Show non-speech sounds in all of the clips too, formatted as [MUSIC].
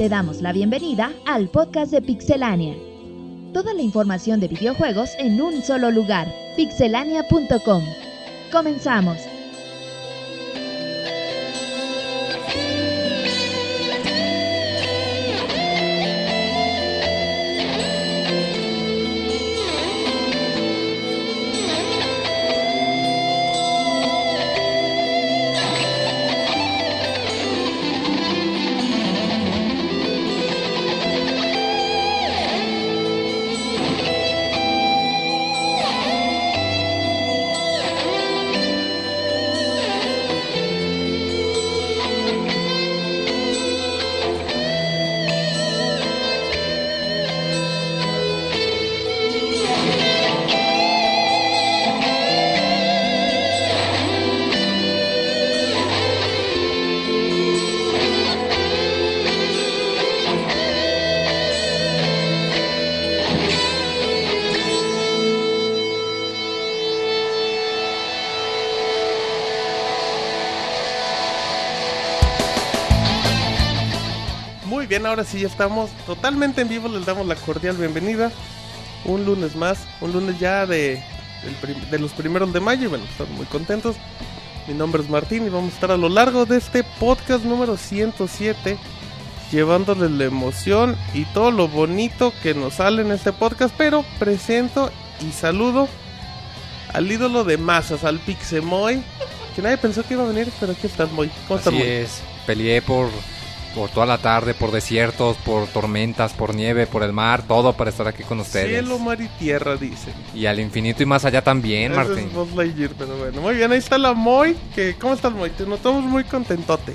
Te damos la bienvenida al podcast de Pixelania. Toda la información de videojuegos en un solo lugar, pixelania.com. Comenzamos. Ahora sí ya estamos totalmente en vivo, les damos la cordial bienvenida. Un lunes más, un lunes ya de, los primeros de mayo y bueno, estamos muy contentos. Mi nombre es Martín y vamos a estar a lo largo de este podcast número 107 llevándoles la emoción y todo lo bonito que nos sale en este podcast, pero presento y saludo al ídolo de masas, al Pixemoy, que nadie pensó que iba a venir, pero aquí estás, Moy. ¿Cómo estás, Así Moy? es, peleé por, por toda la tarde, por desiertos, por tormentas, por nieve, por el mar, todo para estar aquí con ustedes. Cielo, mar y tierra, dice. Y al infinito y más allá también, Ese Martín. es Buzz Lightyear, pero bueno. Muy bien, ahí está la Moy. Que, ¿Cómo estás, Moy? Te notamos muy contentote.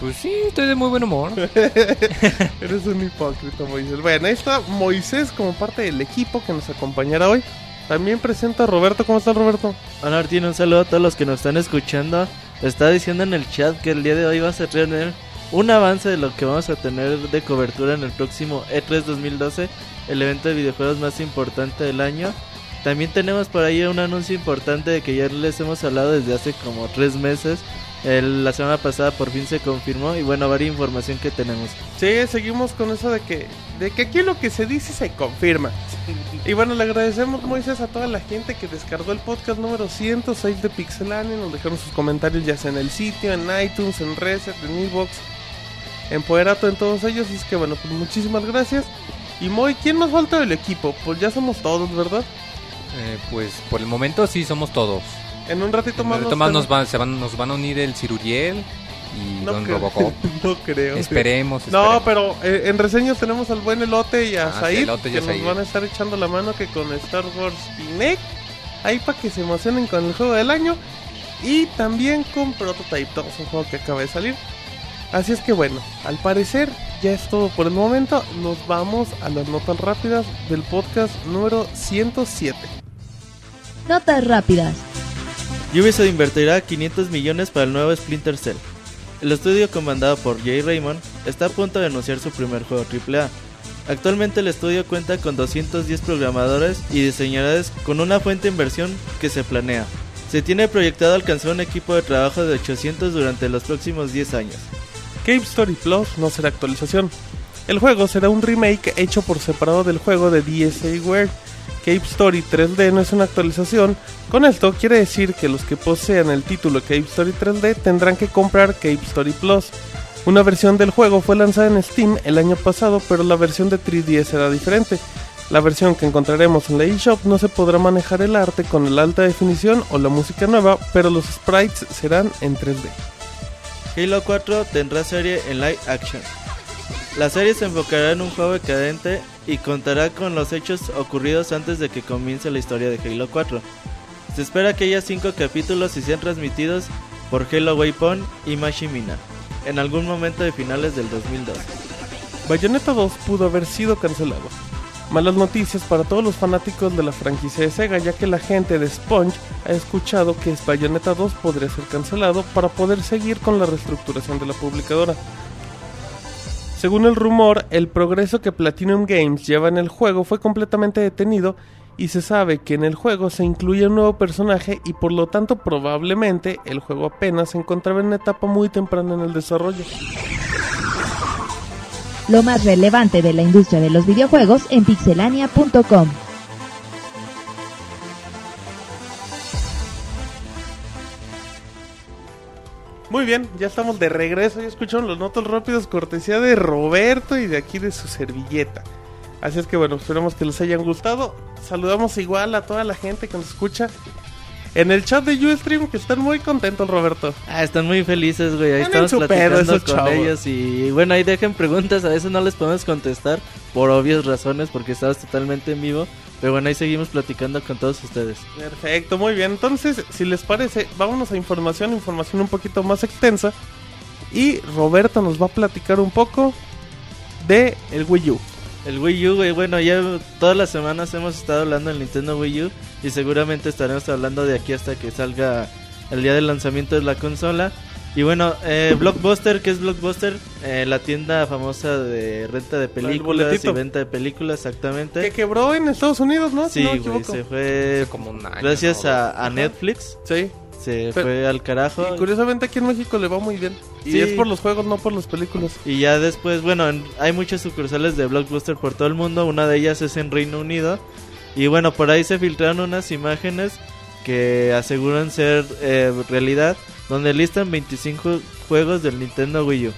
Pues sí, estoy de muy buen humor. [LAUGHS] [LAUGHS] Eres un hipócrita, Moisés. Bueno, ahí está Moisés como parte del equipo que nos acompañará hoy. También presenta a Roberto. ¿Cómo estás, Roberto? Hola Martín, un saludo a todos los que nos están escuchando. Está diciendo en el chat que el día de hoy vas a tener un avance de lo que vamos a tener de cobertura en el próximo E E3 2012, el evento de videojuegos más importante del año. También tenemos por ahí un anuncio importante de que ya les hemos hablado desde hace como tres meses. La semana pasada por fin se confirmó y bueno, varia información que tenemos. Sí, seguimos con eso de que, de que aquí lo que se dice se confirma. Y bueno, le agradecemos, Moisés, a toda la gente que descargó el podcast número 106 de Pixelania. Nos dejaron sus comentarios ya sea en el sitio, en iTunes, en Reset, en en Poerato, en todos ellos. Es que bueno, pues muchísimas gracias. Y Moy, ¿quién más falta del equipo? Pues ya somos todos, ¿verdad? Eh, pues por el momento sí somos todos. En un ratito En más. un nos van, se van, nos van a unir el Ciruriel y No Don creo. Robocop. [LAUGHS] no creo. Esperemos, No, esperemos. pero eh, en reseñas tenemos al buen Elote y a Ah, sí, Said Elote y que nos Said. van a estar echando la mano que con Star Wars Kinect. Ahí para que se emocionen con el juego del año. Y también con Prototype 2, un juego que acaba de salir. Así es que bueno, al parecer ya es todo por el momento. Nos vamos a las notas rápidas del podcast número 107. Notas rápidas. Ubisoft invertirá 500 millones para el nuevo Splinter Cell. El estudio comandado por Jay Raymond está a punto de anunciar su primer juego AAA. Actualmente el estudio cuenta con 210 programadores y diseñadores con una fuente de inversión que se planea. Se tiene proyectado alcanzar un equipo de trabajo de 800 durante los próximos 10 años. Cave Story Plus no será actualización. El juego será un remake hecho por separado del juego de DSAware. Cave Story 3D no es una actualización. Con esto quiere decir que los que posean el título Cave Story 3D tendrán que comprar Cave Story Plus. Una versión del juego fue lanzada en Steam el año pasado, pero la versión de 3DS será diferente. La versión que encontraremos en la eShop no se podrá manejar el arte con la alta definición o la música nueva, pero los sprites serán en 3D. Halo 4 tendrá serie en live action. La serie se enfocará en un juego decadente y contará con los hechos ocurridos antes de que comience la historia de Halo 4. Se espera que haya 5 capítulos y sean transmitidos por Halo Waypoint y Mashimina en algún momento de finales del 2002. Bayonetta 2 pudo haber sido cancelado. Malas noticias para todos los fanáticos de la franquicia de Sega, ya que la gente de Sponge ha escuchado que Bayonetta 2 podría ser cancelado para poder seguir con la reestructuración de la publicadora. Según el rumor, el progreso que Platinum Games lleva en el juego fue completamente detenido y se sabe que en el juego se incluye un nuevo personaje y por lo tanto probablemente el juego apenas se encontraba en una etapa muy temprana en el desarrollo. Lo más relevante de la industria de los videojuegos en pixelania.com. Muy bien, ya estamos de regreso. Ya escucharon los notos rápidos, cortesía de Roberto y de aquí de su servilleta. Así es que bueno, esperemos que les hayan gustado. Saludamos igual a toda la gente que nos escucha en el chat de Ustream, que están muy contentos, Roberto. Ah, están muy felices, güey. Ahí estamos platicando con chavos. ellos. Y bueno, ahí dejen preguntas. A veces no les podemos contestar por obvias razones, porque estamos totalmente en vivo. Pero bueno, ahí seguimos platicando con todos ustedes. Perfecto, muy bien. Entonces, si les parece, vámonos a información, información un poquito más extensa. Y Roberto nos va a platicar un poco de el Wii U. El Wii U, güey, bueno, ya todas las semanas hemos estado hablando del Nintendo Wii U y seguramente estaremos hablando de aquí hasta que salga el día del lanzamiento de la consola. Y bueno, eh, Blockbuster, ¿qué es Blockbuster? Eh, la tienda famosa de renta de películas y venta de películas, exactamente. Que quebró en Estados Unidos, ¿no? Si Sí, no me güey, se fue Hace como un año, gracias ¿no? a, a Netflix, Sí. Se Pero- fue al carajo. Y curiosamente aquí en México le va muy bien. Y Sí. es por los juegos, no por las películas. Y ya después, bueno, en- hay muchas sucursales de Blockbuster por todo el mundo. Una de ellas es en Reino Unido. Y bueno, por ahí se filtraron unas imágenes que aseguran ser eh, realidad. Donde listan 25 juegos del Nintendo Wii U.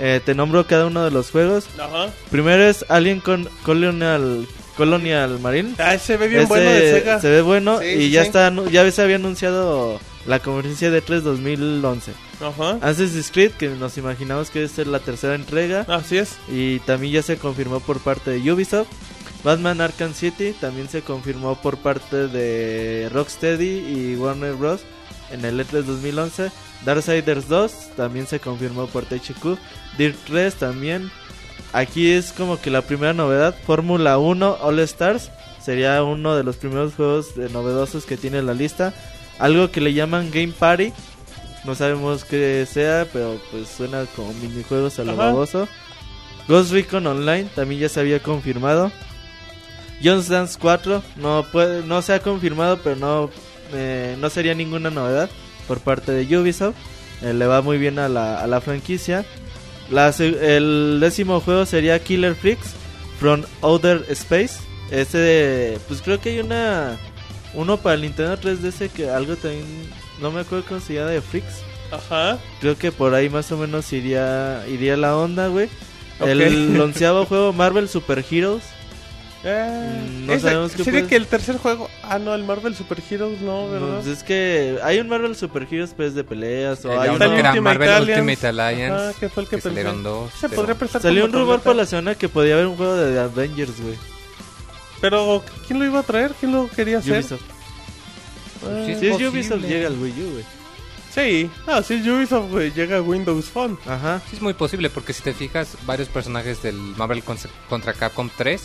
Eh, te nombro cada uno de los juegos. Ajá. Primero es Alien con Colonial, Colonial Marine. Ah, se ve bien Ese bueno de Sega. Se ve bueno Sí, y sí, ya sí. está, anu- ya se había anunciado la conferencia de 3 2011. Ajá. Assassin's Creed, que nos imaginamos que debe ser la tercera entrega. Así es. Y también ya se confirmó por parte de Ubisoft. Batman Arkham City también se confirmó por parte de Rocksteady y Warner Bros. en el E3 2011. Darksiders 2 también se confirmó por THQ. Dirt 3 también. Aquí es como que la primera novedad. Fórmula 1 All Stars sería uno de los primeros juegos novedosos que tiene la lista. Algo que le llaman Game Party. No sabemos qué sea, pero pues suena como minijuegos a lo Ajá. baboso. Ghost Recon Online también ya se había confirmado. Jones Dance 4 no puede, no se ha confirmado, pero no, eh, no sería ninguna novedad por parte de Ubisoft. Eh, le va muy bien a la, a la franquicia. La el décimo juego sería Killer Freaks from Outer Space. Este, pues creo que hay una uno para el Nintendo 3DS que algo también no me acuerdo cómo se llama de Freaks. Ajá. Creo que por ahí más o menos iría iría la onda, güey. Ok. El [LAUGHS] onceavo [LAUGHS] juego Marvel Super Heroes. Eh, Mm, no sabemos qué sería que el tercer juego. Ah, no, el Marvel Super Heroes, no, ¿verdad? Pues es que hay un Marvel Super Heroes pues de peleas o El hay Ultimate Marvel Alliance. Ultimate Alliance. Ajá, que fue el que que salieron dos. Se pero- podría prestar Salió un rumor por la semana que podía haber un juego de Avengers, güey. Pero, ¿quién lo iba a traer? ¿Quién lo quería hacer? Ubisoft. Ah, Sí, Si es posible. Ubisoft llega al Wii U, güey. sí. Ah, sí, es Ubisoft, güey. Llega a Windows Phone. Ajá. Sí, es muy posible porque si te fijas, varios personajes del Marvel con- contra Capcom 3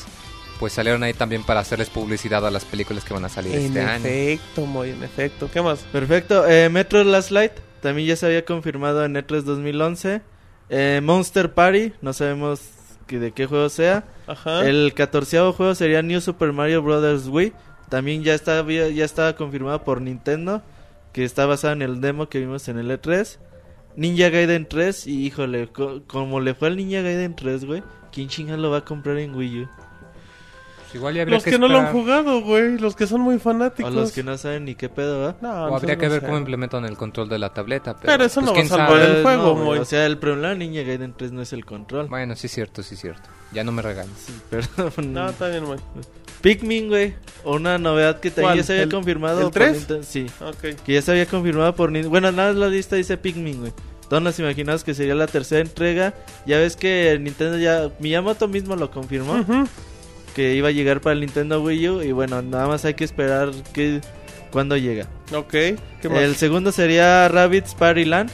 pues salieron ahí también para hacerles publicidad a las películas que van a salir En este año. efecto, muy en efecto. ¿Qué más? Perfecto. Eh, Metro Last Light también ya se había confirmado en E3 2011. Eh, Monster Party, no sabemos que- de qué juego sea. Ajá. El catorceavo juego sería New Super Mario Bros. Wii. También ya está, ya estaba confirmado por Nintendo. Que está basado en el demo que vimos en el E3. Ninja Gaiden 3. Y híjole, co- como le fue al Ninja Gaiden 3, güey. ¿Quién chinga lo va a comprar en Wii U? Igual ya habría Los que, no lo han jugado, güey. Los que son muy O fanáticos. los que no saben ni qué pedo, ¿va? No, O habría no que ver cómo implementan el control de la tableta. Pero, Pero eso pues, no va a salvar sabe. el juego, no, güey, muy. O sea, el problema de Ninja Gaiden 3 no es el control. Bueno, sí es cierto, sí es cierto. Ya no me regañes. Perdón. No, está bien, muy. Pikmin, güey. Una novedad que también ya se había ¿El- confirmado. el por 3? Nintendo- Sí. Ok. Que ya se había confirmado por Nintendo. Bueno, nada más la lista dice Pikmin, güey. Todos nos imaginamos que sería la tercera entrega. Ya ves que Nintendo ya. Miyamoto mismo lo confirmó. Ujú. Que iba a llegar para el Nintendo Wii U. Y bueno, nada más hay que esperar que. Cuando llega. Ok. ¿Qué más? El segundo sería Rabbids Party Land.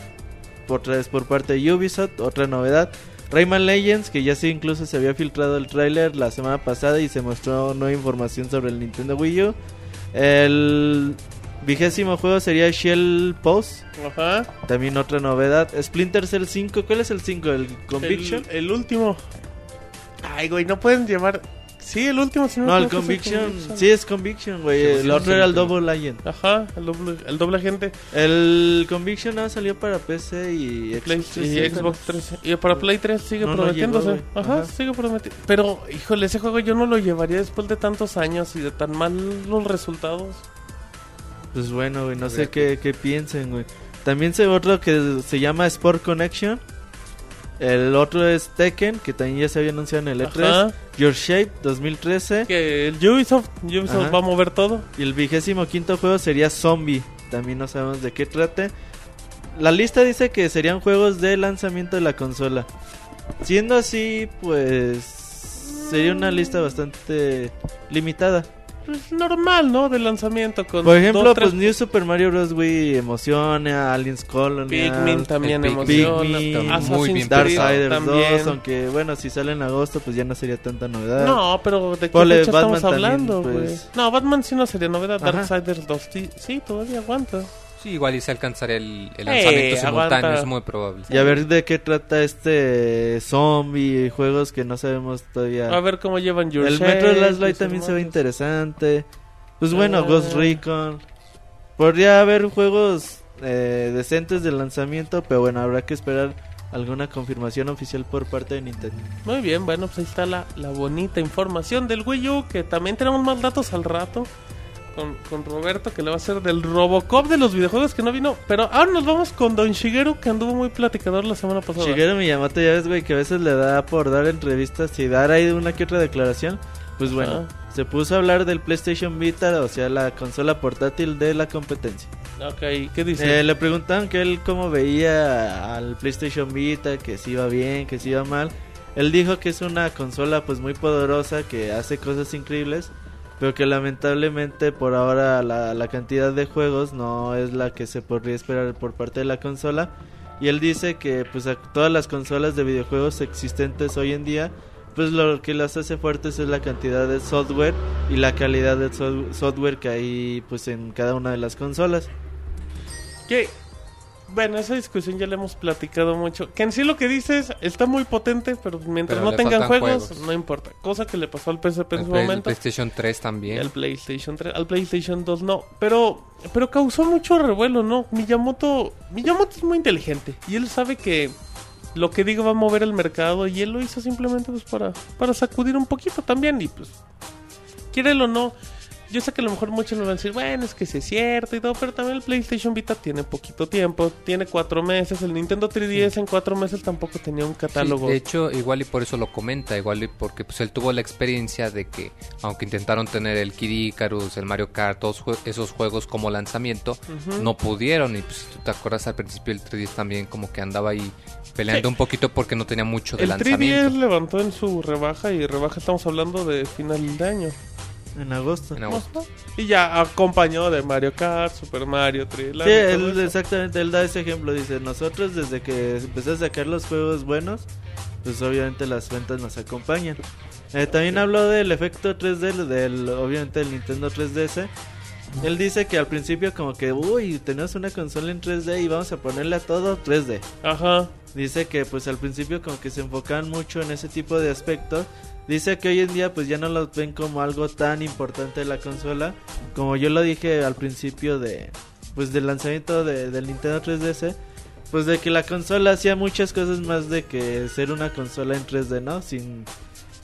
Por, otra vez por parte de Ubisoft. Otra novedad. Rayman Legends, que ya se incluso se había filtrado el tráiler la semana pasada y se mostró nueva información sobre el Nintendo Wii U. El vigésimo juego sería Shell Pose, Ajá. también otra novedad. Splinter Cell 5, ¿cuál es el 5? ¿El Conviction? El, el último. Ay, güey, no pueden llevar. Sí, el último. Si No, me el es Conviction. Sí, es Conviction, güey. Sí, el otro era el. Double Legend. Ajá, el doble, el doble agente. El Conviction nada salió para PC y Play- Xbox y 360. Xbox 3. Y para Play 3 sigue No, no prometiéndose. llegó. Ajá, Ajá. sigue prometiendo. Pero, híjole, ese juego yo no lo llevaría después de tantos años y de tan malos resultados. Pues bueno, güey, no sé qué, qué piensen, güey. También sé otro que se llama Sport Connection. El otro es Tekken, que también ya se había anunciado en el E3. Ajá. Your Shape 2013. Que el Ubisoft, Ubisoft Ajá. va a mover todo. Y el vigésimo quinto juego sería Zombie. También no sabemos de qué trate. La lista dice que serían juegos de lanzamiento de la consola. Siendo así, pues sería una lista bastante limitada. Pues normal, ¿no? De lanzamiento. Con Por ejemplo, dos, tres pues New Super Mario Bros. Wii emociona, Aliens Colony, Pikmin también el emociona. Pikmin, Assassin's bien Creed Darksiders también. 2, aunque bueno, si sale en agosto, pues ya no sería tanta novedad. No, pero ¿de qué fecha Batman estamos también, hablando, pues. güey? No, Batman sí no sería novedad. Ajá. Darksiders 2 sí, sí, todavía aguanta. Sí, igual y se alcanzaría el, el lanzamiento simultáneo, aguanta. es muy probable. Y a ver de qué trata este zombie juegos que no sabemos todavía. A ver cómo llevan Your el Shape, Metro Last Light también se ve interesante. Pues bueno, Ah. Ghost Recon. Podría haber juegos eh, decentes de lanzamiento, pero bueno, habrá que esperar alguna confirmación oficial por parte de Nintendo. Muy bien, bueno, pues ahí está la, la bonita información del Wii U, que también tenemos más datos al rato. Con, con Roberto, que le va a hacer del Robocop de los videojuegos que no vino. Pero ahora nos vamos con Don Shigeru, que anduvo muy platicador la semana pasada. Shigeru Miyamoto ya ves, güey, que a veces le da por dar entrevistas y dar ahí una que otra declaración. Pues bueno, se puso a hablar del PlayStation Vita, o sea, la consola portátil de la competencia. Ok, ¿qué dice? Eh, le preguntaban que él cómo veía al PlayStation Vita, que si iba bien, que si iba mal. Él dijo que es una consola pues muy poderosa, que hace cosas increíbles, pero que lamentablemente por ahora la, la cantidad de juegos no es la que se podría esperar por parte de la consola. Y él dice que pues a todas las consolas de videojuegos existentes hoy en día, pues lo que las hace fuertes es la cantidad de software y la calidad so- software que hay pues en cada una de las consolas. Que, bueno, esa discusión ya la hemos platicado mucho. Que en sí lo que dices está muy potente, pero mientras Pero no tengan juegos, juegos. no importa. Cosa que le pasó al PSP en El su Play- momento. PlayStation 3 Y también. al PlayStation 3, al PlayStation 2 no, pero pero causó mucho revuelo, ¿no? Miyamoto, Miyamoto es muy inteligente y él sabe que lo que diga va a mover el mercado y él lo hizo simplemente pues para para sacudir un poquito también y pues quiérelo o no. Yo sé que a lo mejor muchos me van a decir, bueno, es que sí es cierto y todo, pero también el PlayStation Vita tiene poquito tiempo, tiene cuatro meses, el Nintendo 3DS en cuatro meses tampoco tenía un Sí, catálogo. de hecho, igual y por eso lo comenta, igual y porque pues él tuvo la experiencia de que, aunque intentaron tener el Kid Icarus, el Mario Kart, todos jue- esos juegos como lanzamiento, no pudieron. Y pues si tú te acuerdas al principio el 3DS también como que andaba ahí peleando Sí. un poquito porque no tenía mucho de el 3DS lanzamiento. levantó en su rebaja y rebaja estamos hablando de final de año. En agosto. En agosto. Y ya acompañó de Mario Kart, Super Mario 3. Sí, él, exactamente, él da ese ejemplo, dice, nosotros desde que empecé a sacar los juegos buenos, pues obviamente las ventas nos acompañan. Eh, también habló del efecto 3D, del, obviamente del Nintendo 3DS. Él dice que al principio como que, uy, tenemos una consola en 3D y vamos a ponerle a todo 3D. Ajá. Dice que pues al principio como que se enfocan mucho en ese tipo de aspectos. Dice que hoy en día pues ya no los ven como algo tan importante de la consola. Como yo lo dije al principio de pues del lanzamiento de, del Nintendo 3DS. Pues de que la consola hacía muchas cosas más de que ser una consola en 3D, ¿no? Sin,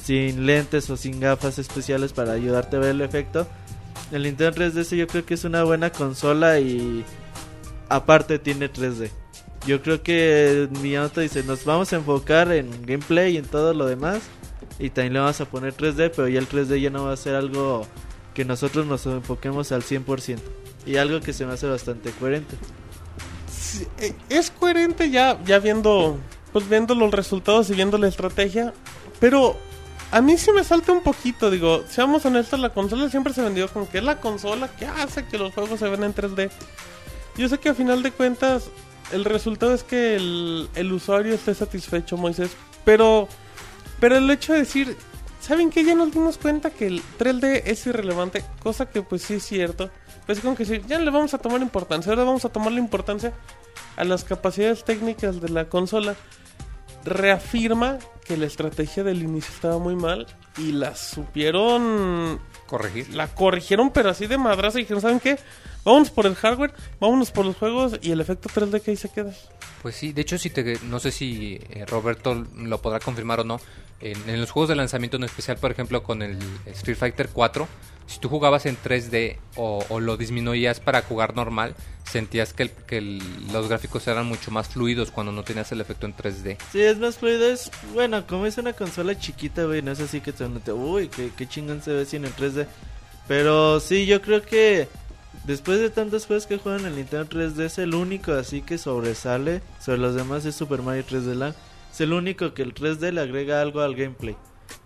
sin lentes o sin gafas especiales para ayudarte a ver el efecto. El Nintendo 3DS yo creo que es una buena consola y aparte tiene 3D. Yo creo que Miyamoto dice, nos vamos a enfocar en gameplay y en todo lo demás. Y también le vamos a poner 3D, pero ya el 3D ya no va a ser algo que nosotros nos enfoquemos al 100%. Y algo que se me hace bastante coherente. Sí, eh, es coherente ya, ya viendo, pues viendo los resultados y viendo la estrategia. Pero a mí sí me salta un poquito, digo, seamos honestos, la consola siempre se vendió como que es la consola que hace que los juegos se ven en 3D. Yo sé que a final de cuentas el resultado es que el, el usuario esté satisfecho, Moisés. Pero, pero el hecho de decir, ¿saben qué? Ya nos dimos cuenta que el 3D es irrelevante, cosa que pues sí es cierto. Pues como que decir, ya no le vamos a tomar importancia, ahora vamos a tomar la importancia a las capacidades técnicas de la consola. reafirma que la estrategia del inicio estaba muy mal y la supieron Corregir. la corrigieron, pero así de madrazo. Y dijeron, ¿saben qué? Vámonos por el hardware, vámonos por los juegos y el efecto 3D que ahí se queda. Pues sí, de hecho, si te, no sé si eh, Roberto lo podrá confirmar o no. En, en los juegos de lanzamiento, en especial, por ejemplo, con el Street Fighter 4, si tú jugabas en 3D o, o lo disminuías para jugar normal, sentías que, el- que el- los gráficos eran mucho más fluidos cuando no tenías el efecto en 3D. Sí, es más fluido. Es, bueno, como es una consola chiquita, güey, no es así que te uy, qué, qué chingón se ve sin el 3D. Pero sí, yo creo que después de tantos juegos que juegan en el Nintendo 3D, es el único así que sobresale sobre los demás es Super Mario 3D Land. Es el único que el 3D le agrega algo al gameplay.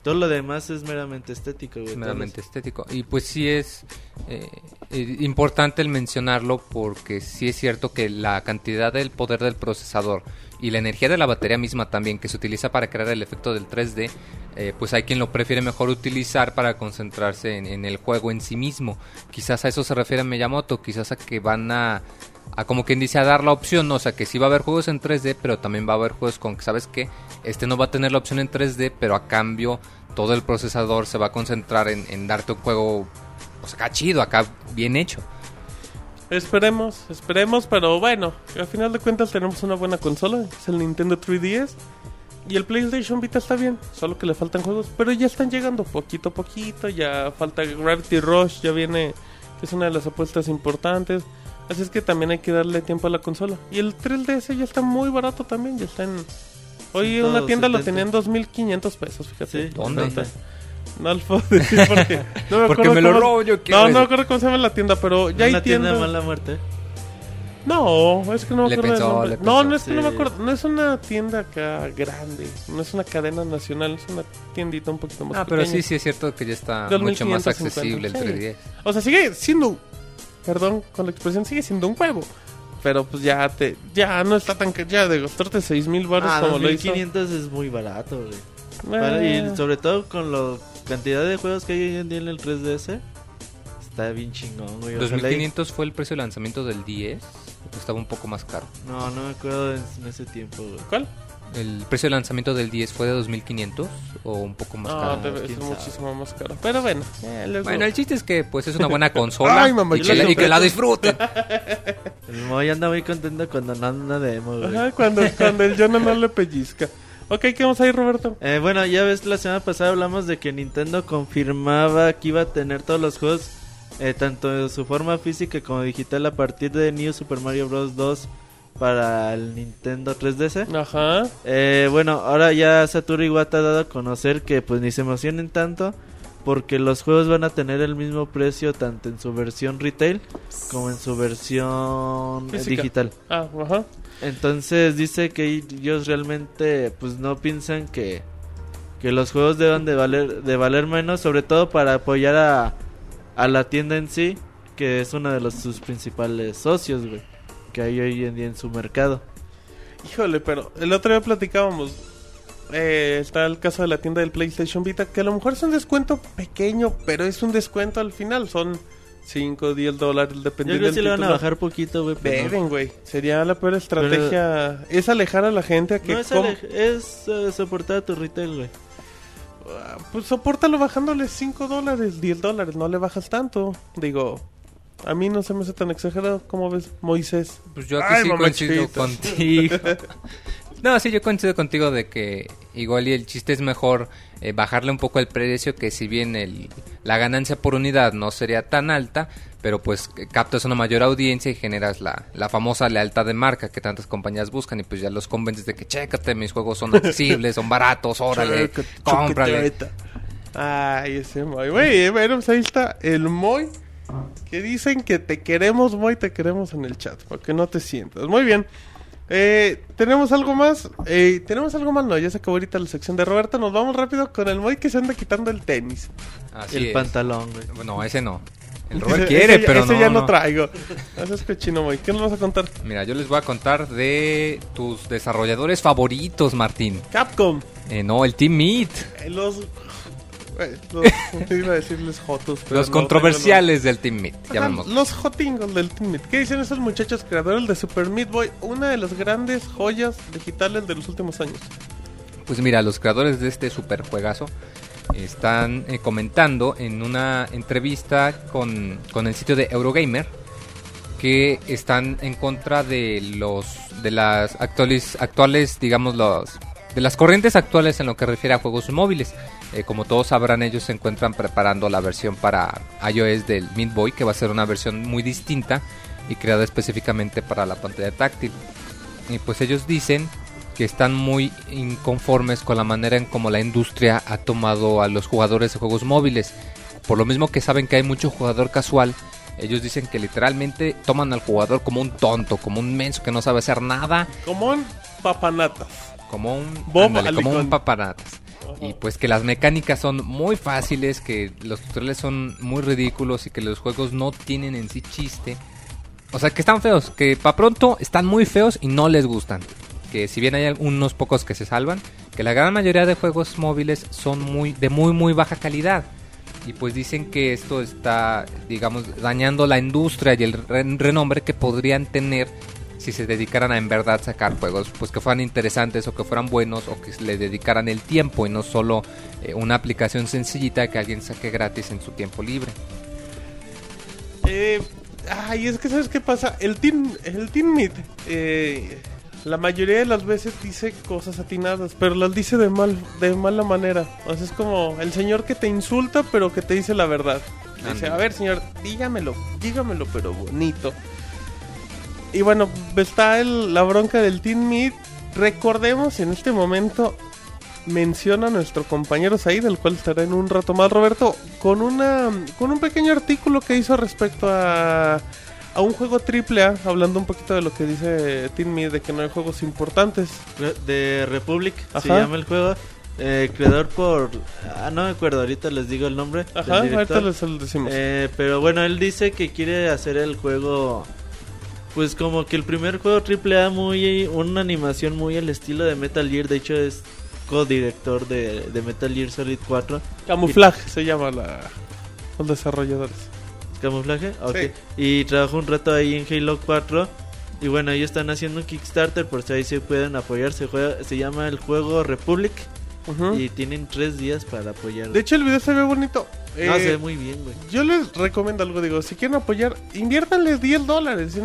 Todo lo demás es meramente estético, güey. Meramente estético. Y pues sí es eh, eh, importante el mencionarlo porque sí es cierto que la cantidad del poder del procesador y la energía de la batería misma también que se utiliza para crear el efecto del 3D, eh, pues hay quien lo prefiere mejor utilizar para concentrarse en, el juego en sí mismo. Quizás a eso se refiere Miyamoto, quizás a que van a, a como quien dice a dar la opción, ¿no? o sea que sí va a haber juegos en 3D, pero también va a haber juegos con que, ¿sabes qué? Este no va a tener la opción en 3D, pero a cambio todo el procesador se va a concentrar en, en darte un juego, pues acá chido, acá bien hecho. Esperemos, esperemos, pero bueno, al final de cuentas tenemos una buena consola, es el Nintendo 3DS. Y el PlayStation Vita está bien, solo que le faltan juegos, pero ya están llegando poquito a poquito, ya falta Gravity Rush, ya viene, que es una de las apuestas importantes. Así es que también hay que darle tiempo a la consola. Y el 3DS ya está muy barato también, ya está en... Hoy en una tienda lo 170. tenían 2.500 pesos, fíjate. Sí, ¿Dónde? Ahorita. No lo puedo decir porque... No me [LAUGHS] Porque acuerdo me lo cómo- robo, yo No, no me acuerdo cómo se llama la tienda, pero ya hay una tienda de tiendas... mala muerte. No, es que no me Le acuerdo pensó, le No, pensó. no es que no me Sí. acuerdo. No es una tienda acá grande. No es una cadena nacional. Es una tiendita un poquito más Ah, pero sí, sí es cierto que ya está 2550, mucho más accesible el sí. 3DS. O sea, sigue siendo... Perdón con la expresión. Sigue siendo un huevo. Pero pues ya te... Ya no está tan... que Ya de gastarte 6 mil baros Ah, como lo hizo. 2500 es muy barato, güey. Para- y sobre todo con la cantidad de juegos que hay hoy en día en el 3DS, está bien chingón, güey. Ojalá y- 2500 fue el precio de lanzamiento del 10, que estaba un poco más caro. No, no me acuerdo en, en ese tiempo, güey. ¿Cuál? ¿El precio de lanzamiento del 10 fue de 2500 o un poco más No, caro? sabe. muchísimo más caro. Pero bueno. eh, luego- Bueno, el chiste es que pues es una buena [LAUGHS] consola Ay, mamá, y, que la, y que la [LAUGHS] disfruten. El Moy anda muy contento cuando no anda demo, güey. Ajá, cuando, cuando el Jonah no le pellizca. Ok, ¿qué vamos a ir, Roberto? Eh, bueno, ya ves, la semana pasada hablamos de que Nintendo confirmaba que iba a tener todos los juegos, eh, tanto en su forma física como digital, a partir de New Super Mario Bros. 2 para el Nintendo 3DS. Ajá. Eh, bueno, ahora ya Satoru Iwata ha dado a conocer que pues ni se emocionen tanto porque los juegos van a tener el mismo precio tanto en su versión retail como en su versión Física. digital. Ah, ajá. Entonces dice que ellos realmente pues no piensan que, que los juegos deban de valer de valer menos, sobre todo para apoyar a, a la tienda en sí, que es uno de los sus principales socios, güey, que hay hoy en día en su mercado. Híjole, pero el otro día platicábamos. eh, está el caso de la tienda del PlayStation Vita, que a lo mejor es un descuento pequeño, pero es un descuento al final. Son 5 o 10 dólares Yo dependiendo creo que sí le van a bajar poquito, güey. pero no. Deben, güey. Sería la peor estrategia. Es alejar a la gente a que. No, es, es eh, soportar tu retail, güey. Ah, Pues sopórtalo bajándole 5 dólares, 10 dólares. No le bajas tanto. Digo, a mí no se me hace tan exagerado. como ves, Moisés? Pues yo aquí Ay, sí coincido contigo. [LAUGHS] [LAUGHS] No, sí, yo coincido contigo de que igual y el chiste es mejor eh, bajarle un poco el precio, que si bien el, la ganancia por unidad no sería tan alta, pero pues captas una mayor audiencia y generas la, la famosa lealtad de marca que tantas compañías buscan y pues ya los convences de que chécate, mis juegos son [LAUGHS] accesibles, son baratos, órale, cómprale. Ay, ese Moy. Güey, eh, bueno, pues ahí está el Moy. Que dicen que te queremos, Moy, te queremos en el chat. Para que no te sientas. Muy bien. Eh, ¿Tenemos algo más? Eh, ¿Tenemos algo más? No, ya se acabó ahorita la sección de Roberto. Nos vamos rápido con el Moy que se anda quitando el tenis. Así el es. pantalón, güey. Bueno, ese no. El [LAUGHS] Ese- Robert quiere, ese pero ese no, ya no no. traigo. Eso es cochino, Moy. ¿Qué nos vas a contar? Mira, yo les voy a contar de tus desarrolladores favoritos, Martín. Capcom. Eh, no, el Team Meat. Eh, los... los [LAUGHS] iba a decirles jotos. pero Los no, controversiales del Team Meat, Ajá, llamémoslo. Los jotingos del Team Meat. ¿Qué dicen esos muchachos creadores de Super Meat Boy? Una de las grandes joyas digitales de los últimos años. Pues mira, los creadores de este super juegazo están eh, comentando en una entrevista con, con el sitio de Eurogamer que están en contra de los de las actuales actuales digamos los de las corrientes actuales en lo que refiere a juegos móviles eh, como todos sabrán ellos se encuentran preparando la versión para iOS del Mint Boy que va a ser una versión muy distinta y creada específicamente para la pantalla táctil y pues ellos dicen que están muy inconformes con la manera en cómo la industria ha tomado a los jugadores de juegos móviles por lo mismo que saben que hay mucho jugador casual ellos dicen que literalmente toman al jugador como un tonto, como un menso que no sabe hacer nada. Como un papanatas. Como un, ándale, como un papanatas. Y pues que las mecánicas son muy fáciles, que los tutoriales son muy ridículos y que los juegos no tienen en sí chiste. O sea, que están feos, que para pronto están muy feos y no les gustan. Que si bien hay unos pocos que se salvan, que la gran mayoría de juegos móviles son muy de muy muy baja calidad. Y pues dicen que esto está, digamos, dañando la industria y el re- renombre que podrían tener si se dedicaran a en verdad sacar juegos, pues que fueran interesantes o que fueran buenos o que le dedicaran el tiempo y no solo eh, una aplicación sencillita que alguien saque gratis en su tiempo libre. Eh, ay, es que ¿sabes qué pasa? El Team, el team Meat, eh, la mayoría de las veces dice cosas atinadas, pero las dice de mal, de mala manera. O sea, es como el señor que te insulta, pero que te dice la verdad. Dice, a ver, señor, dígamelo, dígamelo, pero bonito. Y bueno, está el- la bronca del Team Meat. Recordemos en este momento menciona a nuestro compañero Said, el cual estará en un rato más, Roberto, con una con un pequeño artículo que hizo respecto a, a un juego triple A, hablando un poquito de lo que dice Team Me, de que no hay juegos importantes. De Republic se llama el juego. Eh, creador por. Ah, no me acuerdo, ahorita les digo el nombre. Ajá, ahorita les les decimos. Eh, pero bueno, él dice que quiere hacer el juego. Pues como que el primer juego AAA muy. Una animación muy al estilo de Metal Gear. De hecho, es co-director de, de Metal Gear Solid 4. Camuflaje se llama la, los desarrolladores. ¿Camuflaje? Ok. Sí. Y trabajó un rato ahí en Halo 4. Y bueno, ellos están haciendo un Kickstarter. Por si ahí se pueden apoyar. Se, juega, se llama el juego Republic. Y tienen tres días para apoyar. De hecho, el video se ve bonito. no, Eh, se ve muy bien, güey. Yo les recomiendo algo, digo, si quieren apoyar, inviértanle 10 dólares.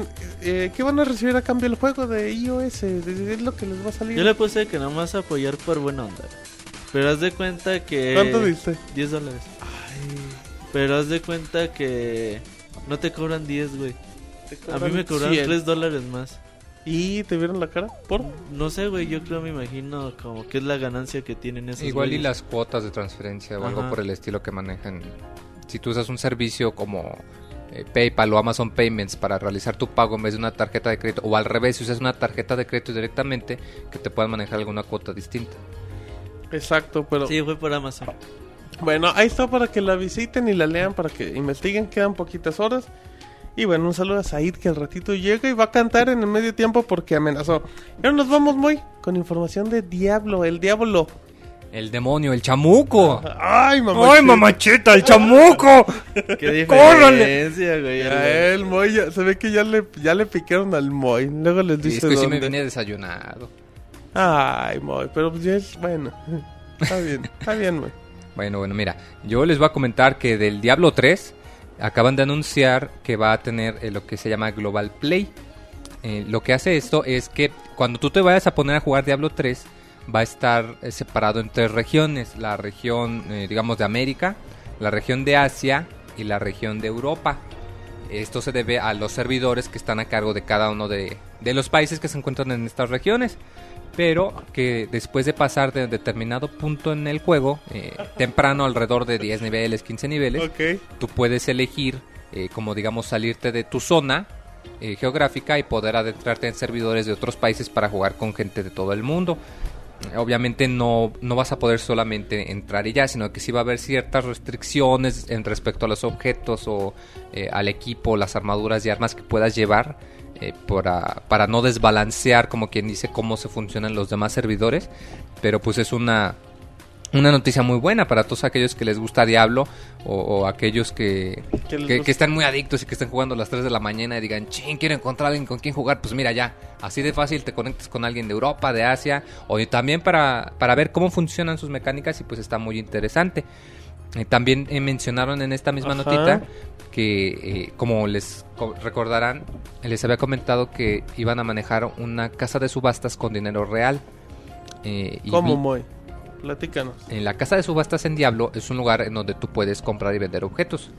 Eh, ¿Qué van a recibir a cambio del juego de iOS? Es lo que les va a salir. Yo le puse que nomás apoyar por buena onda. Pero haz de cuenta que. ¿Cuánto diste? 10 dólares. Pero haz de cuenta que. No te cobran 10, güey. A mí me cobraron 100. 3 dólares más. ¿Y te vieron la cara? ¿Por? No sé, güey. Yo creo, me imagino como que es la ganancia que tienen esos. Igual y las cuotas de transferencia o algo por el estilo que manejan. Si tú usas un servicio como eh, PayPal o Amazon Payments para realizar tu pago en vez de una tarjeta de crédito o al revés, si usas una tarjeta de crédito directamente, que te puedan manejar alguna cuota distinta. Exacto, pero Sí, fue por Amazon. bueno, ahí está para que la visiten y la lean, para que investiguen, quedan poquitas horas. Y bueno, un saludo a Said que al ratito llega y va a cantar en el medio tiempo porque amenazó. Y ahora nos vamos muy con información de Diablo, el Diablo. El demonio, el chamuco. ¡Ay, mamá! mamachita, el chamuco! [LAUGHS] Qué ¡Córrale! diferencia, güey. Ya, el Moy, ya- se ve que ya le, ya le picaron al Moy. Luego les dice es que sí me dónde. vine desayunado. Ay, Moy, pero pues ya es bueno. [LAUGHS] Está bien, está bien, Moy. Bueno, bueno, mira, yo les voy a comentar que del Diablo 3 acaban de anunciar que va a tener eh, lo que se llama Global Play. Eh, lo que hace esto es que cuando tú te vayas a poner a jugar Diablo 3 va a estar eh, separado en tres regiones, la región digamos de América, la región de Asia y la región de Europa. Esto se debe a los servidores que están a cargo de cada uno de los países que se encuentran en estas regiones. Pero que después de pasar de determinado punto en el juego, eh, temprano, alrededor de 10 niveles, 15 niveles, Ok. tú puedes elegir, eh, como digamos, salirte de tu zona eh, geográfica y poder adentrarte en servidores de otros países para jugar con gente de todo el mundo. Obviamente no, no vas a poder solamente entrar y ya, sino que sí va a haber ciertas restricciones en respecto a los objetos o eh, al equipo, las armaduras y armas que puedas llevar eh, para, para no desbalancear, como quien dice, cómo se funcionan los demás servidores. Pero pues es una una noticia muy buena para todos aquellos que les gusta Diablo o, o aquellos que, Que están muy adictos y que están jugando a las 3 de la mañana y digan, ching, quiero encontrar a alguien con quien jugar. Pues mira, ya, así de fácil te conectas con alguien de Europa, de Asia, o y también para, para ver cómo funcionan sus mecánicas y pues está muy interesante. Eh, también eh, mencionaron en esta misma Ajá. notita que, eh, como les co- recordarán, les había comentado que iban a manejar una casa de subastas con dinero real. Eh, ¿Cómo, Moy? Platícanos. en la casa de subastas en Diablo es un lugar en donde tú puedes comprar y vender objetos.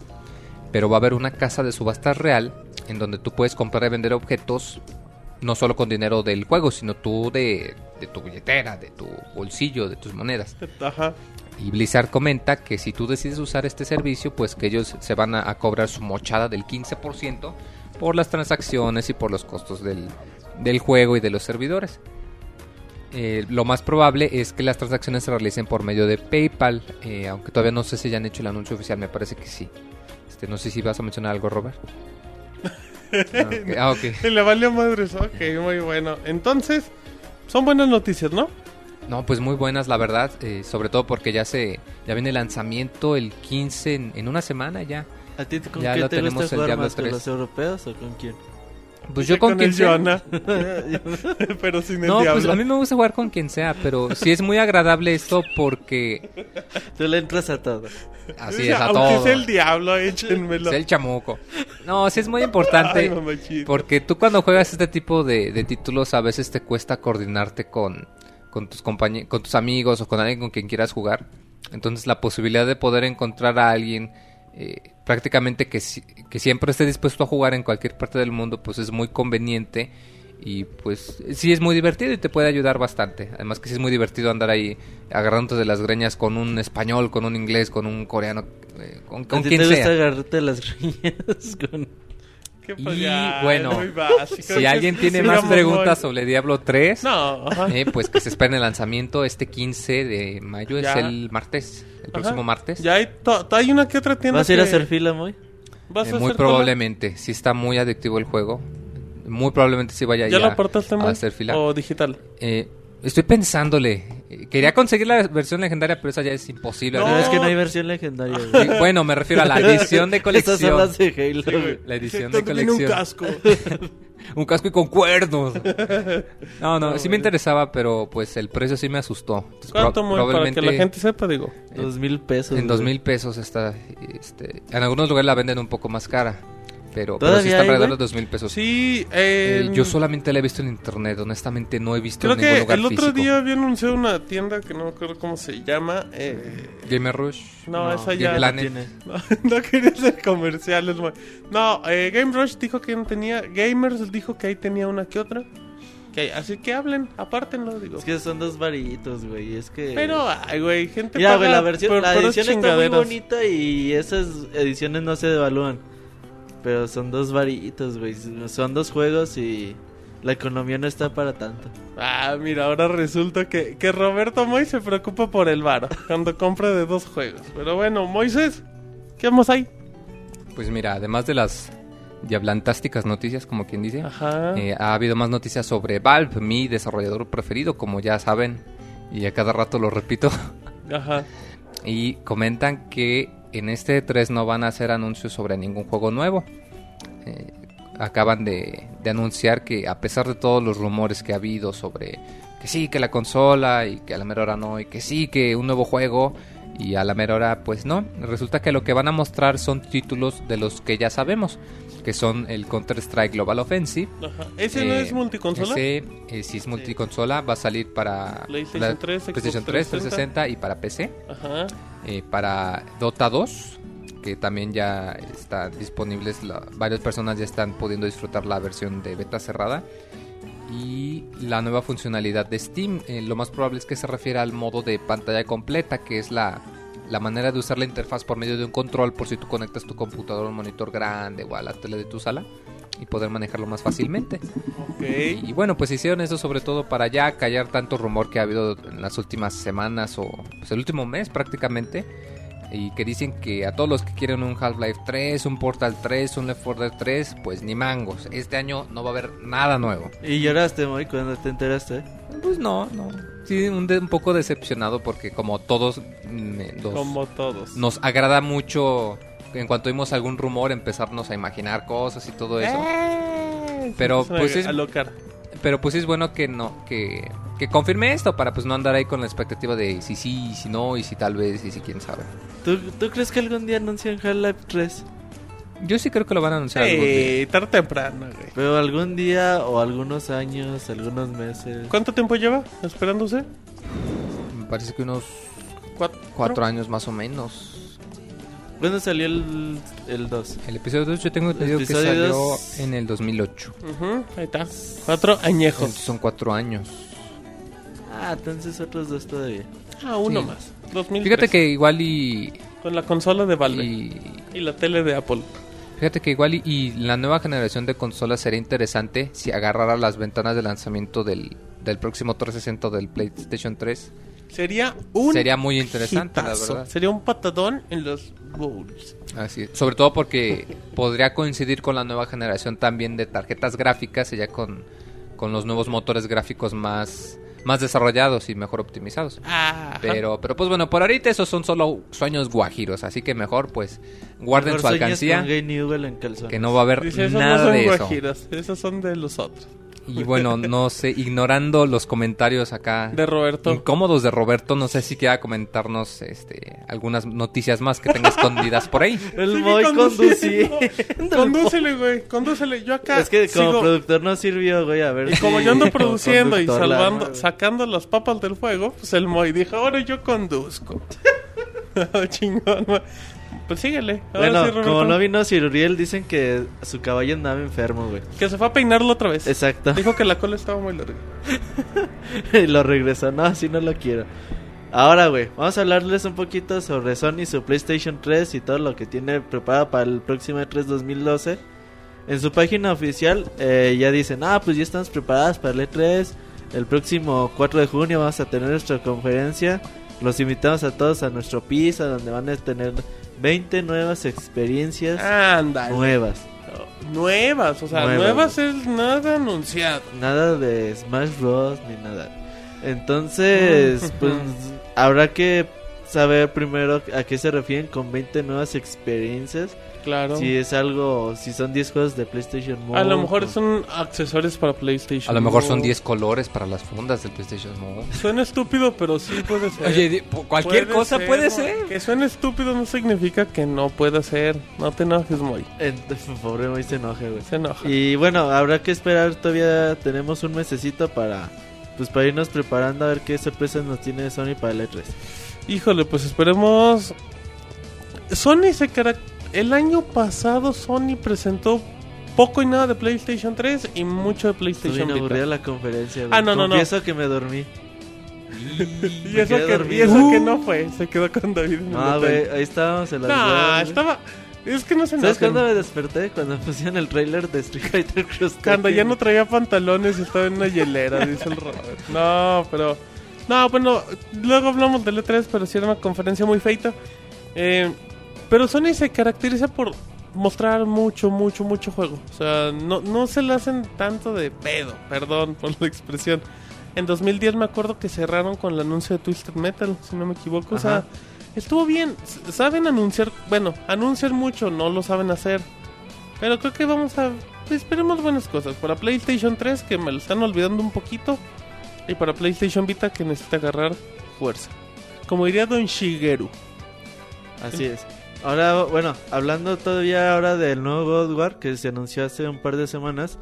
Pero va a haber una casa de subastas real en donde tú puedes comprar y vender objetos no solo con dinero del juego, sino tú de, de tu billetera, de tu bolsillo, de tus monedas. Ajá. Y Blizzard comenta que si tú decides usar este servicio, pues que ellos se van a, a cobrar su mochada del 15% por las transacciones y por los costos del, del juego y de los servidores. Eh, lo más probable es que las transacciones se realicen por medio de PayPal, eh, aunque todavía no sé si ya han hecho el anuncio oficial, me parece que sí. Este, no sé si vas a mencionar algo, Robert. [LAUGHS] Ah, ok. Ah, ok. Y [LAUGHS] le valió madres. Ok, muy bueno. Entonces, son buenas noticias, ¿no? No, pues muy buenas, la verdad. eh, sobre todo porque ya se ya viene el lanzamiento el 15 en, en una semana ya. ¿A ti con Ya qué lo te tenemos gusta el jugar Diablo más, con 3? los europeos o con quién? Pues yo con, el quien sea. Joana. [LAUGHS] [LAUGHS] Pero sin el No, diablo. pues a mí me gusta jugar con quien sea, pero sí es muy agradable esto porque Tú le entras a todo. así es a Aunque todo. sea el diablo, échenmelo. Sea el chamuco. No, sí es muy importante porque tú cuando juegas este tipo de, de títulos a veces te cuesta coordinarte con, con tus con tus amigos o con alguien con quien quieras jugar. Entonces la posibilidad de poder encontrar a alguien eh, prácticamente que, si- que siempre esté dispuesto a jugar en cualquier parte del mundo pues es muy conveniente y pues sí es muy divertido y te puede ayudar bastante. Además que sí es muy divertido andar ahí agarrándote de las greñas con un español, con un inglés, con un coreano, eh, con, ¿A con ti quien te gusta sea. agarrarte las [LAUGHS] greñas con... Y ya, bueno, muy básico. Si alguien [LAUGHS] tiene Sí, más preguntas sobre Diablo 3, No, ajá. eh, pues que se esperen el lanzamiento este 15 de mayo, Ya. es el martes, el próximo martes. Ya hay, hay una que otra tienda ¿Vas a ir a que- hacer fila, muy? ¿Vas Eh, a muy hacer cola? probablemente, si está muy adictivo el juego. Muy probablemente sí vaya ¿Ya ya lo a hacer fila. ¿O digital? Eh, estoy pensándole. Quería conseguir la versión legendaria, pero esa ya es imposible. No. No, es que no hay versión legendaria, güey. Sí, Bueno, me refiero a la [LAUGHS] edición de Estas son colección. las de Halo, güey. La edición de donde viene un colección. casco. [LAUGHS] Un casco y con cuernos. No, no, sí me interesaba, pero pues el precio sí me asustó. Entonces, ¿Cuánto, Moy? Para que la gente sepa, digo. Dos mil pesos. en dos mil pesos está. Este, en algunos lugares la venden un poco más cara. Pero, pero sí ¿Todavía está hay, alrededor güey? de dos mil pesos. Sí, Eh, eh, yo solamente la he visto en internet, honestamente no he visto Creo en ningún que lugar el otro físico. día había anunciado una tienda que no me acuerdo cómo se llama. Eh, Gamer Rush. no, esa ya. Game Planet. Tiene. [LAUGHS] No, no quería hacer comerciales, Moy. No, eh, Game Rush dijo que no tenía. Gamers dijo que ahí tenía una que otra. Así que hablen, apártenlo, digo. Es que son dos varitos, güey. Es que. Pero, ay, güey, gente Mira, güey, paga la versión, por- la edición está muy bonita y esas ediciones no se devalúan. Pero son dos varitos, güey. Son dos juegos y la economía no está para tanto. Ah, mira, ahora resulta que, que Roberto Moy se preocupa por el bar cuando compra de dos juegos. Pero bueno, Moisés, ¿qué vamos ahí? Pues mira, además de las diablantásticas noticias, como quien dice, Ajá. eh, ha habido más noticias sobre Valve, mi desarrollador preferido, como ya saben, y a cada rato lo repito. Ajá. Y comentan que en este 3 no van a hacer anuncios sobre ningún juego nuevo. Eh, acaban de, de anunciar que a pesar de todos los rumores que ha habido sobre que sí, que la consola y que a la mera hora no, y que sí, que un nuevo juego y a la mera hora pues no, resulta que lo que van a mostrar son títulos de los que ya sabemos, que son el Counter-Strike Global Offensive. Ajá. ¿Ese no Eh, es multiconsola? Ese, eh, sí es multiconsola, va a salir para PlayStation la- 3, Xbox PlayStation 3, 360 360 y para PC Ajá. eh, para Dota 2, que también ya está disponibles, la- varias personas ya están pudiendo disfrutar la versión de beta cerrada. Y la nueva funcionalidad de Steam, eh, lo más probable es que se refiera al modo de pantalla completa, que es la, la manera de usar la interfaz por medio de un control por si tú conectas tu computador a un monitor grande o a la tele de tu sala y poder manejarlo más fácilmente. Ok. Y bueno, pues hicieron eso sobre todo para ya callar tanto rumor que ha habido en las últimas semanas o pues, el último mes prácticamente. Y que dicen que a todos los que quieren un Half-Life 3, un Portal 3, un Left 4 Dead 3, pues ni mangos. Este año no va a haber nada nuevo. ¿Y lloraste, muy cuando te enteraste? Pues no, no. Sí, un, de- un poco decepcionado porque como todos mm, los- Como todos. nos agrada mucho en cuanto vimos algún rumor empezarnos a imaginar cosas y todo eso. Eh, Pero, pues, es- alocar. Pero pues es bueno que no que, que confirme esto para pues no andar ahí con la expectativa de si sí, si no y si tal vez y si quién sabe. ¿Tú, ¿Tú crees que algún día anuncian Half-Life 3? Yo sí creo que lo van a anunciar algún día. Sí, tarde o temprano, güey. Pero algún día o algunos años, algunos meses. ¿Cuánto tiempo lleva esperándose? Me parece que unos ¿Cuatro? cuatro años más o menos. ¿Cuándo salió el, el 2? El episodio 2 yo tengo entendido que episodio salió dos- en el 2008. Ujú, ahí está. Cuatro Entonces añejos. son cuatro años. Ah, entonces otros dos todavía. Ah, uno Sí. más. 2003. Fíjate que igual y, Con la consola de Valve. Y, y la tele de Apple. Fíjate que igual y, y la nueva generación de consolas sería interesante si agarrara las ventanas de lanzamiento del, del próximo 360 del PlayStation 3. Sería un Sería muy interesante, la verdad. Sería un patadón en los bowls. Así es. Sobre todo porque podría coincidir con la nueva generación también de tarjetas gráficas ya con, con los nuevos motores gráficos más, más desarrollados y mejor optimizados. Ah, Pero, pero pues bueno, por ahorita esos son solo sueños guajiros, así que mejor pues guarden Mejor su alcancía, con Gay Newell en calzones. que no va a haber Dice, esos no nada son de eso. guajiros, esos son de los otros. Y bueno, [LAUGHS] no sé, ignorando los comentarios acá De Roberto. incómodos de Roberto, no sé si quiera comentarnos este algunas noticias más que tenga escondidas por ahí. [LAUGHS] El conduciendo. conduciendo. Condúcele, güey, condúcele. Yo acá Es que como sigo- productor no sirvió, güey, a ver Y como yo ando produciendo y la salvando, sacando las papas del fuego, pues el Moy dijo, ahora yo conduzco. [LAUGHS] Chingón, güey. Pues síguele. Ahora Bueno, sí, Roberto. como no vino Ciruriel, dicen que su caballo andaba enfermo, güey. Que se fue a peinarlo otra vez. Exacto. Dijo que la cola estaba muy larga. [LAUGHS] y lo regresó. No, así no lo quiero. Ahora, güey, vamos a hablarles un poquito sobre Sony, su PlayStation 3 y todo lo que tiene preparado para el próximo E E3 2012. En su página oficial eh, ya dicen, ah, pues ya estamos preparadas para el E3. El próximo 4 de junio vamos a tener nuestra conferencia. Los invitamos a todos a nuestro piso, donde van a tener 20 nuevas experiencias Ándale. nuevas. Nuevas, o sea, Nuevas. nuevas es nada anunciado. Nada de Smash Bros. ni nada. Entonces, [LAUGHS] pues habrá que saber primero a qué se refieren con 20 nuevas experiencias. Claro. Si es algo, si son 10 juegos de PlayStation Move. a lo mejor o- son accesorios para PlayStation. A lo mejor son 10 colores para las fundas del PlayStation Move. Suena estúpido, pero sí puede ser. Oye, cualquier Puede cosa ser, puede ser. Que suene estúpido no significa que no pueda ser. No te enojes, Moy. En- [LAUGHS] Pobre Moy se enoja, güey. Se enoja. Y bueno, habrá que esperar, todavía tenemos un mesecito para pues para irnos preparando a ver qué sorpresas nos tiene Sony para el E E3. Híjole, pues esperemos. Sony se cara- El año pasado Sony presentó poco y nada de PlayStation 3 y mucho de PlayStation Vita. la conferencia, güey. Ah, no, no, no. Confieso que me dormí. [LAUGHS] Y Me eso, que, y eso que no fue, se quedó con David. en hotel. güey, ahí estábamos en huevas, güey. estaba. Es que no se ¿Sabes cuándo me desperté? Cuando pusieron el trailer de Street Fighter Cross Cuando ya no traía pantalones y estaba en una hielera, dice el Robert. No, pero. No, bueno, luego hablamos del E3, pero sí era una conferencia muy feita. Eh, pero Sony se caracteriza por mostrar mucho, mucho, mucho juego. O sea, no, no se le hacen tanto de pedo, perdón por la expresión. En 2010 me acuerdo que cerraron con el anuncio de Twisted Metal, si no me equivoco. O sea, estuvo bien. Saben anunciar, bueno, anuncian mucho, no lo saben hacer. Pero creo que vamos a. pues, esperemos buenas cosas. Para PlayStation 3, que me lo están olvidando un poquito. Y para PlayStation Vita, que necesita agarrar fuerza. Como diría Don Shigeru. Así es. Ahora, bueno, hablando todavía ahora del nuevo God War que se anunció hace un par de semanas.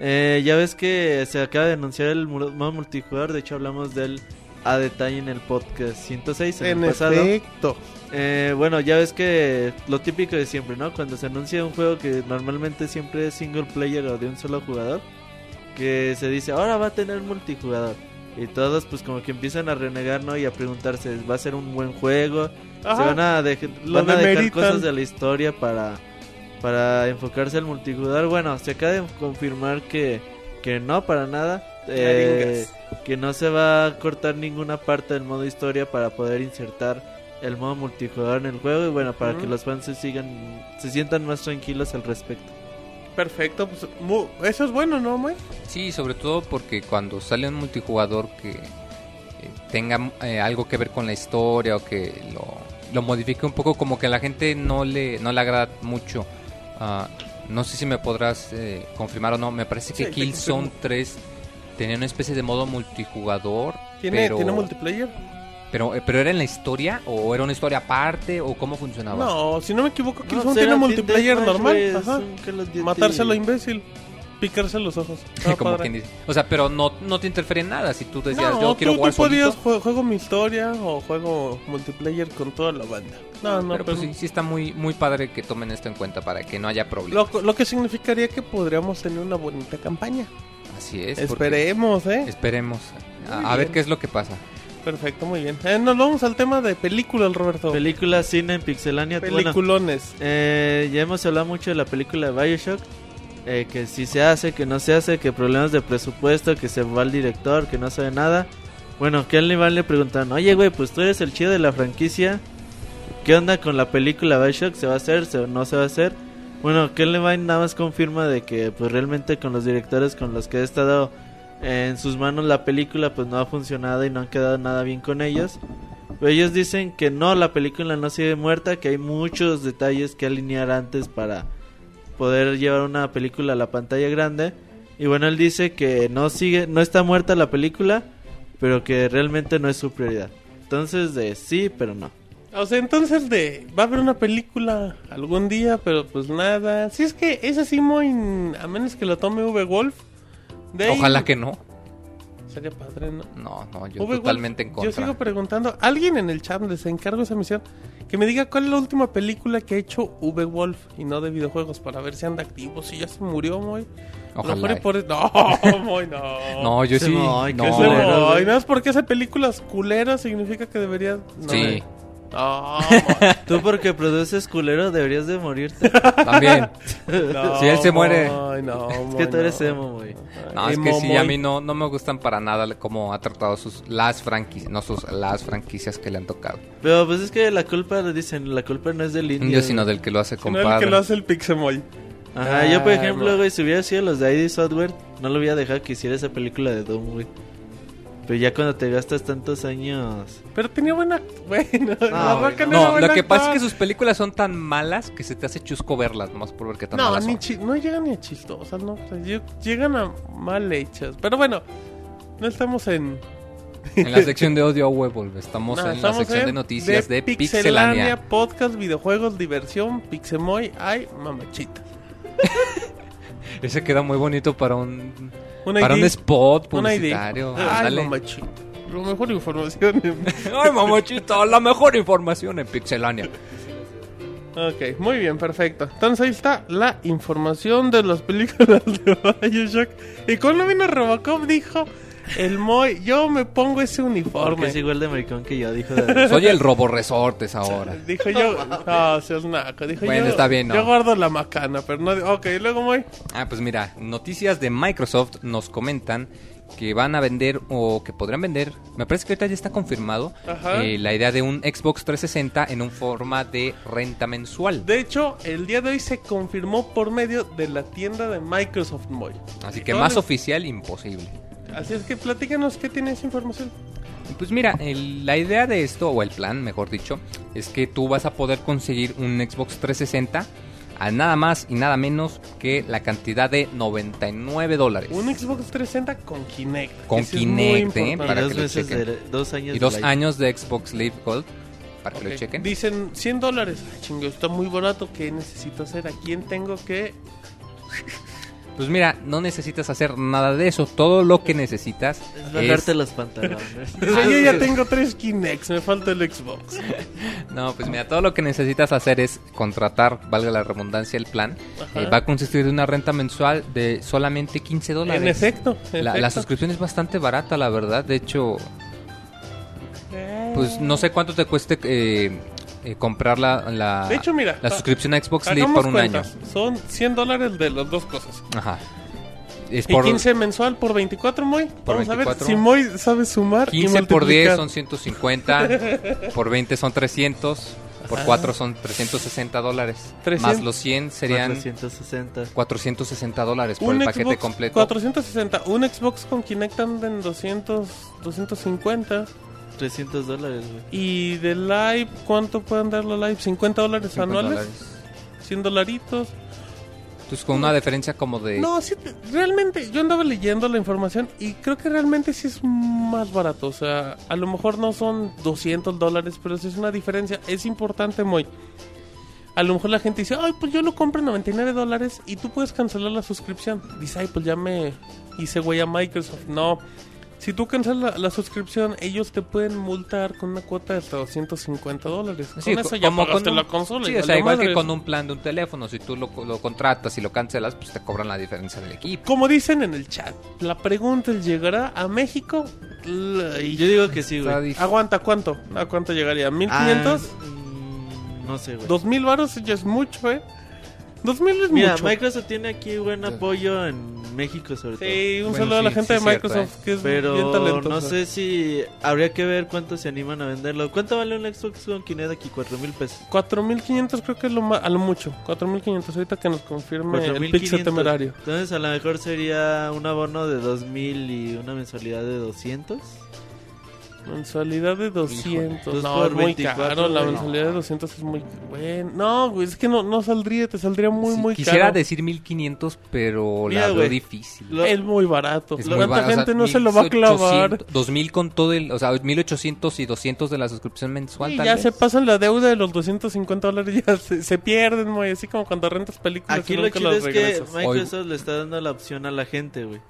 eh, ya ves que se acaba de anunciar el modo multijugador. De hecho, hablamos de él a detalle en el podcast 106 en, En el pasado. efecto. Eh, bueno, ya ves que lo típico de siempre, ¿no? Cuando se anuncia un juego que normalmente siempre es single player o de un solo jugador, que se dice, ahora va a tener multijugador. Y todos pues como que empiezan a renegar, ¿no? Y a preguntarse, ¿va a ser un buen juego? Ajá. Se van a, Lo van a dejar cosas de la historia para, para enfocarse al multijugador. Bueno, se acaba de confirmar que, que no, para nada. Eh, que no se va a cortar ninguna parte del modo historia para poder insertar el modo multijugador en el juego y bueno, para que los fans se sigan, se sientan más tranquilos al respecto. Perfecto. Pues, mu- eso es bueno, ¿no, Moy? Sí, sobre todo porque cuando sale un multijugador que, tenga eh, algo que ver con la historia o que lo, lo modifique un poco, como que a la gente no le, no le agrada mucho. Ah, no sé si me podrás eh, confirmar o no, me parece que Sí, Killzone confirmo. 3 tenía una especie de modo multijugador. ¿Tiene, pero, ¿Tiene multiplayer? Pero, eh, pero era en la historia o era una historia aparte o cómo funcionaba. No, si no me equivoco, No, Killzone será tiene multiplayer normal. Ajá. Matarse a lo imbécil. Picarse los ojos. Estaba [LAUGHS] como quien dice. O sea, pero no, no te interfería en nada. Si tú decías, No, yo quiero tú, jugar tú podías solito. jue- juego mi historia o juego multiplayer con toda la banda. No, no, pero pero, pues sí, sí está muy, muy padre que tomen esto en cuenta para que no haya problemas. lo, lo que significaría que podríamos tener una bonita campaña. Así es. porque- Esperemos, ¿eh? Esperemos. A, a ver qué es lo que pasa. Perfecto, muy bien. Eh, nos vamos al tema de películas, Roberto. Película, cine en Pixelania. Bueno, Peliculones. eh, ya hemos hablado mucho de la película de Bioshock. eh, que si se hace, que no se hace, que problemas de presupuesto, que se va el director, que no sabe nada. Bueno, que al Van le preguntaron, oye güey, pues tú eres el chido de la franquicia. ¿Qué onda con la película Bioshock? ¿Se va a hacer? ¿Se, ¿No se va a hacer? Bueno, que Levine nada más confirma de que pues realmente con los directores con los que ha estado en sus manos la película pues no ha funcionado y no han quedado nada bien con ellos. Pero ellos dicen que no, la película no sigue muerta, que hay muchos detalles que alinear antes para poder llevar una película a la pantalla grande. Y bueno, él dice que no sigue, no está muerta la película, pero que realmente no es su prioridad. Entonces de sí, pero no. O sea, entonces de va a haber una película algún día, pero pues nada. Si es que es así muy a menos que lo tome V Wolf. De ahí- Ojalá que no. Sería padre, ¿no? No, no, yo Wolf, totalmente en Yo contra. sigo preguntando, alguien en el chat les encargo esa misión que me diga cuál es la última película que ha hecho V Wolf y no de videojuegos para ver si anda activo, si ya se murió, muy. Ojalá. por... No, [LAUGHS] muy no. No, yo sí. Moy, no. Moy. güey. Nada más porque hace películas culeras significa que debería. No, Sí, No. [LAUGHS] Tú porque produces culero deberías de morirte. también. No, Si él se muere. No, es que tú eres emo, güey. No, es que sí, a mí no, no me gustan para nada cómo ha tratado sus las franquicias, no sus las franquicias que le han tocado. Pero pues es que la culpa, dicen, la culpa no es del indio. Sino del que lo hace Si no, el compadre. que lo hace el Pixemoy. Ajá, yo por Ay, ejemplo, güey, si hubiera sido los de ID Software, no lo hubiera dejado que hiciera esa película de Doom, güey. Pero ya cuando te gastas tantos años... Pero tenía buena. Bueno, la güey, Roca no. no, No, buena lo que pasa es que sus películas son tan malas que se te hace chusco verlas, nomás por ver qué tan No, malas ni son. chi- no llegan ni a chistosas, ¿no? O sea, lle- llegan a mal hechas. Pero bueno, no estamos en. En la sección de audio web, estamos No, en la estamos sección de noticias de, Pixelania, Pixelania. podcast, videojuegos, diversión, Pixemoy. Ay, mamachita. [LAUGHS] Ese queda muy bonito para un Para un spot publicitario. Ay, mamachita. Lo mejor información. en- [LAUGHS] Ay, mamachita, la mejor información en Pixelania. ok, muy bien, perfecto. Entonces ahí está la información de las películas de Bioshock. Y cuando vino Robocop dijo. El Moy, yo me pongo ese Porque uniforme. es igual de maricón que yo, dijo [LAUGHS] de... Soy el robo resortes ahora. [LAUGHS] Dijo yo, no, seas naco. Dijo Bueno, yo, está bien, ¿no? Yo guardo la macana, pero no. Ok, luego voy. Ah, pues mira, noticias de Microsoft nos comentan que van a vender o que podrán vender, me parece que ahorita ya está confirmado, eh, la idea de un Xbox 360 en un forma de renta mensual. De hecho, el día de hoy se confirmó por medio de la tienda de Microsoft Moy. Así que más oficial imposible. Así es que platícanos qué tiene esa información. Pues mira, el- la idea de esto, o el plan, mejor dicho, es que tú vas a poder conseguir un Xbox 360 a nada más y nada menos que la cantidad de 99 dólares. Un Xbox 360 con Kinect. Con Kinect, ¿eh? para y dos que lo chequen. de... Dos años Y de dos live. años de Xbox Live Gold, para que lo chequen. Dicen 100 dólares. Ay, chingo, está muy barato. ¿Qué necesito hacer? ¿A quién tengo que.? Pues mira, no necesitas hacer nada de eso. Todo lo que necesitas Es bajarte es... los pantalones. [LAUGHS] Yo ya tengo tres Kinects, me falta el Xbox. [LAUGHS] No, pues mira, todo lo que necesitas hacer es contratar, valga la redundancia, el plan. Eh, va a consistir de una renta mensual de solamente 15 dólares. En efecto. en La, suscripción es bastante barata, la verdad. De hecho, pues no sé cuánto te cueste eh, eh, comprar la, la, De hecho, mira, la suscripción a Xbox Live por un cuentas. año. Son 100 dólares de las dos cosas. Ajá. Es Y por 15 mensual por 24, Moy. Por Vamos a 24. ver si Moy sabe sumar. y 15 por 10 multiplicar. son 150, [LAUGHS] por 20 son 300. Por Ah. 4 son 360 dólares. 300. Más los 100 serían 460. 460 dólares por Un el paquete Xbox completo. 460. Un Xbox con Kinect anda en 200, 250. 300 dólares, güey. Y de Live, ¿cuánto pueden dar los Live? 50 dólares 50 anuales. dólares. 100 dolaritos. Entonces con una diferencia como de... No, sí, te- realmente yo andaba leyendo la información y creo que realmente sí es más barato. O sea, a lo mejor no son 200 dólares, pero sí es una diferencia. Es importante, muy. A lo mejor la gente dice, ay, pues yo lo compro en 99 dólares y tú puedes cancelar la suscripción. Dice, ay, pues ya me hice güey a Microsoft. No. Si tú cancelas la, la suscripción, ellos te pueden multar con una cuota de hasta 250 dólares. Sí, con co- eso ya como pagaste con un- la consola. Sí, y o sea, igual que con un plan de un teléfono, si tú lo, lo contratas y lo cancelas, pues te cobran la diferencia del equipo. Como dicen en el chat, la pregunta es, ¿llegará a México? Y- Yo digo que sí, güey. Aguanta, ¿cuánto? ¿A cuánto llegaría? ¿1500? Ah, mm, no sé, güey. ¿2000 varos? Ya es mucho, ¿eh? 2000 es Mira, mucho. Microsoft tiene aquí buen apoyo en México, sobre todo. Sí, un Bueno, saludo a la sí, gente sí, de cierto, Microsoft, que es bien Pero talentosa. no sé si habría que ver cuánto se animan a venderlo. ¿Cuánto vale un Xbox con Kinect aquí? 4 mil pesos. 4500 creo que es lo ma- a lo mucho. 4500, ahorita que nos confirme el 4,500. Pixel temerario. Entonces a lo mejor sería un abono de 2000 y una mensualidad de 200. Mensualidad de 200. Híjole, no, es por muy 24, caro. La mensualidad de 200 es muy bueno. No, güey, es que no, no saldría, te saldría muy, Sí, muy quisiera caro. decir 1500, pero Mira, la veo güey. difícil. Lo- Es muy barato. Es ¿Cuánta muy barato, o sea, gente no se lo va a clavar? 1800, 2000 con todo el, o sea, 1800 y 200 de la suscripción mensual. Y tal ya vez. se pasan la deuda de los 250 dólares, [LAUGHS] ya se, se pierden, güey. Así como cuando rentas películas Aquí y lo chido es que. Microsoft le está dando la opción a la gente, güey.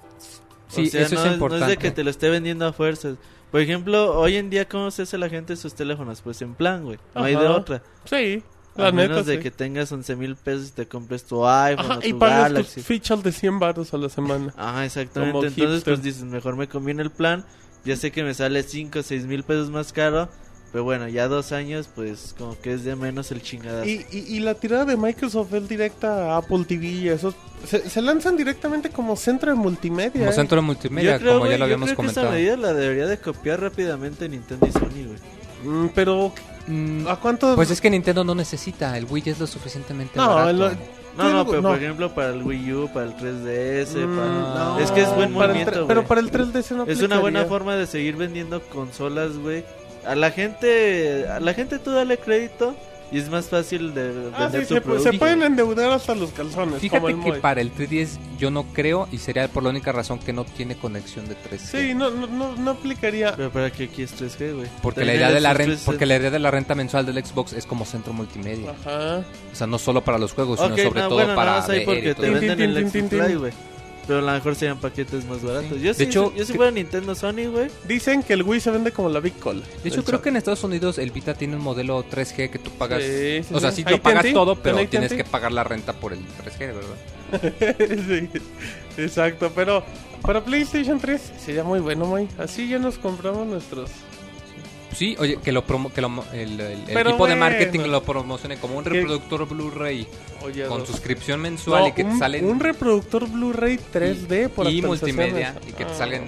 Sí, o sea, eso no, es no importante. es de que te lo esté vendiendo a fuerzas. Por ejemplo, hoy en día, ¿cómo se hace la gente sus teléfonos? Pues en plan, güey. No hay de Ajá. otra. Sí, la a neta, menos de sí. que tengas 11 mil pesos y te compres tu iPhone Ajá, o y tu pagas Galaxy. tus fichas de 100 baros a la semana. Ajá, exactamente. Como Entonces, hipster. pues dices, mejor me conviene el plan. Ya sé que me sale 5 o 6 mil pesos más caro. Pero bueno, ya dos años, pues como que es de menos el chingadazo. Y, y, y la tirada de Microsoft es directa a Apple TV y esos. Se, se lanzan directamente como centro de multimedia. Como ¿eh? centro de multimedia, yo creo, como güey, ya lo yo habíamos creo que comentado. esa medida la debería de copiar rápidamente Nintendo y Sony, güey. Mm, pero, Mm, ¿a cuánto? pues es que Nintendo no necesita, el Wii es lo suficientemente No, barato. lo- No, no, pero no. por ejemplo para el Wii U, para el 3DS, Mm, para... no, Es que es buen para el movimiento, tre- güey. Pero para el 3DS no Es una buena aplicaría. forma de seguir vendiendo consolas, güey. A la gente, a la gente tú dale crédito y es más fácil de vender Ah, sí, tu se, producto. se pueden endeudar hasta los calzones. como Fíjate el que Moy. para el 3DS yo no creo y sería por la única razón que no tiene conexión de 3G. Sí, no, no, no, no aplicaría. Pero para que aquí es 3G, güey. Porque la, idea de la renta, 360. porque la idea de la renta mensual del Xbox es como centro multimedia. Ajá. O sea, no solo para los juegos, Ok, sino sobre no, todo bueno, para ver y porque todo te venden el Xbox güey. Pero a lo mejor serían paquetes más baratos. Sí. Yo, De sí, hecho, yo si que- fuera Nintendo Sony, güey. Dicen que el Wii se vende como la Big Cola. De hecho, creo que en Estados Unidos el Vita tiene un modelo 3G que tú pagas. Sí, sí, o sea, sí. sí lo pagas todo, pero ¿Con tienes que pagar la renta por el 3G, ¿verdad? [LAUGHS] sí, exacto, pero para PlayStation 3 sería muy bueno, Moy. Así ya nos compramos nuestros. Sí, oye, que lo promo, que lo, el, el- equipo de bueno. marketing lo promocione como un reproductor Blu-ray con suscripción mensual No, y que te un, salen un reproductor Blu-ray 3D por y multimedia y que te Ah. salgan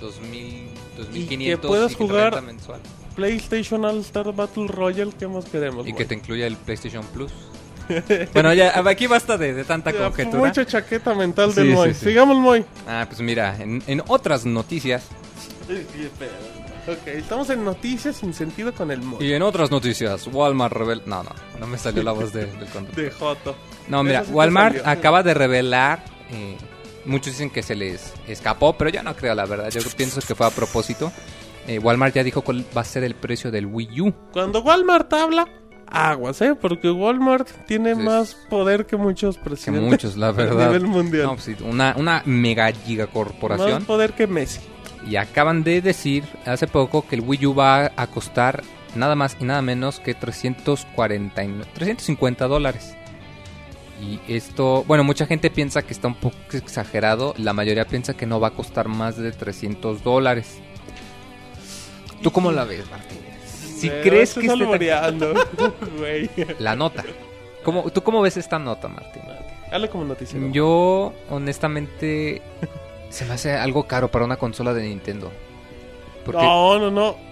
2000, Y 2500 que puedas y que te jugar mensual PlayStation All Star Battle Royale, ¿qué más queremos? y Moy? que te incluya el PlayStation Plus. [LAUGHS] bueno, ya aquí basta de, de tanta Ya, conjetura. Mucha chaqueta mental Sí, del Moy. sí, sí. Sigamos, Moy. Ah, pues mira, en, en otras noticias Ok, estamos en noticias sin sentido con el Moy. y en otras noticias, Walmart revela, no, no, no me salió la voz de- del conductor. De Joto. No, mira, sí Walmart acaba de revelar. eh, muchos dicen que se les escapó, pero yo no creo, la verdad. Yo pienso que fue a propósito. Eh, Walmart ya dijo cuál va a ser el precio del Wii U. Cuando Walmart habla, aguas, ¿eh? Porque Walmart tiene Sí. más poder que muchos Que presidentes. muchos, la [LAUGHS] A verdad. nivel mundial. No, pues una, una mega más gigacorporación. poder que Messi. Y acaban de decir hace poco que el Wii U va a costar nada más y nada menos que 349, 350 dólares. Y esto, bueno, mucha gente piensa que está un poco exagerado. La mayoría piensa que no va a costar más de 300 dólares. ¿Tú cómo la ves, Martínez? Si crees que alboreando, [LAUGHS] güey. la nota. ¿Cómo, ¿Tú cómo ves esta nota, Martín? Hazle como noticia. Yo, honestamente, se me hace algo caro para una consola de Nintendo. Porque No, no, no.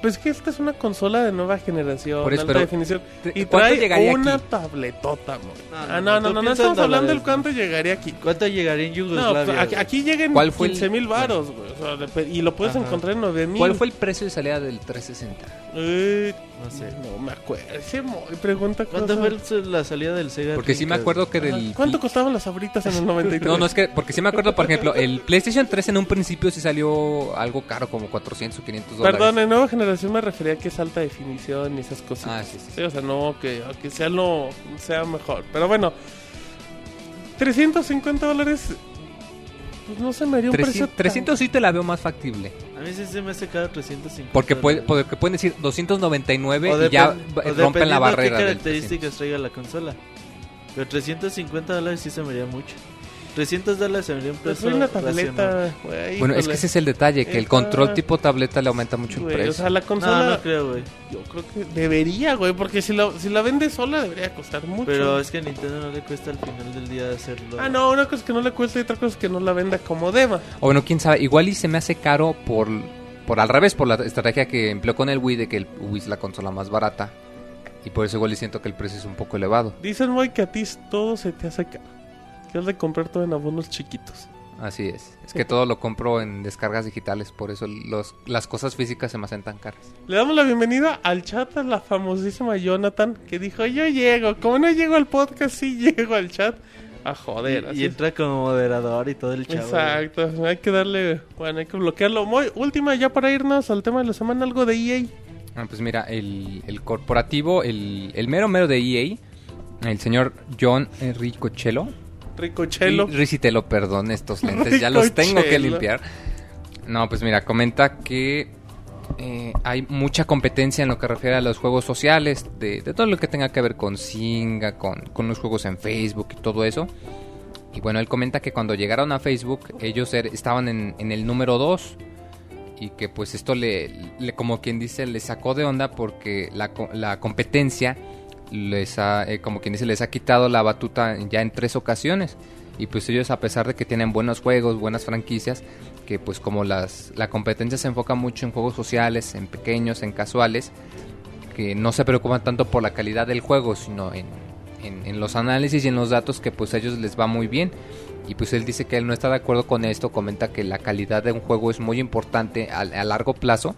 Pues que esta es una consola de nueva generación, Por eso, alta pero- definición. ¿Te- Y ¿Cuánto trae llegaría una aquí? tabletota, amor. No, ah, no, no, no, no, no, no, estamos hablando del cuánto llegaría aquí. ¿Cuánto llegaría en No, Yugoslavia? pues, aquí, lleguen ¿Cuál fue el- 15 mil varos, güey. O sea, de- y lo puedes Ajá. encontrar en 9 mil. ¿Cuál fue el precio de salida del 360? Eh, No sé. no me acuerdo. Ese pregunta ¿Cuánto cosas. fue el- la salida del Sega? Porque sí me Dreamcast? acuerdo que del... ¿Cuánto costaban las abritas en el [LAUGHS] 93? No, no es que, porque sí me acuerdo, por ejemplo, el PlayStation 3 en un principio sí salió algo caro, como 400 o 500 dólares. Perdón, en nueva generación me refería a que es alta definición y esas cositas. Ah, sí, sí, sí. o sea, no que, que sea lo sea mejor. Pero bueno, 350 dólares, pues no se me haría un precio. 300, tan- 300 sí te la veo más factible. A mí sí se me hace cada 350. Porque, puede, porque pueden decir 299 O y ya o rompen la barrera. qué del características traiga la consola. Pero 350 dólares sí se me haría mucho. 300 dólares haría un Pues precio soy una tableta, güey. Bueno, es que ese es el detalle, que el control tipo tableta le aumenta mucho el precio. O sea, la No, consola, no creo, güey. yo creo que debería, güey, porque si la, si la vende sola debería costar mucho. Pero es que a Nintendo no le cuesta al final del día hacerlo. Ah, no, una cosa es que no le cuesta y otra cosa es que no la venda como deba. O bueno, quién sabe, igual y se me hace caro por, por al revés, por la estrategia que empleó con el Wii de que el Wii es la consola más barata. Y por eso igual y siento que el precio es un poco elevado. Dicen, güey, que a ti todo se te hace caro. Que has de comprar todo en abonos chiquitos. Así es. Es que todo lo compro en descargas digitales, por eso los, las cosas físicas se me hacen tan caras. Le damos la bienvenida al chat a la famosísima Jonathan, que dijo, yo llego. Como no llego al podcast, sí [LAUGHS] llego al chat. A joder. Y, así y entra como moderador y todo el chavo. Exacto, hay que darle, bueno, hay que bloquearlo. Muy, última, ya para irnos al tema de la semana, algo de EA. Ah, pues mira, el, el corporativo, el, el mero mero de EA, el señor John Ricochelo, Ricochelo. Ri- Ricitelo, perdón, estos [LAUGHS] lentes ya los tengo que limpiar. No, pues mira, comenta que eh, hay mucha competencia en lo que refiere a los juegos sociales, de, de todo lo que tenga que ver con Singa, con, con los juegos en Facebook y todo eso. Y bueno, él comenta que cuando llegaron a Facebook, ellos er- estaban en, en el número 2 y que pues esto le, le- como quien dice, le sacó de onda porque la, la competencia les ha, eh, como quien dice, les ha quitado la batuta ya en tres ocasiones. Y pues ellos a pesar de que tienen buenos juegos, buenas franquicias, que pues como las, la competencia se enfoca mucho en juegos sociales, en pequeños, en casuales, que no se preocupan tanto por la calidad del juego, sino en, en- los análisis y en los datos que pues a ellos les va muy bien. Y pues él dice que él no está de acuerdo con esto, comenta que la calidad de un juego es muy importante a, a largo plazo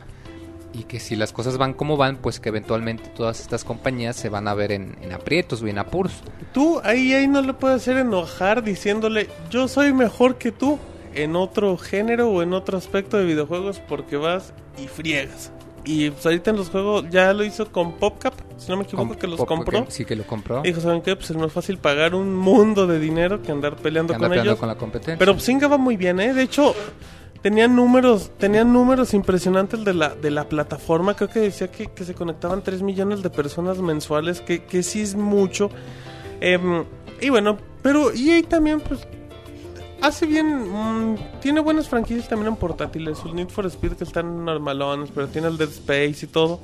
y que si las cosas van como van, pues que eventualmente todas estas compañías se van a ver en, en aprietos o en apuros. Tú ahí, ahí no le puedes hacer enojar diciéndole, yo soy mejor que tú en otro género o en otro aspecto de videojuegos porque vas y friegas. Y pues ahorita en los juegos ya lo hizo con PopCap, si no me equivoco, Com- que los pop- compró. Sí, que lo compró. Dijo, ¿saben qué? Pues es más fácil pagar un mundo de dinero que andar peleando que anda con peleando ellos. con la competencia. Pero Singa va muy bien, ¿eh? De hecho, tenían números, tenían números impresionantes de la, de la plataforma. Creo que decía que, que se conectaban 3 millones de personas mensuales, que, que sí es mucho. Em, y bueno, pero EA también, pues, hace bien, mm, tiene buenas franquicias también en portátiles. Sus Need for Speed que están normalones, pero tiene el Dead Space y todo.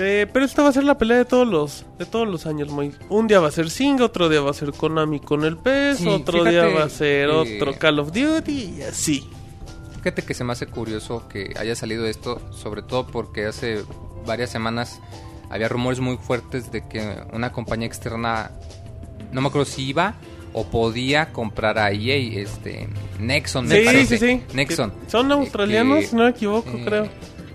Eh, pero esta va a ser la pelea de todos los de todos los años, muy. Un día va a ser Singa, otro día va a ser Konami con el PES, Sí, otro fíjate día va a ser otro Call of Duty y así. Fíjate que se me hace curioso que haya salido esto, sobre todo porque hace varias semanas había rumores muy fuertes de que una compañía externa, no me acuerdo si iba o podía comprar a EA, este, Nexon, me Sí, parece. sí, sí. Nexon. Son Eh, australianos, que, no me equivoco, eh, creo.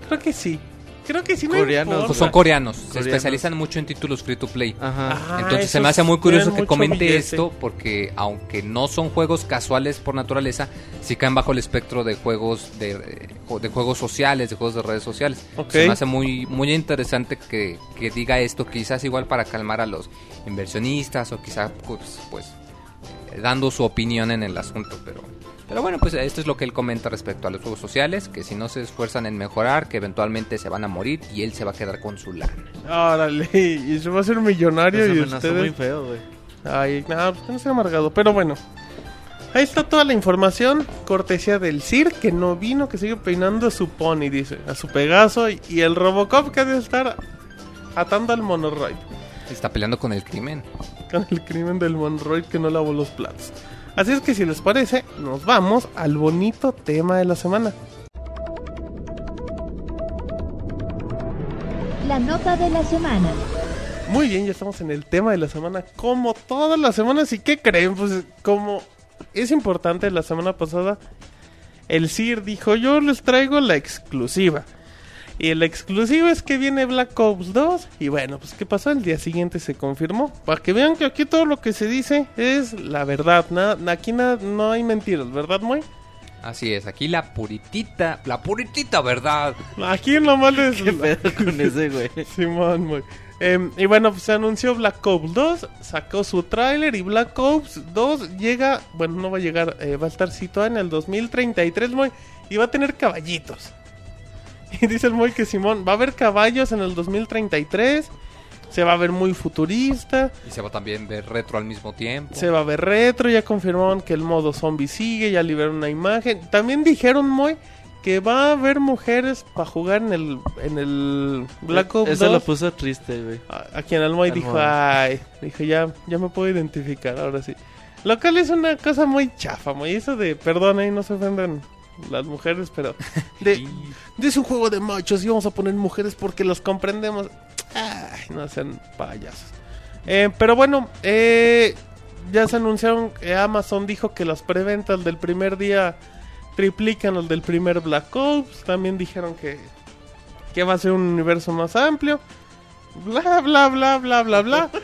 Creo que sí. Creo que sí, no Coreanos, importa. Pues son coreanos, se especializan mucho en títulos free to play. Ajá. Ah, Entonces se me hace muy curioso que comente billete. esto porque aunque no son juegos casuales por naturaleza, sí caen bajo el espectro de juegos de, eh, de juegos sociales, de juegos de redes sociales. Ok. Se me hace muy muy interesante que, que diga esto, quizás igual para calmar a los inversionistas o quizás pues, pues eh, dando su opinión en el asunto, pero pero bueno, pues esto es lo que él comenta respecto a los juegos sociales, que si no se esfuerzan en mejorar, que eventualmente se van a morir y él se va a quedar con su lana. Órale, [LAUGHS] y se va a hacer millonario y ustedes... muy feo, güey. Ay, no, pues no sea amargado. Pero bueno, ahí está toda la información. Cortesía del CIR, que no vino, que sigue peinando a su pony, dice. A su Pegaso. Y, y el Robocop que debe estar atando al Monoroid. Está peleando con el crimen. Con el crimen del Monoroid que no lavó los platos. Así es que si les parece, nos vamos al bonito tema de la semana. nota de la semana. Muy bien, ya estamos en el tema de la semana, como todas las semanas. ¿Y qué creen? Pues como es importante, la semana pasada el CIR dijo, yo les traigo la exclusiva. Y la exclusiva es que viene Black Ops 2. Y bueno, pues ¿qué pasó? El día siguiente se confirmó. Para que vean que aquí todo lo que se dice es la verdad. Nada, aquí nada, no hay mentiras, ¿verdad, Moy? Así es, aquí la puritita, la puritita verdad. Aquí nomás es... [LAUGHS] ¿Qué pedo con ese, güey? [LAUGHS] Simón, Moy. Eh, y bueno, pues se anunció Black Ops 2, sacó su tráiler y Black Ops 2 llega, bueno, no va a llegar, eh, va a estar situada en el 2033, Moy, y va a tener caballitos. [LAUGHS] Y dice el Moy que Simón, va a haber caballos en el 2033, se va a ver muy futurista, Y se va también ver retro al mismo tiempo. se va a ver retro, ya confirmaron que el modo zombie sigue, ya liberaron una imagen. También dijeron, Moy, que va a haber mujeres para jugar en el, en el Black Ops Eso 2. lo puso triste, güey. A, a quien Almoy Almoy. dijo, ay, dijo, ya, ya me puedo identificar, ahora sí. Lo cual es una cosa muy chafa, muy eso de, perdón, ahí no se ofendan las mujeres, pero [LAUGHS] de, de es un juego de machos y vamos a poner mujeres porque los comprendemos. Ay, no sean payasos. Eh, pero bueno, eh, ya se anunciaron que Amazon dijo que las preventas del primer día triplican los del primer Black Ops. También dijeron que, que va a ser un universo más amplio. Bla, bla, bla, bla, bla, bla. [LAUGHS]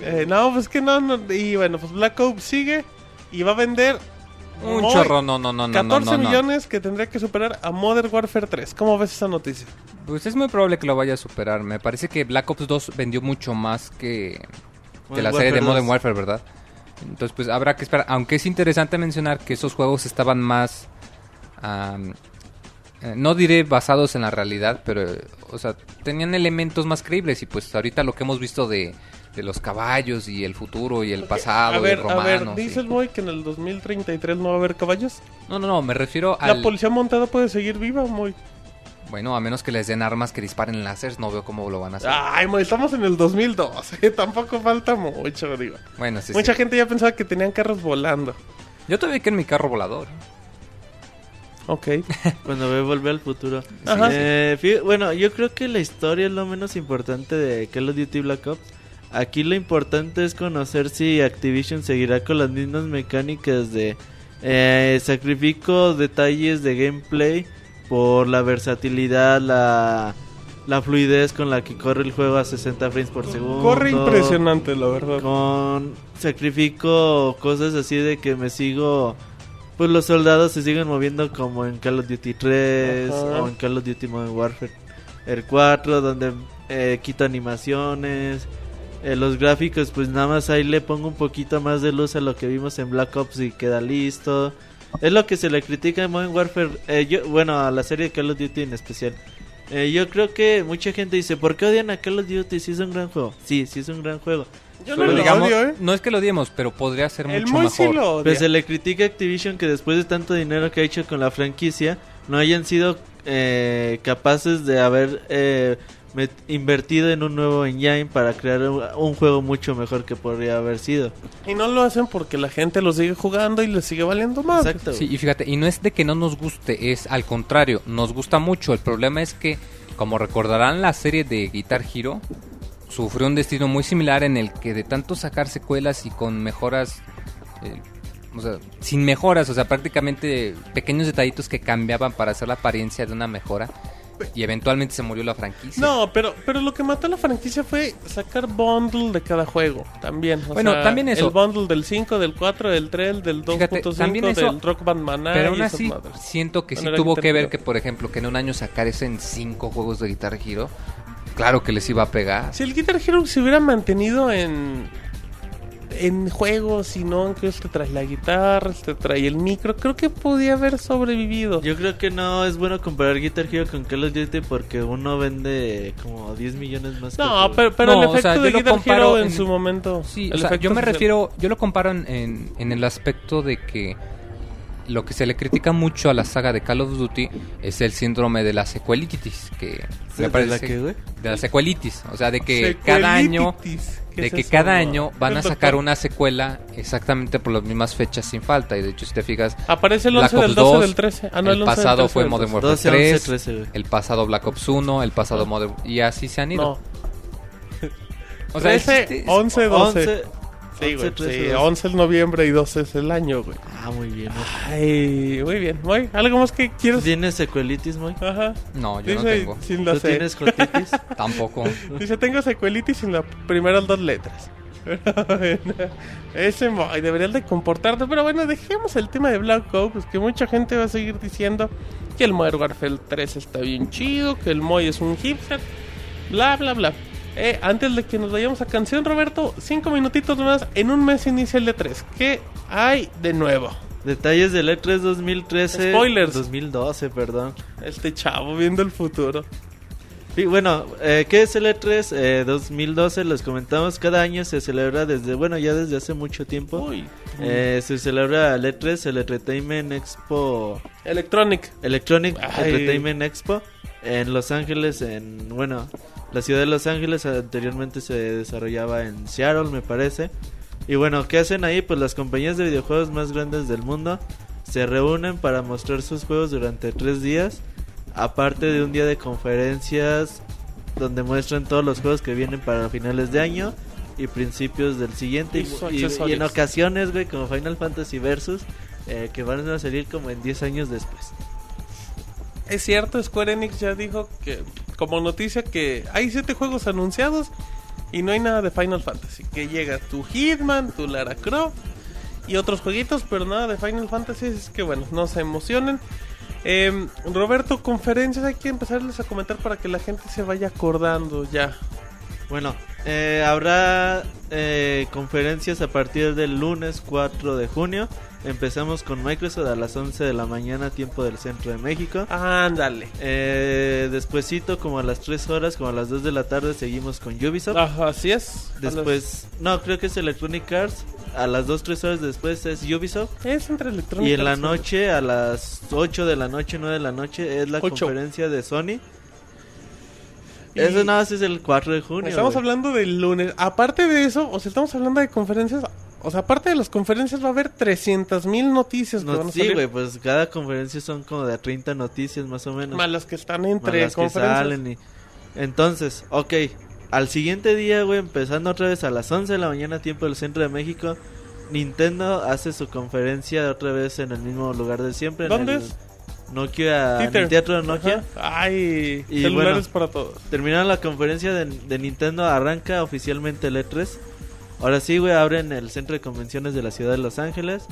Eh, no, pues que no, no. Y bueno, pues Black Ops sigue y va a vender Un chorro, no, no, no, no, 14 no, no, millones que tendría que superar a Modern Warfare 3. ¿Cómo ves esa noticia? Pues es muy probable que lo vaya a superar. Me parece que Black Ops 2 vendió mucho más que, que la serie de Modern 2. Warfare, ¿verdad? Entonces, pues habrá que esperar. Aunque es interesante mencionar que esos juegos estaban más. eh, no diré basados en la realidad, pero, o sea, tenían elementos más creíbles. Y pues ahorita lo que hemos visto de, de los caballos y el futuro y el pasado a ver, y a romanos. ver, y- dice el boy que en el 2033 no va a haber caballos. No, no, no, me refiero La al. policía montada puede seguir viva, muy. Bueno, a menos que les den armas que disparen láseres, no veo cómo lo van a hacer. Ay, muy, estamos en el 2012. Tampoco falta mucho, digo. Bueno, sí, Mucha sí. gente ya pensaba que tenían carros volando. Yo todavía que en mi carro volador. Ok. [LAUGHS] Cuando ve Volver al Futuro. Ajá. Eh, bueno, yo creo que la historia es lo menos importante de Call of Duty Black Ops. Aquí lo importante es conocer si Activision seguirá con las mismas mecánicas de eh, sacrifico detalles de gameplay por la versatilidad, la, la fluidez con la que corre el juego a 60 frames por segundo. Corre impresionante, la verdad. Con sacrifico cosas así de que me sigo. Pues los soldados se siguen moviendo como en Call of Duty 3 Ajá. o en Call of Duty Modern Warfare el 4, donde eh, quito animaciones. Eh, los gráficos, pues nada más ahí le pongo un poquito más de luz a lo que vimos en Black Ops y queda listo. Es lo que se le critica en Modern Warfare, eh, yo, bueno, a la serie de Call of Duty en especial. Eh, yo creo que mucha gente dice, ¿por qué odian a Call of Duty si es un gran juego? Sí, sí es un gran juego. Yo no lo digamos, odio, ¿eh? no es que lo odiemos, pero podría ser El mucho muy mejor. sí lo odia. Pues se le critica a Activision que después de tanto dinero que ha hecho con la franquicia, no hayan sido eh, capaces de haber eh, invertido en un nuevo engine para crear un, un juego mucho mejor que podría haber sido. Y no lo hacen porque la gente lo sigue jugando y le sigue valiendo más. Exacto. Sí, y fíjate, y no es de que no nos guste, es al contrario, nos gusta mucho. El problema es que, como recordarán la serie de Guitar Hero, sufrió un destino muy similar en el que de tanto sacar secuelas y con mejoras, eh, o sea, sin mejoras, o sea, prácticamente pequeños detallitos que cambiaban para hacer la apariencia de una mejora, y eventualmente se murió la franquicia. No, pero, pero lo que mató a la franquicia fue sacar bundle de cada juego también. O Bueno, sea, también eso. El bundle del 5, del 4, del 3, del Fíjate, 2.5, también eso- del Rock Band Maná Pero aún así, siento que sí Bueno, tuvo que ver que, por ejemplo, que en un año sacar eso en cinco juegos de Guitar Hero, claro que les iba a pegar. Si el Guitar Hero se hubiera mantenido en en juegos y no en que te trae la guitarra, te trae el micro, creo que podía haber sobrevivido. Yo creo que no es bueno comparar Guitar Hero con Call of Duty porque uno vende como 10 millones más. no, pero, pero No, el o efecto sea, de Guitar comparo Hero en, en- su momento. Sí, el o sea, efecto yo me social. refiero, yo lo comparo en, en, en el aspecto de que lo que se le critica mucho a la saga de Call of Duty es el síndrome de la secuelitis, que me ¿De parece la qué, güey? de la secuelitis, o sea, de que cada año Secuelitis. ¿Qué de es que eso? cada año van a El sacar una secuela exactamente por las mismas fechas sin falta y de hecho si te fijas Aparece el Black 11 del Ops 12 2, del 13. Ah, no, el 11 del pasado 13 fue Modern 12. Warfare 12, 11, 3, 13, güey. el pasado Black Ops 1, el pasado Modern y así se han ido. No. o sea, 13, existe- 11, 12. 11, Sí, güey. 13, sí, 12. 11 es noviembre y 12 es el año, güey. Ah, muy bien. ¿no? Ay, muy bien. Muy, ¿Algo más que quieres? ¿Tienes secuelitis, muy? Ajá. No, yo no Dice, tengo. sin la ¿Tú C. tienes cotitis? [LAUGHS] Tampoco. Dice, tengo secuelitis sin las primeras dos letras. [LAUGHS] Pero bueno, ese Moy deberías de comportarte. Pero bueno, dejemos el tema de Black Ops, que mucha gente va a seguir diciendo que el Modern Warfare 3 está bien chido, que el Moy es un hipster, bla, bla, bla. Eh, antes de que nos vayamos a canción, Roberto, cinco minutitos más. En un mes inicia el D3. ¿Qué hay de nuevo? Detalles del E E3 2013. Spoilers. 2012, perdón. Este chavo viendo el futuro. Sí, bueno, eh, ¿qué es el E3 eh, 2012? Les comentamos, cada año se celebra desde, bueno, ya desde hace mucho tiempo. Uy. Eh, se celebra el E3, el Entertainment Expo, Electronic. Electronic Ay. Entertainment Expo, en Los Ángeles, en, bueno, la ciudad de Los Ángeles anteriormente se desarrollaba en Seattle, me parece. Y bueno, ¿qué hacen ahí? Pues las compañías de videojuegos más grandes del mundo se reúnen para mostrar sus juegos durante tres días, aparte de un día de conferencias donde muestran todos los juegos que vienen para finales de año y principios del siguiente. Y Y, y- en ocasiones, güey, como Final Fantasy Versus, eh, que van a salir como en 10 años después. Es cierto, Square Enix ya dijo que, como noticia, que hay siete juegos anunciados y no hay nada de Final Fantasy. Que llega tu Hitman, tu Lara Croft y otros jueguitos, pero nada de Final Fantasy. Es que bueno, no se emocionen. Em, Roberto, conferencias hay que empezarles a comentar para que la gente se vaya acordando ya. Bueno, eh, habrá eh, conferencias a partir del lunes 4 de junio. Empezamos con Microsoft a las 11 de la mañana, tiempo del centro de México. Ándale. Eh, despuesito, como a las 3 horas, como a las 2 de la tarde, seguimos con Ubisoft. Ajá, así es. Después, no, creo que es Electronic Arts. A las 2-3 horas después es Ubisoft. Es entre electrónica. Y en la noche, a las 8 de la noche, 9 de la noche, es la Ocho. conferencia de Sony. Y- Eso nada más es el 4 de junio. Estamos hablando del lunes. Aparte de eso, o sea, estamos hablando de conferencias. O sea, aparte de las conferencias, va a haber 300 mil noticias que No, van a sí, güey, pues cada conferencia son como de 30 noticias más o menos. Más las que están entre las que conferencias. salen y... Entonces, ok, al siguiente día, güey, empezando otra vez a las 11 de la mañana, tiempo del centro de México, Nintendo hace su conferencia otra vez en el mismo lugar de siempre. en ¿Dónde el es? Nokia, en Theater. el teatro de Nokia. Ajá. Ay, Y celulares bueno. para todos. Terminando la conferencia de, de Nintendo, arranca oficialmente el E3. Ahora sí, güey, abren el centro de convenciones de la ciudad de Los Ángeles.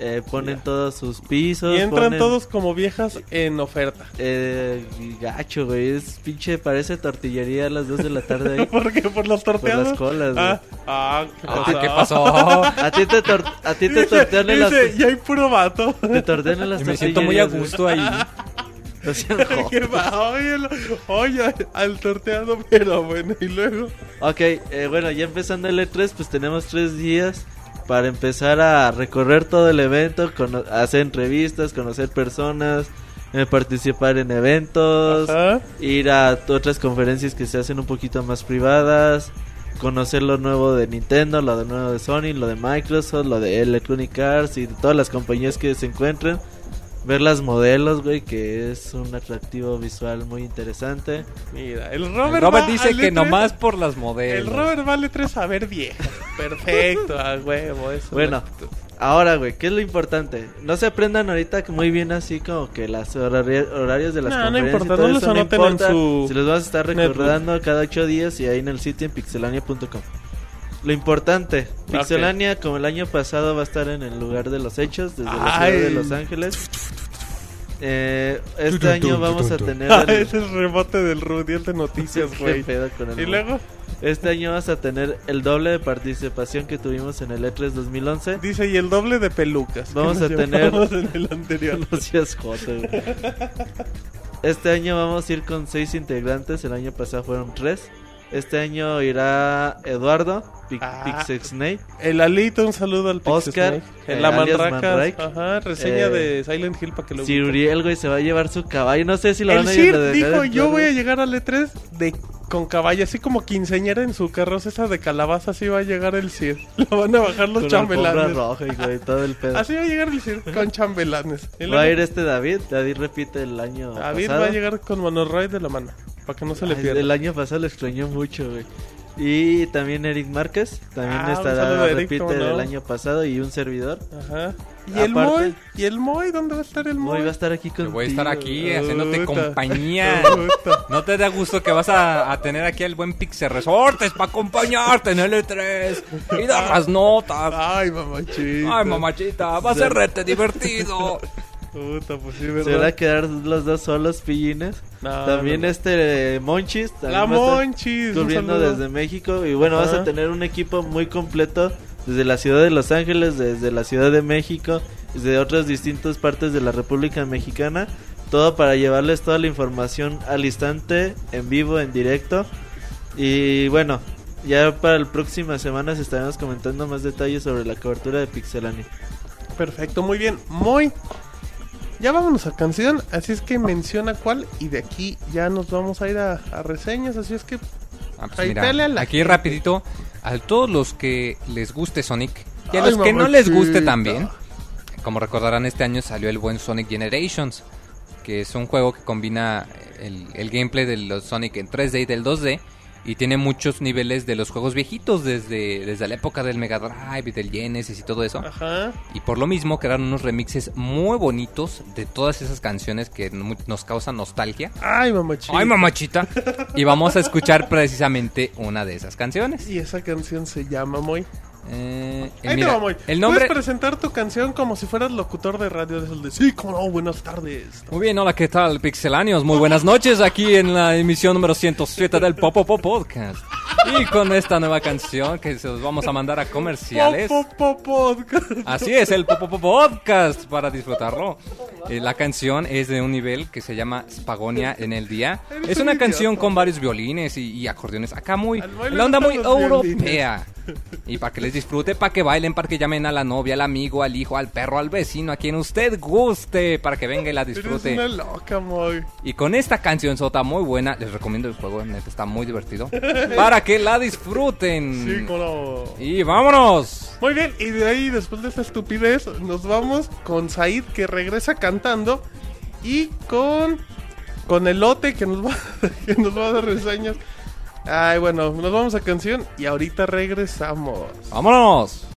eh, ponen Ya. todos sus pisos. Y entran ponen- todos como viejas en oferta. Eh, gacho, güey. Es pinche, parece tortillería a las 2 de la tarde ahí. [LAUGHS] ¿Por qué? ¿Por los torteados? las colas, güey. Ah, ah, ¿qué Ah, pasó? ¿qué pasó? A ti te, tor- a ti te Dice, tortean en las, dice, y hay puro vato. te tortean en las Me siento muy a gusto ahí. [LAUGHS] No. Oye, [LAUGHS] oye, al torteado, pero bueno, y luego. Ok, eh, bueno, ya empezando el E3, pues tenemos tres días para empezar a recorrer todo el evento, hacer entrevistas, conocer personas, eh, participar en eventos, Ajá. ir a otras conferencias que se hacen un poquito más privadas, conocer lo nuevo de Nintendo, lo de nuevo de Sony, lo de Microsoft, lo de Electronic Arts y de todas las compañías que se encuentren. Ver las modelos, güey, que es un atractivo visual muy interesante. Mira, el El Robert, Robert va dice que E3. nomás por las El modelos. Robert vale tres a ver vieja. [LAUGHS] Perfecto, a huevo, eso. es Bueno. Ahora, güey, ¿qué es lo importante? No se aprendan ahorita que muy bien así como que las horari- horarios de las No, no conferencias. y importa, no los anoten en su Se los vas a estar recordando cada ocho días y ahí en el sitio en pixelania.com. Lo importante, Pixelania como el año pasado va a estar en el lugar de los hechos, desde la Ay. ciudad de Los Ángeles. Eh, este año vamos a tener... Ah, el- [LAUGHS] ese es el rebote del Rudy, el de noticias, [LAUGHS] ¿Qué güey. pedo con el Y luego Este año vamos a tener el doble de participación que tuvimos en el E E3 2011. dice, y el doble de pelucas. que Vamos nos a tener- en el anterior. [LAUGHS] No seas güey. Este año vamos a ir con seis integrantes. El año pasado fueron tres. Este año irá Eduardo, Pic- Ah. Pixexnay. El Alito, un saludo al Pixel Oscar, Snake. El Amanracas. Mandrake. Ajá, reseña Eh, de Silent Hill para que lo Si ubiquen. Uriel, güey, se va a llevar su caballo. No sé si lo El van a Sir dejar dijo, yo voy a güey". llegar al E3 de, con caballo, así como quinceañera en su carroza esa de calabaza, así va a llegar el Sir. [LAUGHS] Lo van a bajar los Con chambelanes. roja y güey, todo el [LAUGHS] pedo. Así va a llegar el Sir con chambelanes. Y Va a ir este David. David repite el año David pasado. va a llegar con Monoroid de la mano, para que no se le pierda. el año pasado lo extrañó mucho, güey. Y también Eric Márquez. También Ah, estará, Eric, repite ¿cómo no? del año pasado. Y un servidor. Ajá. ¿Y el Aparte- Moy? ¿Y el Moy? ¿Dónde va a estar el Moy? Moy va a estar aquí contigo. Voy a estar aquí güey. haciéndote Puta. compañía. [LAUGHS] Puta. ¿No te da gusto que vas a, a tener aquí al buen Pixel Resortes para acompañarte en el E3 y dar las notas? Ay, mamachita. Ay, mamachita, va a ser rete divertido. Puta, pues sí, Se van a quedar los dos solos, pillines. No, también no, no. este Monchis. también La Monchis. Cubriendo desde México. Y bueno, vas a tener un equipo muy completo. Desde la ciudad de Los Ángeles, desde la ciudad de México, desde otras distintas partes de la República Mexicana. Todo para llevarles toda la información al instante, en vivo, en directo. Y bueno, ya para la próxima semana estaremos comentando más detalles sobre la cobertura de Pixelania. Perfecto, muy bien. Muy. Ya vámonos a canción, así es que menciona cuál y de aquí ya nos vamos a ir a, a reseñas, así es que Ah, pues mira, a aquí gente. rapidito, a todos los que les guste Sonic y a Ay, los que no les guste también, como recordarán este año salió el buen Sonic Generations, que es un juego que combina el, el gameplay de los Sonic en 3D y del 2D y tiene muchos niveles de los juegos viejitos desde, desde la época del Mega Drive y del Genesis y todo eso. Ajá. Y por lo mismo crearon unos remixes muy bonitos de todas esas canciones que nos causan nostalgia. Ay, mamachita. Ay, mamachita. Y vamos a escuchar precisamente una de esas canciones. Y esa canción se llama Moy. Eh, Ahí mira, te el nombre... Puedes presentar tu canción como si fueras locutor de radio de esos de sí, como no, buenas tardes. Muy bien, hola, ¿qué tal, Pixelanios? Muy buenas noches aquí en la emisión número 107 del Popopo Podcast. Y con esta nueva canción que se los vamos a mandar a comerciales. Po, po, po, podcast. Así es, el Popopo Podcast para disfrutarlo. Eh, la canción es de un nivel que se llama Spagonia en el día. [LAUGHS] Es un una canción con varios violines y, y acordeones. Acá muy, la onda muy europea. Y para que les disfrute, para que bailen, para que llamen a la novia, al amigo, al hijo, al perro, al vecino, a quien usted guste, para que venga y la Eres disfrute. una loca. Y con esta canción sota muy buena, les recomiendo el juego, neta está muy divertido, [LAUGHS] para que la disfruten. Sí, como no. Y vámonos. Muy bien, y de ahí, después de esta estupidez, nos vamos con Said que regresa cantando y con con Elote que nos va, [LAUGHS] que nos va a dar reseñas. Ay, bueno, nos vamos a canción y ahorita regresamos. Vámonos.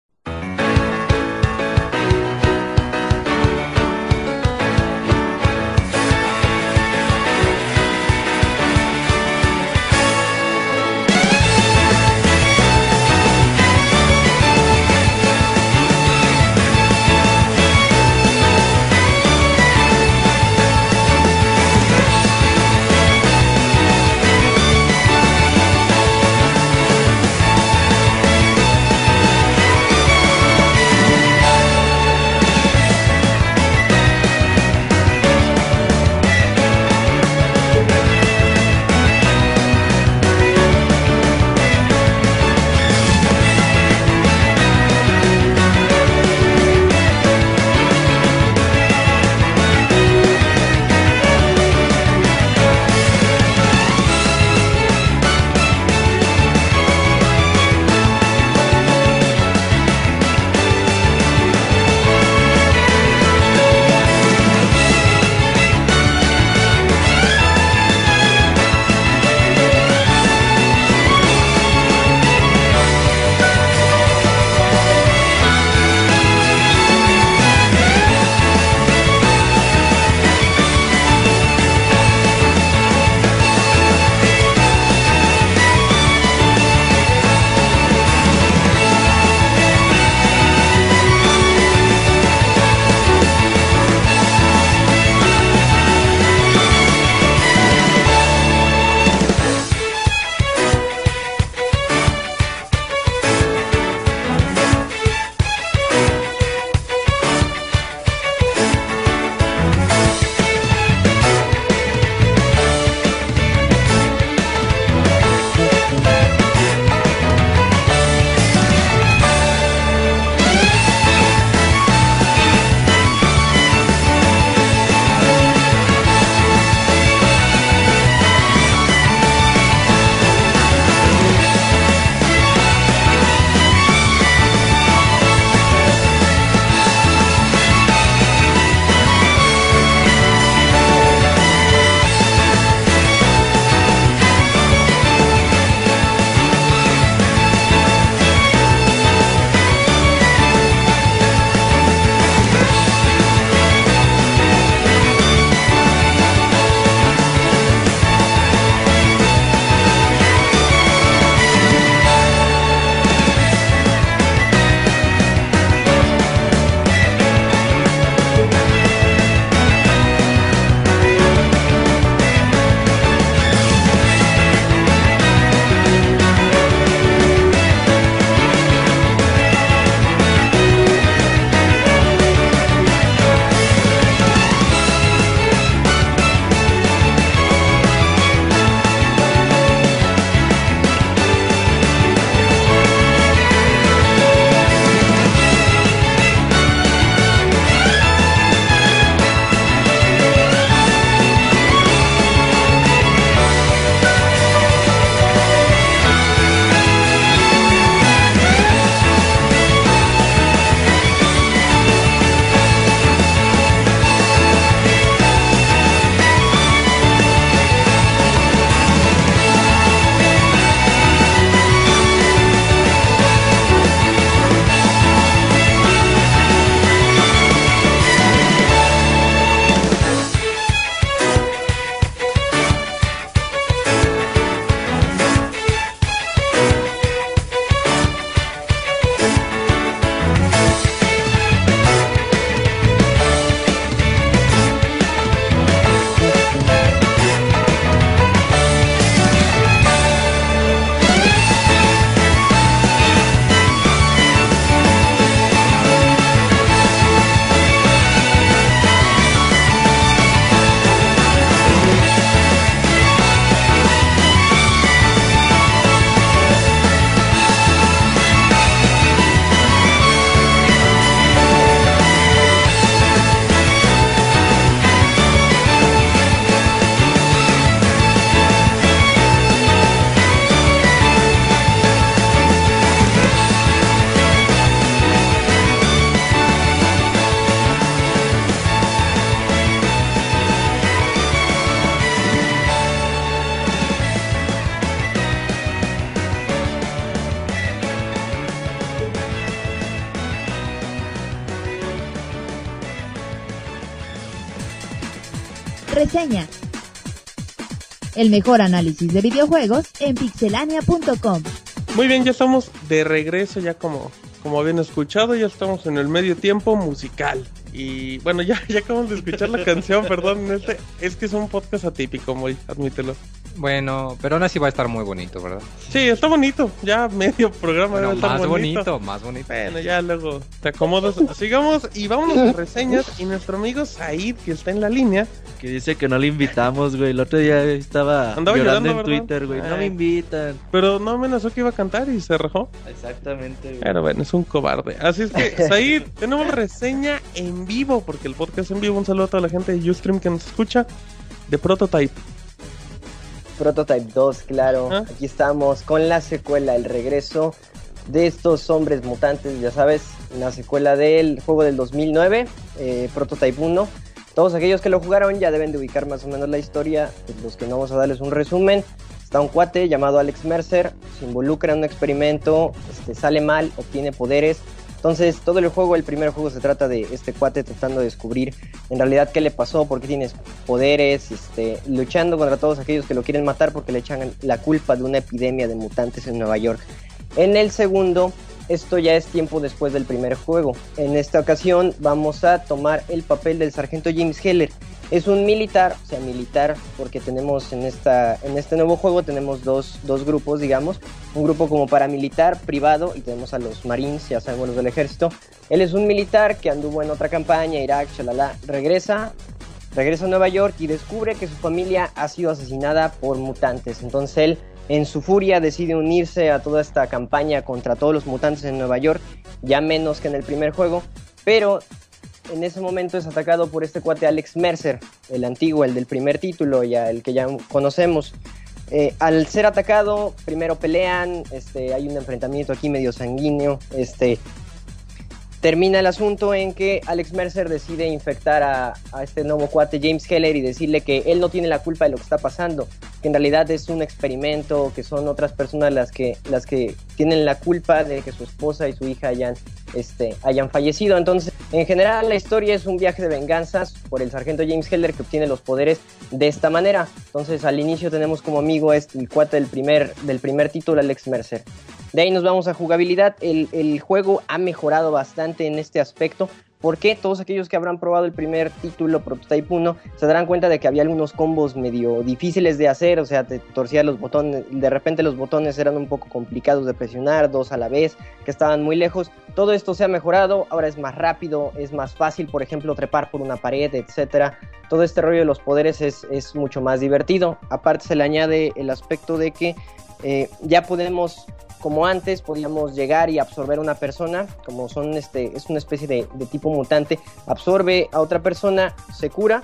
Reseña. El mejor análisis de videojuegos en pixelania.com. Muy bien, ya estamos de regreso, ya como, como habían escuchado, ya estamos en el medio tiempo musical. Y bueno, ya, ya acabamos de escuchar la canción, [LAUGHS] perdón, este, es que es un podcast atípico, muy, admítelo. Bueno, pero aún así va a estar muy bonito, ¿verdad? Sí, está bonito. Ya medio programa Bueno, debe estar más bonito. bonito, más bonito. Bueno, ya luego te acomodas. Sigamos y vámonos a reseñas. Y nuestro amigo Said, que está en la línea, Que dice que no le invitamos, güey. El otro día estaba Andaba llorando, llorando, en ¿verdad? Twitter, güey. No me invitan. pero no amenazó que iba a cantar y se rajó. Exactamente, güey. Pero bueno, es un cobarde. Así es que, Said, [LAUGHS] tenemos reseña en vivo, porque el podcast en vivo. Un saludo a toda la gente de Ustream que nos escucha. De Prototype. Prototype 2, claro. Ah. Aquí estamos con la secuela, el regreso de estos hombres mutantes, ya sabes, la secuela del juego del 2009, eh, Prototype 1. Todos aquellos que lo jugaron ya deben de ubicar más o menos la historia, pues, los que no vamos a darles un resumen. Está un cuate llamado Alex Mercer, se involucra en un experimento, este, sale mal, obtiene poderes. Entonces todo el juego, el primer juego se trata de este cuate tratando de descubrir en realidad qué le pasó, por qué tiene poderes, este, luchando contra todos aquellos que lo quieren matar porque le echan la culpa de una epidemia de mutantes en Nueva York. En el segundo, esto ya es tiempo después del primer juego. En esta ocasión vamos a tomar el papel del sargento James Heller. Es un militar, o sea, militar, porque tenemos en, esta, en este nuevo juego tenemos dos, dos grupos, digamos. Un grupo como paramilitar, privado, y tenemos a los marines, ya sabemos los del ejército. Él es un militar que anduvo en otra campaña, Irak, shalala, regresa, regresa a Nueva York y descubre que su familia ha sido asesinada por mutantes. Entonces él, en su furia, decide unirse a toda esta campaña contra todos los mutantes en Nueva York, ya menos que en el primer juego, pero en ese momento es atacado por este cuate Alex Mercer, el antiguo, el del primer título, ya el que ya conocemos. Eh, al ser atacado, primero pelean, este, hay un enfrentamiento aquí medio sanguíneo, este, termina el asunto en que Alex Mercer decide infectar a, este nuevo cuate James Heller y decirle que él no tiene la culpa de lo que está pasando, que en realidad es un experimento, que son otras personas las que, las que tienen la culpa de que su esposa y su hija hayan, este, hayan fallecido. Entonces, en general, la historia es un viaje de venganzas por el sargento James Heller que obtiene los poderes de esta manera. Entonces, al inicio tenemos como amigo este, el cuate del primer, del primer título, Alex Mercer. De ahí nos vamos a jugabilidad. El, el, juego ha mejorado bastante en este aspecto. Porque todos aquellos que habrán probado el primer título, Prototype 1, se darán cuenta de que había algunos combos medio difíciles de hacer. O sea, te torcía los botones. De repente los botones eran un poco complicados de presionar, dos a la vez, que estaban muy lejos. Todo esto se ha mejorado. Ahora es más rápido, es más fácil, por ejemplo, trepar por una pared, etcétera. Todo este rollo de los poderes es, es mucho más divertido. Aparte, se le añade el aspecto de que eh, ya podemos como antes podíamos llegar y absorber a una persona, como son este, es una especie de, tipo mutante, absorbe a otra persona, se cura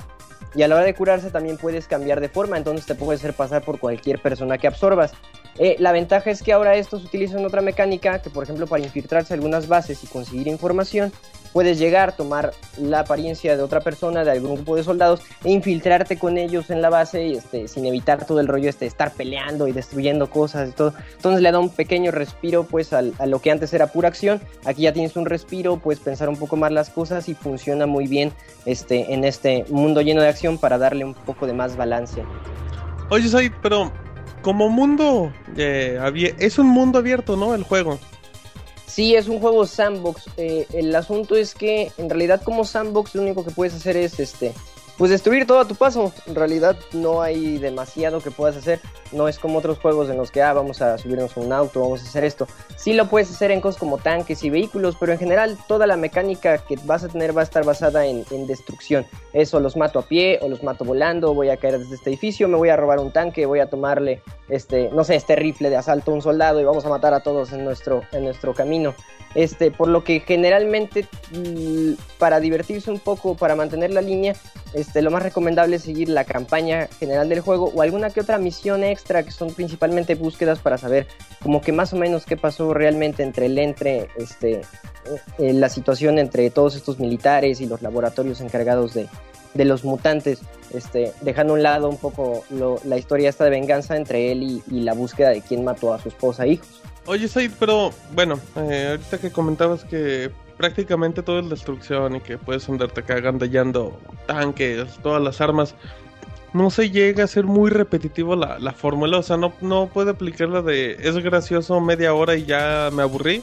y a la hora de curarse también puedes cambiar de forma, entonces te puedes hacer pasar por cualquier persona que absorbas. Eh, la ventaja es que ahora esto se utiliza en otra mecánica, que por ejemplo para infiltrarse algunas bases y conseguir información, puedes llegar, tomar la apariencia de otra persona, de algún grupo de soldados, e infiltrarte con ellos en la base este, sin evitar todo el rollo este, estar peleando y destruyendo cosas y todo. Entonces le da un pequeño respiro pues a lo que antes era pura acción. Aquí ya tienes un respiro, puedes pensar un poco más las cosas y funciona muy bien este, en este mundo lleno de acción para darle un poco de más balance. Oye, Said, pero como mundo, eh, es un mundo abierto, ¿no? El juego. Sí, es un juego sandbox. Eh, el asunto es que en realidad como sandbox lo único que puedes hacer es este, pues destruir todo a tu paso. En realidad no hay demasiado que puedas hacer. No es como otros juegos en los que ah, vamos a subirnos a un auto, vamos a hacer esto. Sí lo puedes hacer en cosas como tanques y vehículos, pero en general toda la mecánica que vas a tener va a estar basada en, en destrucción. Eso los mato a pie o los mato volando, voy a caer desde este edificio, me voy a robar un tanque, voy a tomarle este, no sé, este rifle de asalto a un soldado y vamos a matar a todos en nuestro, en nuestro camino. Este, por lo que generalmente mmm, para divertirse un poco, para mantener la línea, este, lo más recomendable es seguir la campaña general del juego o alguna que otra misión extra que son principalmente búsquedas para saber como que más o menos qué pasó realmente entre el entre este, eh, la situación entre todos estos militares y los laboratorios encargados de, de los mutantes, este, dejando a un lado un poco lo, la historia esta de venganza entre él y, y, la búsqueda de quién mató a su esposa e hijos. Oye, Said, pero bueno, eh, ahorita que comentabas que prácticamente todo es destrucción y que puedes andarte cagandallando tanques, todas las armas. no se llega a ser muy repetitivo la, la fórmula. O sea, no, no puede aplicar la de es gracioso media hora y ya me aburrí.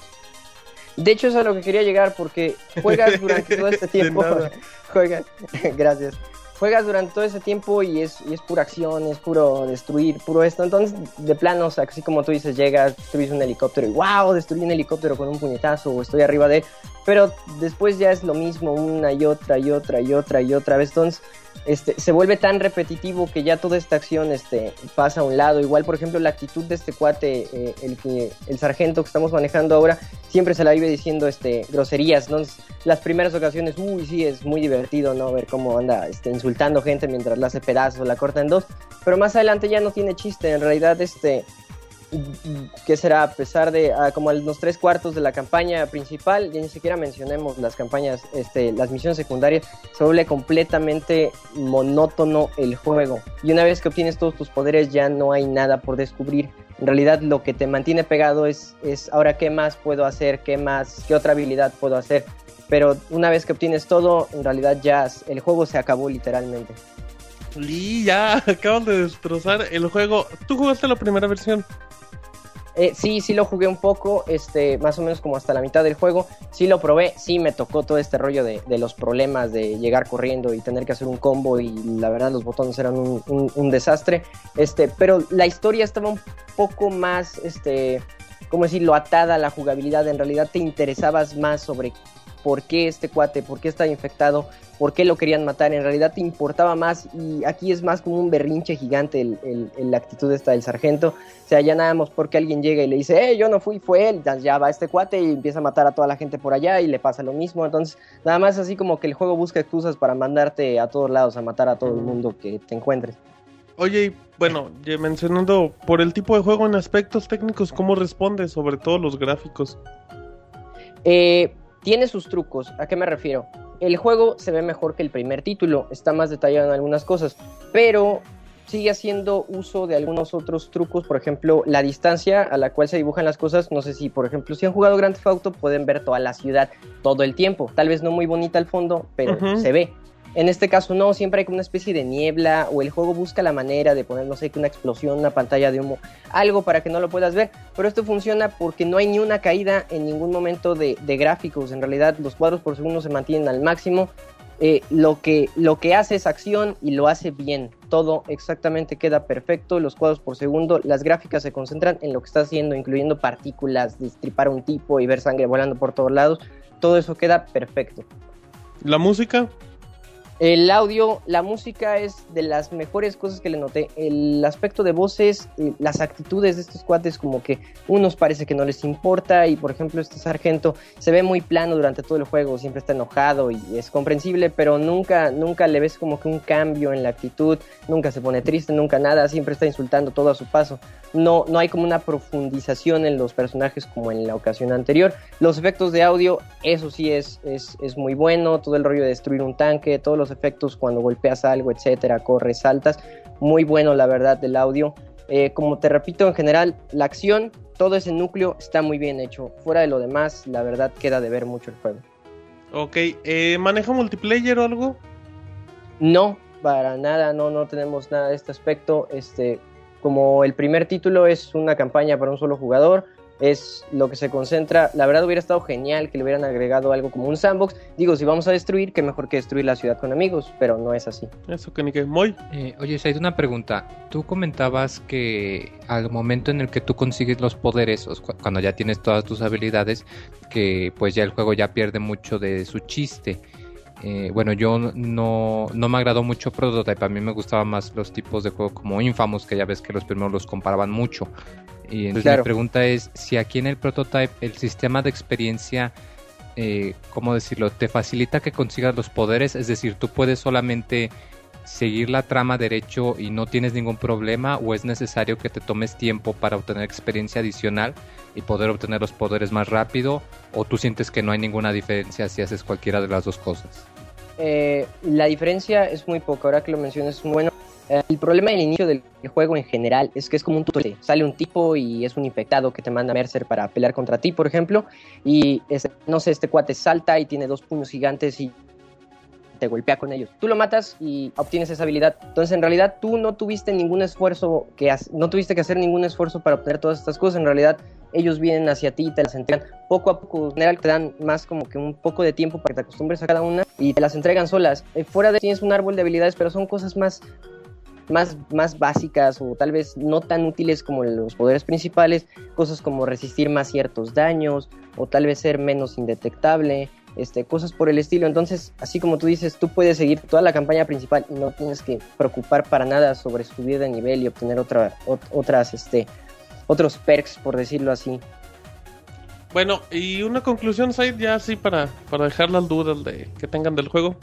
De hecho, eso es a lo que quería llegar porque juegas durante [LAUGHS] todo este tiempo. [LAUGHS] juegas, [LAUGHS] gracias. Juegas durante todo ese tiempo y es, y es pura acción, es puro destruir, puro esto. Entonces, de plano, o sea, así como tú dices, llegas, destruyes un helicóptero y wow, destruí un helicóptero con un puñetazo o estoy arriba de él. Pero después ya es lo mismo una y otra y otra y otra y otra vez. Entonces, este, se vuelve tan repetitivo que ya toda esta acción este, pasa a un lado. Igual, por ejemplo, la actitud de este cuate, eh, el, el sargento que estamos manejando ahora, siempre se la vive diciendo este, groserías. ¿no? Las primeras ocasiones, uy, sí, es muy divertido ¿no? ver cómo anda este, insultando gente mientras la hace pedazos, la corta en dos. Pero más adelante ya no tiene chiste. En realidad, este, ¿qué será? A pesar de como los tres cuartos de la campaña principal, ya ni siquiera mencionemos las campañas, este, las misiones secundarias, se vuelve completamente monótono el juego. Y una vez que obtienes todos tus poderes ya no hay nada por descubrir. En realidad lo que te mantiene pegado es, es ahora qué más puedo hacer, qué más, qué otra habilidad puedo hacer. Pero una vez que obtienes todo, en realidad ya el juego se acabó literalmente. Y ya [LAUGHS] acaban de destrozar el juego. ¿Tú jugaste la primera versión? Eh, sí, sí lo jugué un poco, este, más o menos como hasta la mitad del juego. Sí lo probé, sí me tocó todo este rollo de, los problemas de llegar corriendo y tener que hacer un combo y la verdad los botones eran un, desastre. Este, pero la historia estaba un poco más, este, ¿cómo decirlo? Atada a la jugabilidad. En realidad te interesabas más sobre por qué este cuate, por qué está infectado, por qué lo querían matar, en realidad te importaba más y aquí es más como un berrinche gigante el, la actitud esta del sargento, o sea, ya nada más porque alguien llega y le dice, eh, yo no fui, fue él, ya va este cuate y empieza a matar a toda la gente por allá y le pasa lo mismo, entonces nada más así como que el juego busca excusas para mandarte a todos lados a matar a todo el mundo que te encuentres. Oye, bueno, mencionando por el tipo de juego en aspectos técnicos, ¿cómo responde? Sobre todo los gráficos. Eh, tiene sus trucos, ¿a qué me refiero? El juego se ve mejor que el primer título, está más detallado en algunas cosas, pero sigue haciendo uso de algunos otros trucos, por ejemplo, la distancia a la cual se dibujan las cosas, no sé si, por ejemplo, si han jugado Grand Theft Auto pueden ver toda la ciudad todo el tiempo, tal vez no muy bonita al fondo, pero se ve. En este caso no, siempre hay como una especie de niebla o el juego busca la manera de poner, no sé, una explosión, una pantalla de humo, algo para que no lo puedas ver, pero esto funciona porque no hay ni una caída en ningún momento de, gráficos, en realidad los cuadros por segundo se mantienen al máximo, eh, lo, que, lo que hace es acción y lo hace bien, todo exactamente queda perfecto, los cuadros por segundo, las gráficas se concentran en lo que está haciendo, incluyendo partículas, destripar a un tipo y ver sangre volando por todos lados, todo eso queda perfecto. ¿La música? El audio, la música es de las mejores cosas que le noté. El aspecto de voces, las actitudes de estos cuates, como que unos parece que no les importa. Y por ejemplo, este sargento se ve muy plano durante todo el juego, siempre está enojado y es comprensible, pero nunca, nunca le ves como que un cambio en la actitud, nunca se pone triste, nunca nada, siempre está insultando todo a su paso. No, no hay como una profundización en los personajes como en la ocasión anterior. Los efectos de audio, eso sí es, es, es muy bueno. Todo el rollo de destruir un tanque, todos los efectos cuando golpeas algo, etcétera, corres, saltas. Muy bueno, la verdad, del audio. Eh, como te repito, en general, la acción, todo ese núcleo está muy bien hecho. Fuera de lo demás, la verdad, queda de ver mucho el juego. Ok, eh, ¿maneja multiplayer o algo? No, para nada, no, no tenemos nada de este aspecto. Este, como el primer título es una campaña para un solo jugador, es lo que se concentra. La verdad hubiera estado genial que le hubieran agregado algo como un sandbox. Digo, si vamos a destruir, qué mejor que destruir la ciudad con amigos, pero no es así. Eso que ni que muy. Eh, oye, Said, una pregunta. Tú comentabas que al momento en el que tú consigues los poderes, cuando ya tienes todas tus habilidades, que pues ya el juego ya pierde mucho de su chiste. Eh, bueno, yo no, no me agradó mucho Prototype, a mí me gustaban más los tipos de juego como Infamous, que ya ves que los primeros los comparaban mucho. Y entonces mi pregunta es si aquí en el prototype el sistema de experiencia, eh, ¿cómo decirlo? ¿Te facilita que consigas los poderes? Es decir, tú puedes solamente seguir la trama derecho y no tienes ningún problema o es necesario que te tomes tiempo para obtener experiencia adicional y poder obtener los poderes más rápido o tú sientes que no hay ninguna diferencia si haces cualquiera de las dos cosas? Eh, la diferencia es muy poca, ahora que lo mencionas, bueno, eh, el problema del inicio del juego en general es que es como un tutorial. Sale un tipo y es un infectado que te manda a Mercer para pelear contra ti, por ejemplo. Y no sé, este cuate salta y tiene dos puños gigantes y te golpea con ellos. Tú lo matas y obtienes esa habilidad. Entonces, en realidad, tú no tuviste ningún esfuerzo que no tuviste que hacer ningún esfuerzo para obtener todas estas cosas. En realidad, ellos vienen hacia ti y te las entregan poco a poco. En general, te dan más como que un poco de tiempo para que te acostumbres a cada una y te las entregan solas. Eh, fuera de tienes un árbol de habilidades, pero son cosas más más, más básicas o tal vez no tan útiles como los poderes principales, cosas como resistir más ciertos daños o tal vez ser menos indetectable, este, cosas por el estilo. Entonces, así como tú dices, tú puedes seguir toda la campaña principal y no tienes que preocupar para nada sobre subir de nivel y obtener otra, otras, este, otros perks, por decirlo así. Bueno, y una conclusión, Said, ya así para, para dejar las dudas de, que tengan del juego.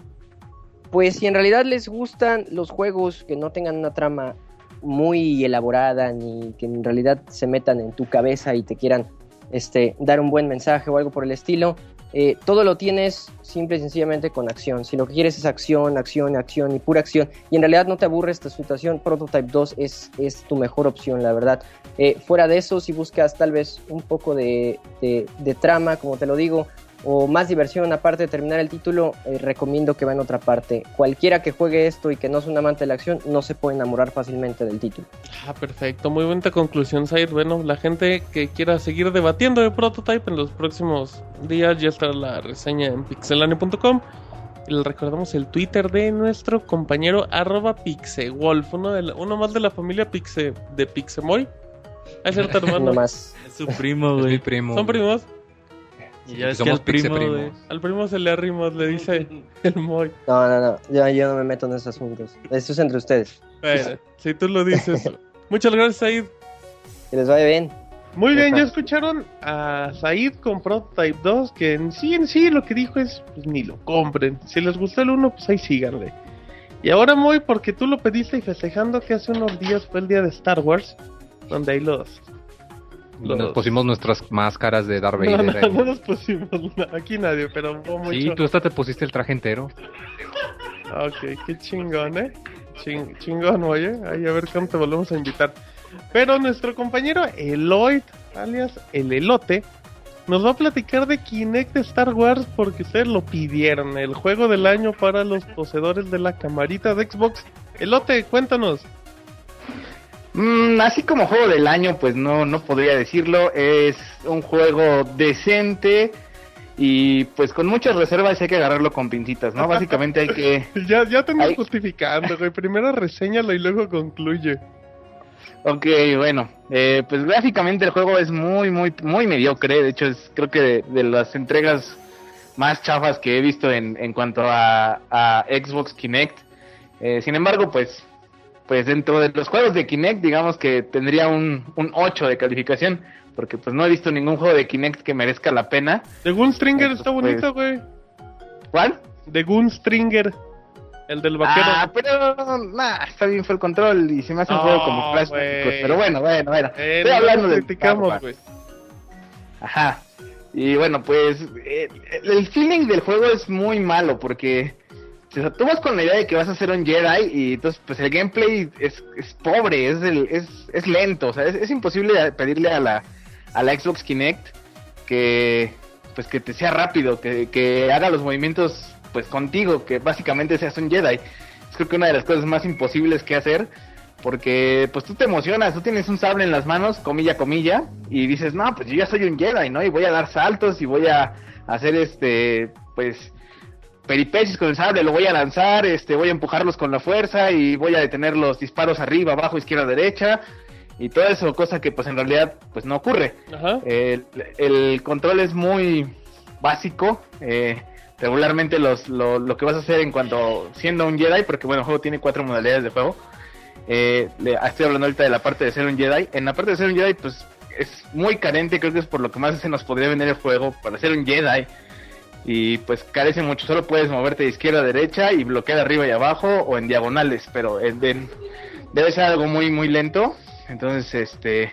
Pues si en realidad les gustan los juegos que no tengan una trama muy elaborada ni que en realidad se metan en tu cabeza y te quieran este, dar un buen mensaje o algo por el estilo, eh, todo lo tienes simple y sencillamente con acción. Si lo que quieres es acción, acción, acción y pura acción, y en realidad no te aburre esta situación, Prototype 2 es, es tu mejor opción, la verdad. Eh, fuera de eso, si buscas tal vez un poco de, de trama, como te lo digo, o más diversión aparte de terminar el título, eh, recomiendo que va en otra parte. Cualquiera que juegue esto y que no es un amante de la acción, no se puede enamorar fácilmente del título. Ah, perfecto, muy buena conclusión, Said. Bueno, la gente que quiera seguir debatiendo de Prototype en los próximos días ya estará la reseña en pixelane.com. Le recordamos el Twitter de nuestro compañero arroba Pixewolf, uno, de uno más de la familia Pixe, de Pixemoy. Es cierto, [LAUGHS] hermano. más. Es su primo, güey. primo. [LAUGHS] ¿Son primos? Y ya es que al primo, Al primo se le arrima, le dice [LAUGHS] el Moy. No, no, no. Yo, yo no me meto en esos asuntos. Esto es entre ustedes. si tú lo dices. [LAUGHS] Muchas gracias, Said. Que les vaya bien. Muy bien, ya escucharon a Said con Prototype 2, que en sí, en sí, lo que dijo es, pues ni lo compren. Si les gustó el 1, pues ahí síganle. Y ahora Moy, porque tú lo pediste y festejando que hace unos días fue el día de Star Wars, donde hay los nos pusimos nuestras máscaras de Darth Vader. No, no, nos pusimos, aquí nadie, pero mucho. Sí, tú hasta te pusiste el traje entero. Ok, qué chingón, ¿eh? chingón, oye. Ahí a ver cómo te volvemos a invitar. Pero nuestro compañero Eloy, alias El Elote, nos va a platicar de Kinect de Star Wars porque ustedes lo pidieron. El juego del año para los poseedores de la camarita de Xbox. Elote, cuéntanos. Mm, así como juego del año, pues no, no podría decirlo. Es un juego decente y pues con muchas reservas hay que agarrarlo con pincitas, ¿no? Básicamente hay que... [LAUGHS] ya, ya te andas justificando, güey. Primero reseñalo y luego concluye. Ok, bueno, eh, pues gráficamente el juego es muy, muy, muy mediocre. De hecho, es creo que de, las entregas más chafas que he visto en, en cuanto a, a Xbox Kinect. Eh, sin embargo, pues pues dentro de los juegos de Kinect, digamos que tendría un, un 8 de calificación, porque pues no he visto ningún juego de Kinect que merezca la pena. The Gunstringer está bonito, güey. ¿Cuál? The Gunstringer. El del vaquero. Ah, pero nah, está bien fue el control y se me hace un juego como Flash Pero bueno, bueno, bueno. Eh, Estoy hablando de criticamos, güey. Ajá. Y bueno, pues eh, el feeling del juego es muy malo porque o sea, tú vas con la idea de que vas a ser un Jedi y entonces pues el gameplay es, es pobre, es, el, es, es lento, o sea, es, imposible pedirle a la, a la Xbox Kinect que pues que te sea rápido, que, que haga los movimientos pues contigo, que básicamente seas un Jedi. Es creo que una de las cosas más imposibles que hacer porque pues tú te emocionas, tú tienes un sable en las manos, comilla, comilla, y dices, no, pues yo ya soy un Jedi, ¿no? Y voy a dar saltos y voy a hacer este, pues peripecias con el sable, lo voy a lanzar, este, voy a empujarlos con la fuerza y voy a detener los disparos arriba, abajo, izquierda, derecha y todo eso, cosa que pues en realidad pues no ocurre. El, control es muy básico, eh, regularmente los, lo, lo, que vas a hacer en cuanto siendo un Jedi, porque bueno, el juego tiene cuatro modalidades de juego, eh, estoy hablando ahorita de la parte de ser un Jedi, en la parte de ser un Jedi pues es muy carente, creo que es por lo que más se nos podría vender el juego, para ser un Jedi y pues carece mucho, solo puedes moverte de izquierda a derecha y bloquear arriba y abajo o en diagonales, pero debe ser algo muy muy lento, entonces este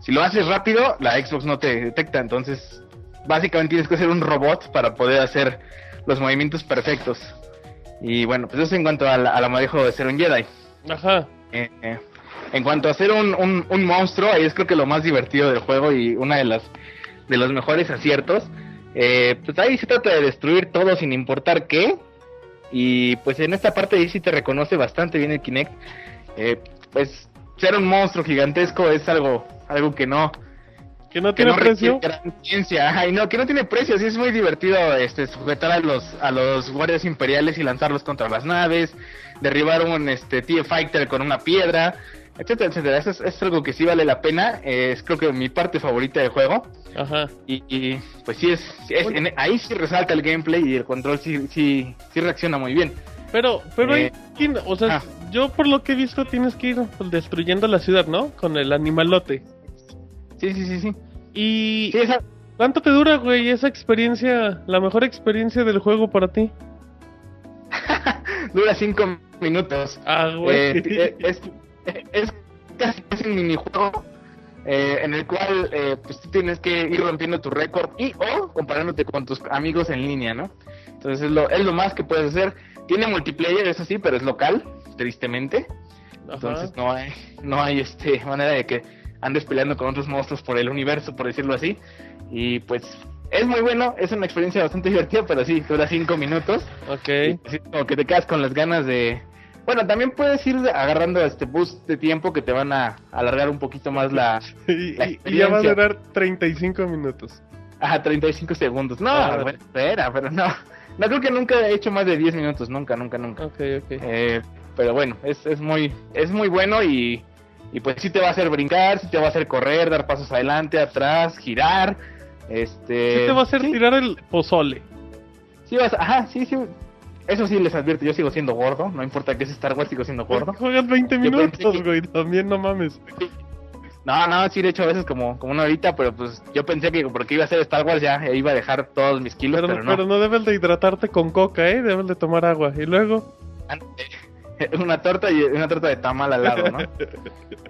si lo haces rápido la Xbox no te detecta, entonces básicamente tienes que ser un robot para poder hacer los movimientos perfectos. Y bueno, pues eso en cuanto a la, manejo de ser un Jedi. Ajá. Eh, eh, en cuanto a ser un, un, un monstruo, ahí es creo que lo más divertido del juego y una de las de los mejores aciertos eh, pues ahí se trata de destruir todo sin importar qué. Y pues en esta parte ahí sí te reconoce bastante bien el Kinect. Eh, pues ser un monstruo gigantesco es algo, algo que no, que no tiene precio. Ciencia. Ay, no, que no tiene precio. Sí es muy divertido este sujetar a los a los guardias imperiales y lanzarlos contra las naves, derribar un este TIE fighter con una piedra, etcétera, etcétera. Eso es, algo que sí vale la pena. Es creo que mi parte favorita del juego. Ajá. Y, pues sí es, ahí sí resalta el gameplay y el control sí sí sí reacciona muy bien. Pero pero eh, o sea, ah. yo por lo que he visto tienes que ir destruyendo la ciudad, ¿no? Con el animalote. Sí, sí, sí, sí. ¿Y cuánto te dura, güey, esa experiencia, la mejor experiencia del juego para ti? [LAUGHS] dura cinco minutos. Ah, güey. Eh, eh, es, es, casi, un minijuego eh, en el cual eh, pues tú tienes que ir rompiendo tu récord y o comparándote con tus amigos en línea, ¿no? Entonces es lo, es lo más que puedes hacer. Tiene multiplayer, eso sí, pero es local, tristemente. Entonces no hay, no hay este manera de que andes peleando con otros monstruos por el universo, por decirlo así. Y pues es muy bueno, es una experiencia bastante [LAUGHS] divertida, pero sí, dura cinco minutos. Ok. como que te quedas con las ganas de... Bueno, también puedes ir agarrando este boost de tiempo que te van a alargar un poquito más la... [LAUGHS] y, ya va a durar 35 minutos. Ajá, 35 segundos. No, ah, espera, pero no. No creo que nunca he hecho más de 10 minutos, nunca, nunca, nunca. Ok, ok. Eh, pero bueno, es, es muy es muy bueno y y pues sí te va a hacer brincar, sí te va a hacer correr, dar pasos adelante, atrás, girar. Este. Sí te va a hacer tirar el pozole. Sí vas, ajá, sí, sí. Eso sí les advierto, yo sigo siendo gordo, no importa que es Star Wars, sigo siendo gordo. [LAUGHS] Juegas 20 minutos, güey, también no mames. No, no, sí, de hecho a veces como, como una horita, pero pues yo pensé que porque iba a ser Star Wars ya iba a dejar todos mis kilos, pero, no. Pero no debes de hidratarte con coca, ¿eh? Debes de tomar agua. Y luego... [LAUGHS] una torta y una torta de tamal al lado, ¿no? [LAUGHS]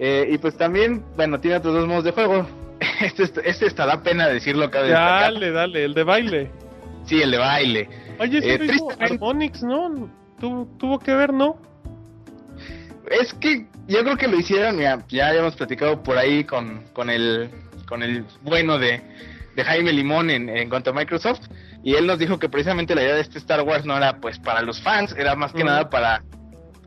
Eh, y pues también, bueno, tiene otros dos modos de juego. [LAUGHS] Este, este está da pena decirlo cada vez. Dale, dale, el de baile. Sí, el de baile. Oye, sí eh, Harmonix, ¿no? tuvo que ver, ¿no? Es que yo creo que lo hicieron, ya, ya habíamos platicado por ahí con, con el con el bueno de, de Jaime Limón en, en cuanto a Microsoft y él nos dijo que precisamente la idea de este Star Wars no era pues para los fans, era más que nada para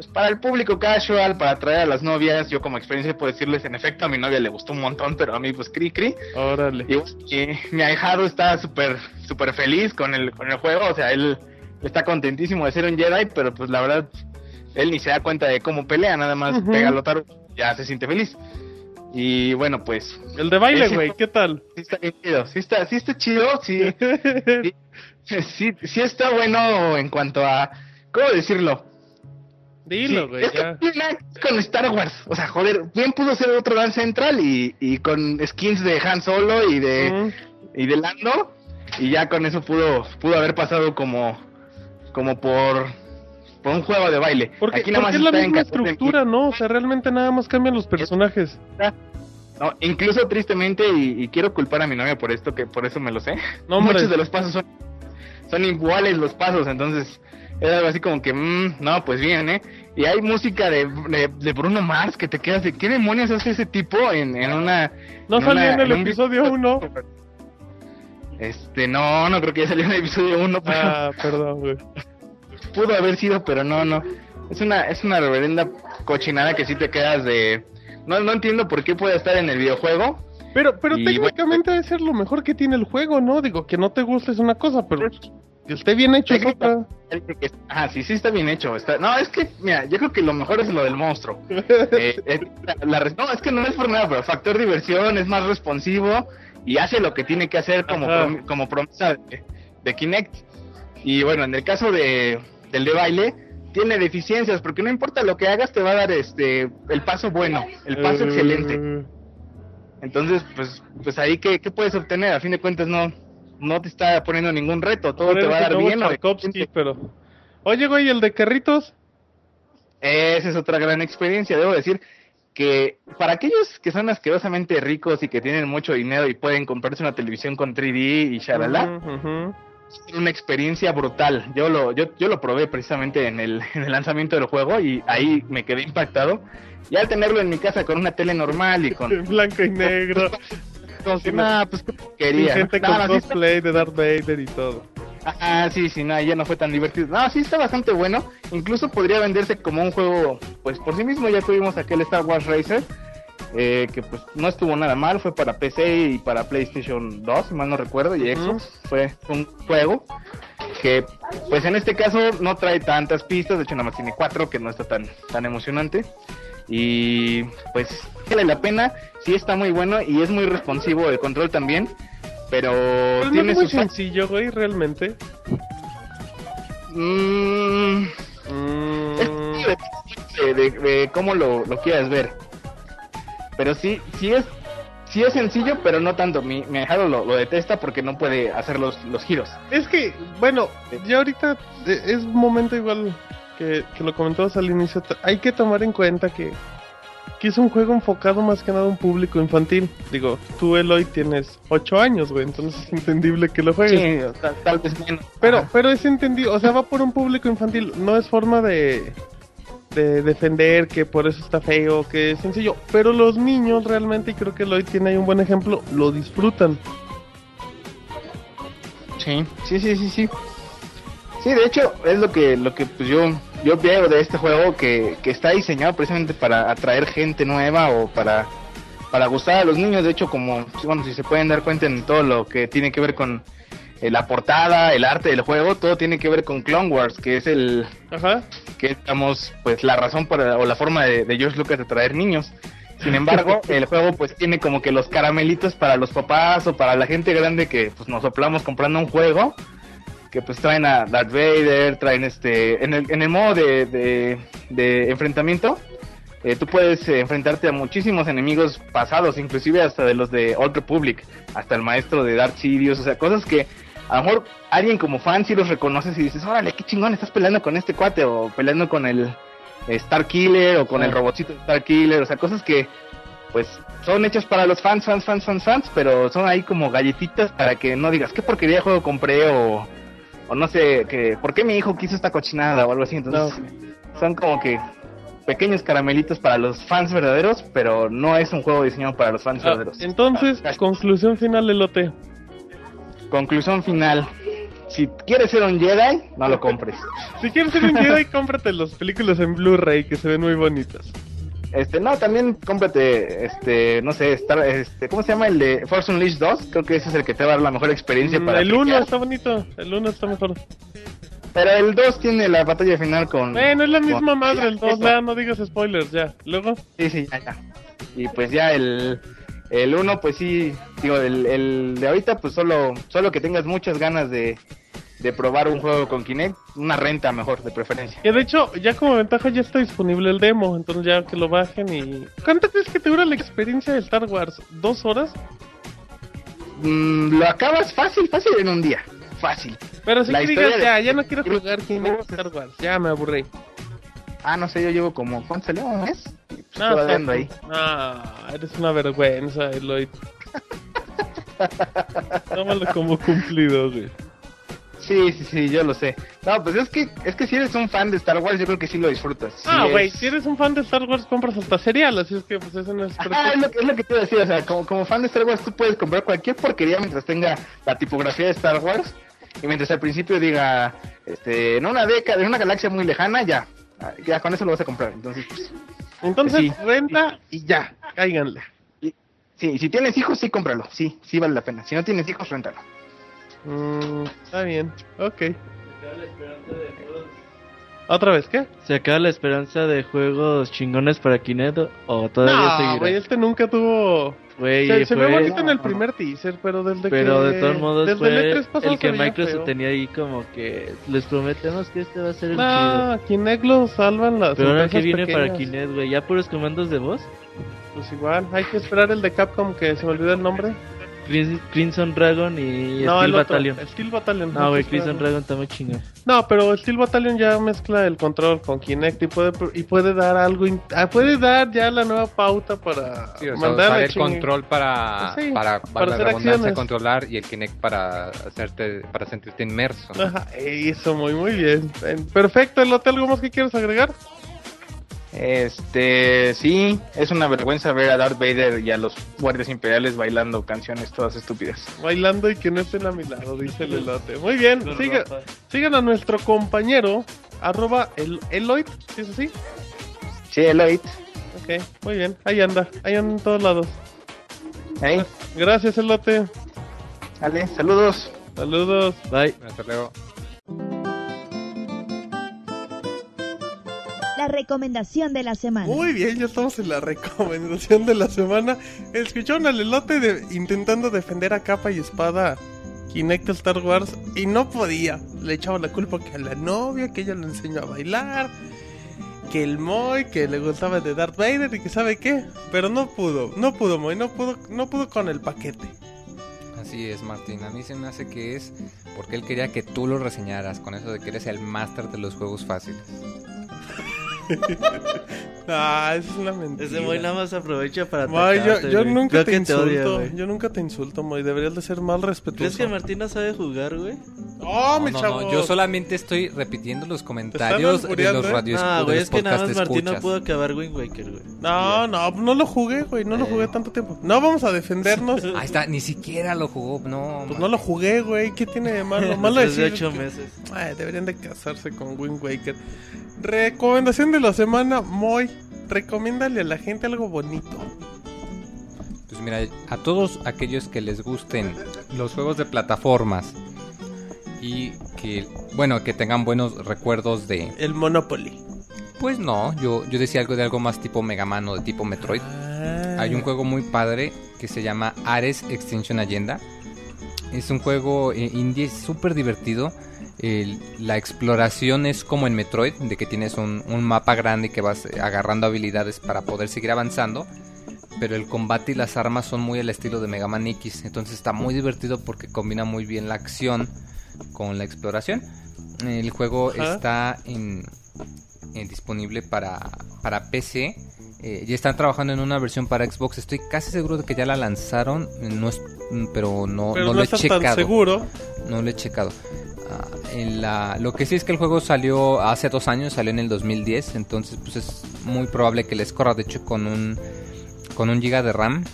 pues para el público casual, para atraer a las novias, yo como experiencia puedo decirles, en efecto, a mi novia le gustó un montón, pero a mí pues cri cri. Órale. Y, mi ahijado está súper, súper feliz con el, con el juego, o sea, él está contentísimo de ser un Jedi, pero pues la verdad, él ni se da cuenta de cómo pelea, nada más pega lo taro, ya se siente feliz. Y bueno, pues... El de baile, güey, ¿qué tal? Sí está chido, sí está, sí está chido, [LAUGHS] sí, sí, sí está bueno en cuanto a... ¿Cómo decirlo? Dilo, güey. con Star Wars. O sea, joder, bien pudo ser otro Dan Central y, y con skins de Han Solo y de, y de Lando. Y ya con eso pudo, pudo haber pasado como, como por, por un juego de baile. Porque, Aquí nada más es la misma estructura, ¿no? O sea, realmente nada más cambian los personajes. No, incluso tristemente, y, quiero culpar a mi novia por esto, que por eso me lo sé. No, [LAUGHS] Muchos de los pasos son, son iguales los pasos, entonces era algo así como que, mmm, no, pues bien, ¿eh? Y hay música de, de, Bruno Mars que te quedas de, ¿qué demonios hace ese tipo en, en una... No salió en el episodio 1. Este, no, no creo que ya salió en el episodio 1. Ah, perdón, güey. Pudo haber sido, pero no, no. Es una, es una reverenda cochinada que sí te quedas de... No, no entiendo por qué puede estar en el videojuego. Pero, pero técnicamente debe ser lo mejor que tiene el juego, ¿no? Digo, que no te guste es una cosa, pero que esté bien hecho es otra. Ah, sí, sí está bien hecho. Está... No, es que, mira, yo creo que lo mejor es lo del monstruo. [LAUGHS] eh, eh la, No, es que no es por nada, pero factor diversión, es más responsivo y hace lo que tiene que hacer como, como promesa de, Kinect. Y bueno, en el caso de, del de baile, tiene deficiencias, porque no importa lo que hagas, te va a dar este el paso bueno, el paso excelente. Eh. Entonces, pues, pues ahí, ¿qué, ¿qué puedes obtener? A fin de cuentas, no no te está poniendo ningún reto, todo te va a dar bien. pero... Oye, güey, ¿el de carritos? Esa es otra gran experiencia, debo decir que para aquellos que son asquerosamente ricos y que tienen mucho dinero y pueden comprarse una televisión con 3D y shalala, es una experiencia brutal. Yo lo, yo, yo lo probé precisamente en el, [LAUGHS] en el lanzamiento del juego y ahí me quedé impactado. Y al tenerlo en mi casa con una tele normal y con... [LAUGHS] Blanco y negro. [LAUGHS] no, pues quería. gente con cosplay de Darth Vader y todo. Ah, sí, sí, no, ya no fue tan divertido. No, sí está bastante bueno. Incluso podría venderse como un juego, pues por sí mismo. Ya tuvimos aquel Star Wars Racer, eh, que pues no estuvo nada mal. Fue para PC y para PlayStation 2, si mal no recuerdo, y Xbox. Fue un juego que, pues en este caso no trae tantas pistas. De hecho, nada más tiene cuatro, que no está tan, tan emocionante. Y pues vale la pena. Sí está muy bueno y es muy responsivo el control también. Pero, no tiene es muy fa- sencillo, güey, realmente. Mm, Mm, de, de- de cómo lo, lo quieras ver. Pero sí, sí es, sí es sencillo, pero no tanto. Mi, mi ahijado lo, lo detesta porque no puede hacer los, los giros. Es que, bueno, ya ahorita eh, es momento igual que, que lo comentabas al inicio. Hay que tomar en cuenta que, que es un juego enfocado más que nada a un público infantil. Digo, tú, Eloy, tienes 8 años, güey, entonces es entendible que lo juegues. Sí, tal, tal vez menos. Pero, Ajá. pero es entendido, o sea, va por un público infantil, no es forma de, de defender que por eso está feo, que es sencillo. Pero los niños realmente, y creo que Lloyd tiene ahí un buen ejemplo, lo disfrutan. Sí, sí, sí, sí, sí. Sí, de hecho, es lo que, lo que pues yo, yo veo de este juego que, que está diseñado precisamente para atraer gente nueva o para, para gustar a los niños. De hecho, como, bueno, si se pueden dar cuenta en todo lo que tiene que ver con eh, la portada, el arte del juego, todo tiene que ver con Clone Wars, que es el, Ajá. que es, digamos, pues la razón para, o la forma de, de George Lucas de traer niños. Sin embargo, [LAUGHS] el juego pues tiene como que los caramelitos para los papás o para la gente grande que pues nos soplamos comprando un juego que pues traen a Darth Vader, traen este, en el, en el modo de, de, de enfrentamiento, eh, tú puedes eh, enfrentarte a muchísimos enemigos pasados, inclusive hasta de los de Old Republic, hasta el maestro de Darth Sidious, o sea, cosas que a lo mejor alguien como fan sí los reconoces y dices, órale, qué chingón, estás peleando con este cuate o peleando con el Star Killer o con el robotcito Star Killer, o sea, cosas que pues son hechas para los fans, fans, fans, fans, fans, pero son ahí como galletitas para que no digas qué porquería de juego compré o, o no sé, que por qué mi hijo quiso esta cochinada o algo así, entonces son como que pequeños caramelitos para los fans verdaderos, pero no es un juego diseñado para los fans Ah, verdaderos. entonces, Ah, conclusión final, Elote. Conclusión final. Si quieres ser un Jedi, no lo compres. [LAUGHS] Si quieres ser un Jedi, cómprate las películas en Blu-ray que se ven muy bonitas. Este, no, también cómprate, este, no sé, Star, este, ¿cómo se llama el de Force Unleashed 2? Creo que ese es el que te va a dar la mejor experiencia Mm, para el 1 friquear. está bonito, el 1 está mejor. Pero el 2 tiene la batalla final con... Bueno, es la misma con- madre el 2, Eso. ya, no digas spoilers, ya. Luego, Sí, sí, ya, ya. Y pues ya el, el 1, pues sí, digo, el, el de ahorita, pues solo, solo que tengas muchas ganas de, de probar un juego con Kinect, una renta mejor, de preferencia. que de hecho, ya como ventaja ya está disponible el demo, entonces ya que lo bajen y... ¿Cuánto crees que te dura la experiencia de Star Wars? ¿Dos horas? Mm, lo acabas fácil, fácil en un día, fácil. Pero si digas, de- ya, ya no quiero jugar Kinect Star Wars, ya me aburrí. Ah, no sé, yo llevo como, ¿cuánto salió? ¿Un mes? No, dando ahí. Ah, eres una vergüenza, Eloy. [LAUGHS] Tómalo como cumplido, güey. Sí, sí, sí, yo lo sé. No, pues es que, es que si eres un fan de Star Wars, yo creo que sí lo disfrutas. Ah, güey, es- si eres un fan de Star Wars, compras hasta cereal, así es que pues eso no es Ah, es lo, que- es lo que te iba a decir, o sea, como, como fan de Star Wars tú puedes comprar cualquier porquería mientras tenga la tipografía de Star Wars y mientras al principio diga, este, en una década, en una galaxia muy lejana, ya, ya con eso lo vas a comprar. Entonces, pues, Entonces, Sí. renta y ya, cáiganle. sí, si tienes hijos, sí, cómpralo, sí, sí vale la pena. Si no tienes hijos, réntalo. Mm, está bien, ok. ¿Otra vez qué? ¿Se acaba la esperanza de juegos chingones para Kinect o todavía No, seguirá? güey, este nunca tuvo... Güey, Se, se ve bonito en el primer teaser, pero desde Pero que... de todos modos desde fue el E3 pasado el que Microsoft feo. tenía ahí como que les prometemos que este va a ser el chido. No, Kinect lo salvan las Pero ahora que viene para pequeñas. Kinect, güey, ya puros comandos de voz. Pues igual, hay que esperar el de Capcom que se me olvidó el nombre. Crim- Crimson Dragon y no, Steel el otro, Battalion. Steel Battalion. No, güey, Crimson. Dragon está muy chingón. No, pero Steel Battalion ya mezcla el control con Kinect y puede y puede dar algo, in- ah, puede dar ya la nueva pauta para Sí, o sea, mandar el control para, Pues sí, para, para hacer acciones. controlar y el Kinect para hacerte para sentirte inmerso. ¿no? Ajá, eso, muy, muy bien. Perfecto, Elote, ¿algo más que quieres agregar? Este, sí, es una vergüenza ver a Darth Vader y a los guardias imperiales bailando canciones todas estúpidas. Bailando y que no estén a mi lado, dice el elote. Muy bien, siga- sigan a nuestro compañero, arroba el Eloid, ¿sí es así? Sí, Eloy. Ok, muy bien, ahí anda, ahí anda en todos lados. Hey, Gracias, elote. dale, saludos. Saludos. Bye. Hasta luego. La recomendación de la semana. Muy bien, ya estamos en la recomendación de la semana. Escucharon al elote de, intentando defender a capa y espada Kinect Star Wars y no podía. Le echaba la culpa que a la novia, que ella lo enseñó a bailar, que el Moy, que le gustaba de Darth Vader y que sabe qué. Pero no pudo, no pudo Moy, no pudo, no pudo con el paquete. Así es, Martín. A mí se me hace que es porque él quería que tú lo reseñaras con eso de que eres el máster de los juegos fáciles. [LAUGHS] [LAUGHS] Ah, eso es una mentira. Ese Moy nada más aprovecha para Moy, yo, atacarte, yo güey. nunca Creo te que te odia, insulto, güey. yo nunca te insulto, Moy. Deberías de ser mal respetuoso. ¿Crees que Martín no sabe jugar, güey? ¡Oh, No, mi no, chavo! no, yo solamente estoy repitiendo los comentarios de los ¿eh? radios Ah, güey, es que nada más podcast Martín no escuchas. pudo acabar Wind Waker, güey. No, no, no lo jugué, güey. No lo Eh. jugué tanto tiempo. No vamos a defendernos. [LAUGHS] Ahí está, ni siquiera lo jugó, no. Pues man. no lo jugué, güey. ¿Qué tiene de malo? [LAUGHS] Malo de meses. Ay, deberían de casarse con Wind Waker. Recomendación de la semana, Moy. Recomiéndale a la gente algo bonito. Pues mira, a todos aquellos que les gusten los juegos de plataformas y que, bueno, que tengan buenos recuerdos de... El Monopoly. Pues no, yo, yo decía algo de algo más tipo Mega Man o de tipo Metroid. Hay un juego muy padre que se llama Ares Extinction Agenda. Es un juego eh, indie súper divertido. La exploración es como en Metroid, de que tienes un, un mapa grande que vas agarrando habilidades para poder seguir avanzando. Pero el combate y las armas son muy al estilo de Mega Man X. Entonces está muy divertido porque combina muy bien la acción con la exploración. El juego está en, en disponible para, para PC. Eh, ya están trabajando en una versión para Xbox. Estoy casi seguro de que ya la lanzaron. No es, pero no, Pero no no, lo he checado. tan seguro. No lo he checado. En la, lo que sí es que el juego salió hace dos años, salió en el 2010, entonces pues es muy probable que les corra, de hecho con un con un giga de RAM,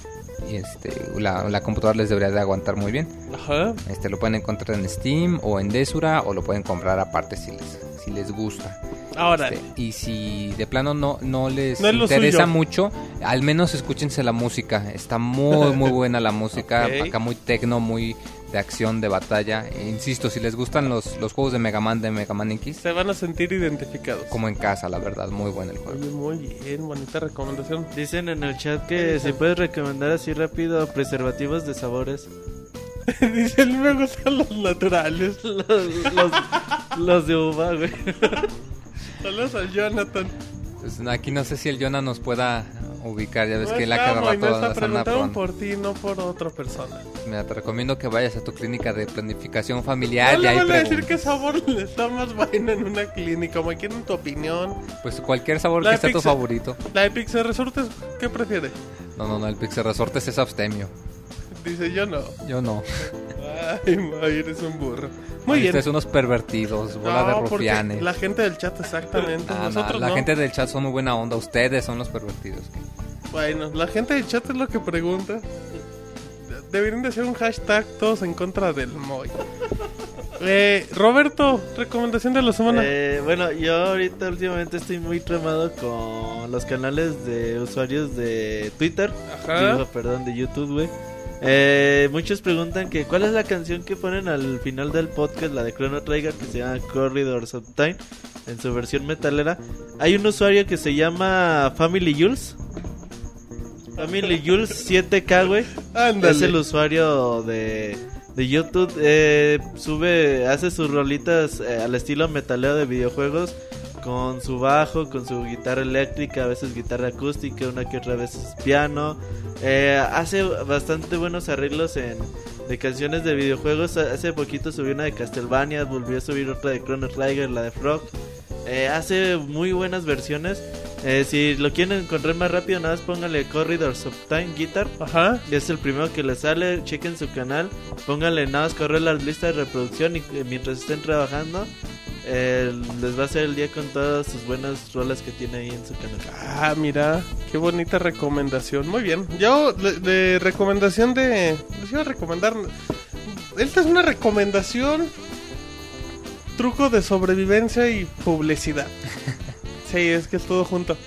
y este, la, la computadora les debería de aguantar muy bien. Ajá. Este lo pueden encontrar en Steam o en Desura o lo pueden comprar aparte si les, si les gusta. Ahora, Este, y si de plano no, no les No interesa mucho, al menos escúchense la música. Está muy, muy buena la música. Acá muy tecno, muy de acción, de batalla. E insisto, si les gustan los, los juegos de Mega Man, de Mega Man X, se van a sentir identificados. como en casa, la verdad. Muy bueno el juego. Muy bien, bonita recomendación. Dicen en el chat que si puedes recomendar así rápido preservativos de sabores. [LAUGHS] Dice, él me gustan los naturales. los, los, los de uva, güey. [LAUGHS] Saludos al Jonathan. Pues, aquí no sé si el Jonah nos pueda ubicar. Ya ves No que él a está, cada rato preguntaron por ti, no por otra persona. Mira, te recomiendo que vayas a tu clínica de planificación familiar. no y le ahí van a decir qué sabor [LAUGHS] le está más bueno en una clínica. Como quieren tu opinión. Pues cualquier sabor La que sea tu favorito. La de Pixel Resortes, ¿qué prefiere? No, no, no, el Pixel Resortes es abstemio. Dice yo no. Yo no. Ay, Moy, eres un burro. Muy bien. Ustedes son unos pervertidos, bola de No, rufianes. La gente del chat, exactamente. Ah, no, Nosotros la no. gente del chat son muy buena onda. Ustedes son los pervertidos. Bueno, la gente del chat es lo que pregunta. Deberían de hacer un hashtag todos en contra del Moy. [LAUGHS] Eh, Roberto, recomendación de la semana. Eh, bueno, yo ahorita últimamente estoy muy tramado con los canales de usuarios de Twitter. Ajá. Digo, perdón, de YouTube, güey. Eh, muchos preguntan que cuál es la canción que ponen al final del podcast, la de Chrono Trigger, que se llama Corridors of Time, en su versión metalera. Hay un usuario que se llama Family Jules. Family Jules 7K, güey. Es el usuario de, de YouTube. eh, sube, hace sus rolitas eh, al estilo metalero de videojuegos. Con su bajo, con su guitarra eléctrica, a veces guitarra acústica, una que otra vez piano. Eh, hace bastante buenos arreglos en, de canciones de videojuegos. Hace poquito subió una de Castlevania, volvió a subir otra de Chrono Trigger, la de Frog. Eh, hace muy buenas versiones. Eh, si lo quieren encontrar más rápido, nada más póngale Corridors of Time Guitar. Ajá. Es el primero que les sale. Chequen su canal. Pónganle nada más correr la lista de reproducción y eh, mientras estén trabajando. eh, les va a hacer el día con todas sus buenas rolas que tiene ahí en su canal. Ah, mira, qué bonita recomendación. Muy bien. Yo, de, de recomendación de. Les iba a recomendar. Esta es una recomendación. Truco de sobrevivencia y publicidad. [LAUGHS] Sí, es que es todo junto.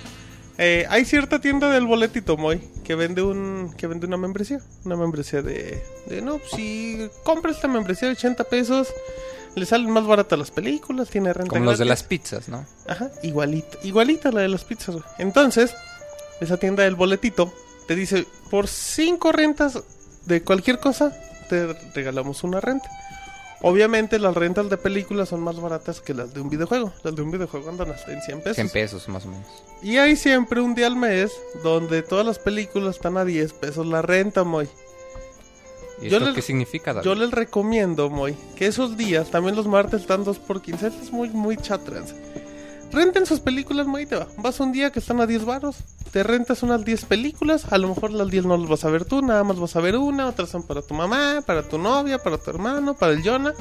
Eh, hay cierta tienda del boletito Moy que vende un que vende una membresía, una membresía de, de no, pues, si compra esta membresía de 80 pesos, le salen más baratas las películas, tiene renta Como los de las pizzas, ¿no? Ajá, igualita, igualita la de las pizzas, güey. Entonces, esa tienda del boletito te dice, por cinco rentas de cualquier cosa, te regalamos una renta. Obviamente las rentas de películas son más baratas que las de un videojuego. Las de un videojuego andan hasta en 100 pesos. 100 pesos más o menos. Y hay siempre un día al mes donde todas las películas están a 10 pesos la renta, Moy. ¿Y Yo esto les- qué significa, David? Yo les recomiendo, Moy, que esos días, también los martes están 2 por 15. Esto es muy, muy chatrans. Renten sus películas, te va. Vas un día que están a 10 baros, te rentas unas 10 películas, a lo mejor las 10 no las vas a ver tú, nada más vas a ver una, otras son para tu mamá, para tu novia, para tu hermano, para el Jonah.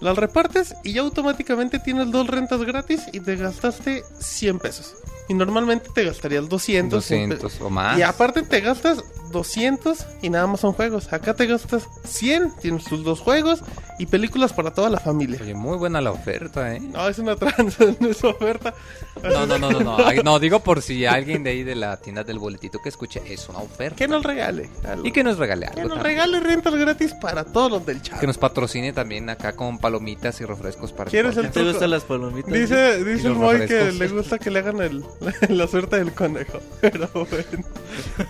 Las repartes y ya automáticamente tienes dos rentas gratis y te gastaste 100 pesos. Y normalmente te gastarías 200. 200 o más. Y aparte te gastas 200 y nada más son juegos. Acá te gastas 100, tienes tus dos juegos y películas para toda la familia. Oye, muy buena la oferta, ¿eh? No, es una tranza, [LAUGHS] no es oferta. No, no, no, no, no. No, digo por si alguien de ahí de la tienda del boletito que escuche, es una oferta. Que nos regale. algo. Y que nos regale Que algo nos también. regale rentas gratis para todos los del chat. Que nos patrocine también acá con palomitas y refrescos para ¿Quieres todos. el ¿Te truco? gustan las palomitas? Dice, dice el Moy que le gusta que le hagan el, [LAUGHS] la suerte del conejo. Pero bueno,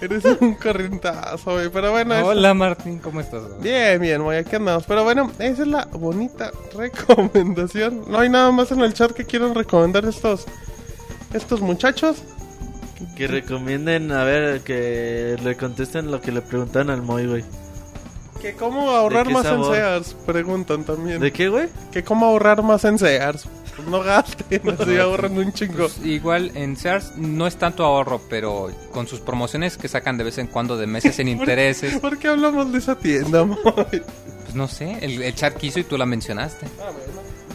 eres un corrientazo, güey. Pero bueno, es- Hola Martín, ¿cómo estás? Bien, bien, Moy, aquí andamos. Pero bueno, esa es la bonita recomendación. No hay nada más en el chat que quieran recomendar estos, estos muchachos. Que recomienden, a ver, que le contesten lo que le preguntan al Moy, güey. Que cómo ahorrar más sabor? en Sears, preguntan también. ¿De qué, güey? Que cómo ahorrar más en Sears. No gasten, así [LAUGHS] ahorran un chingo. Pues igual en Sears no es tanto ahorro, pero con sus promociones que sacan de vez en cuando de meses en [LAUGHS] intereses, ¿Por qué hablamos de esa tienda, Moy? pues no sé, el, el chat quiso y tú la mencionaste.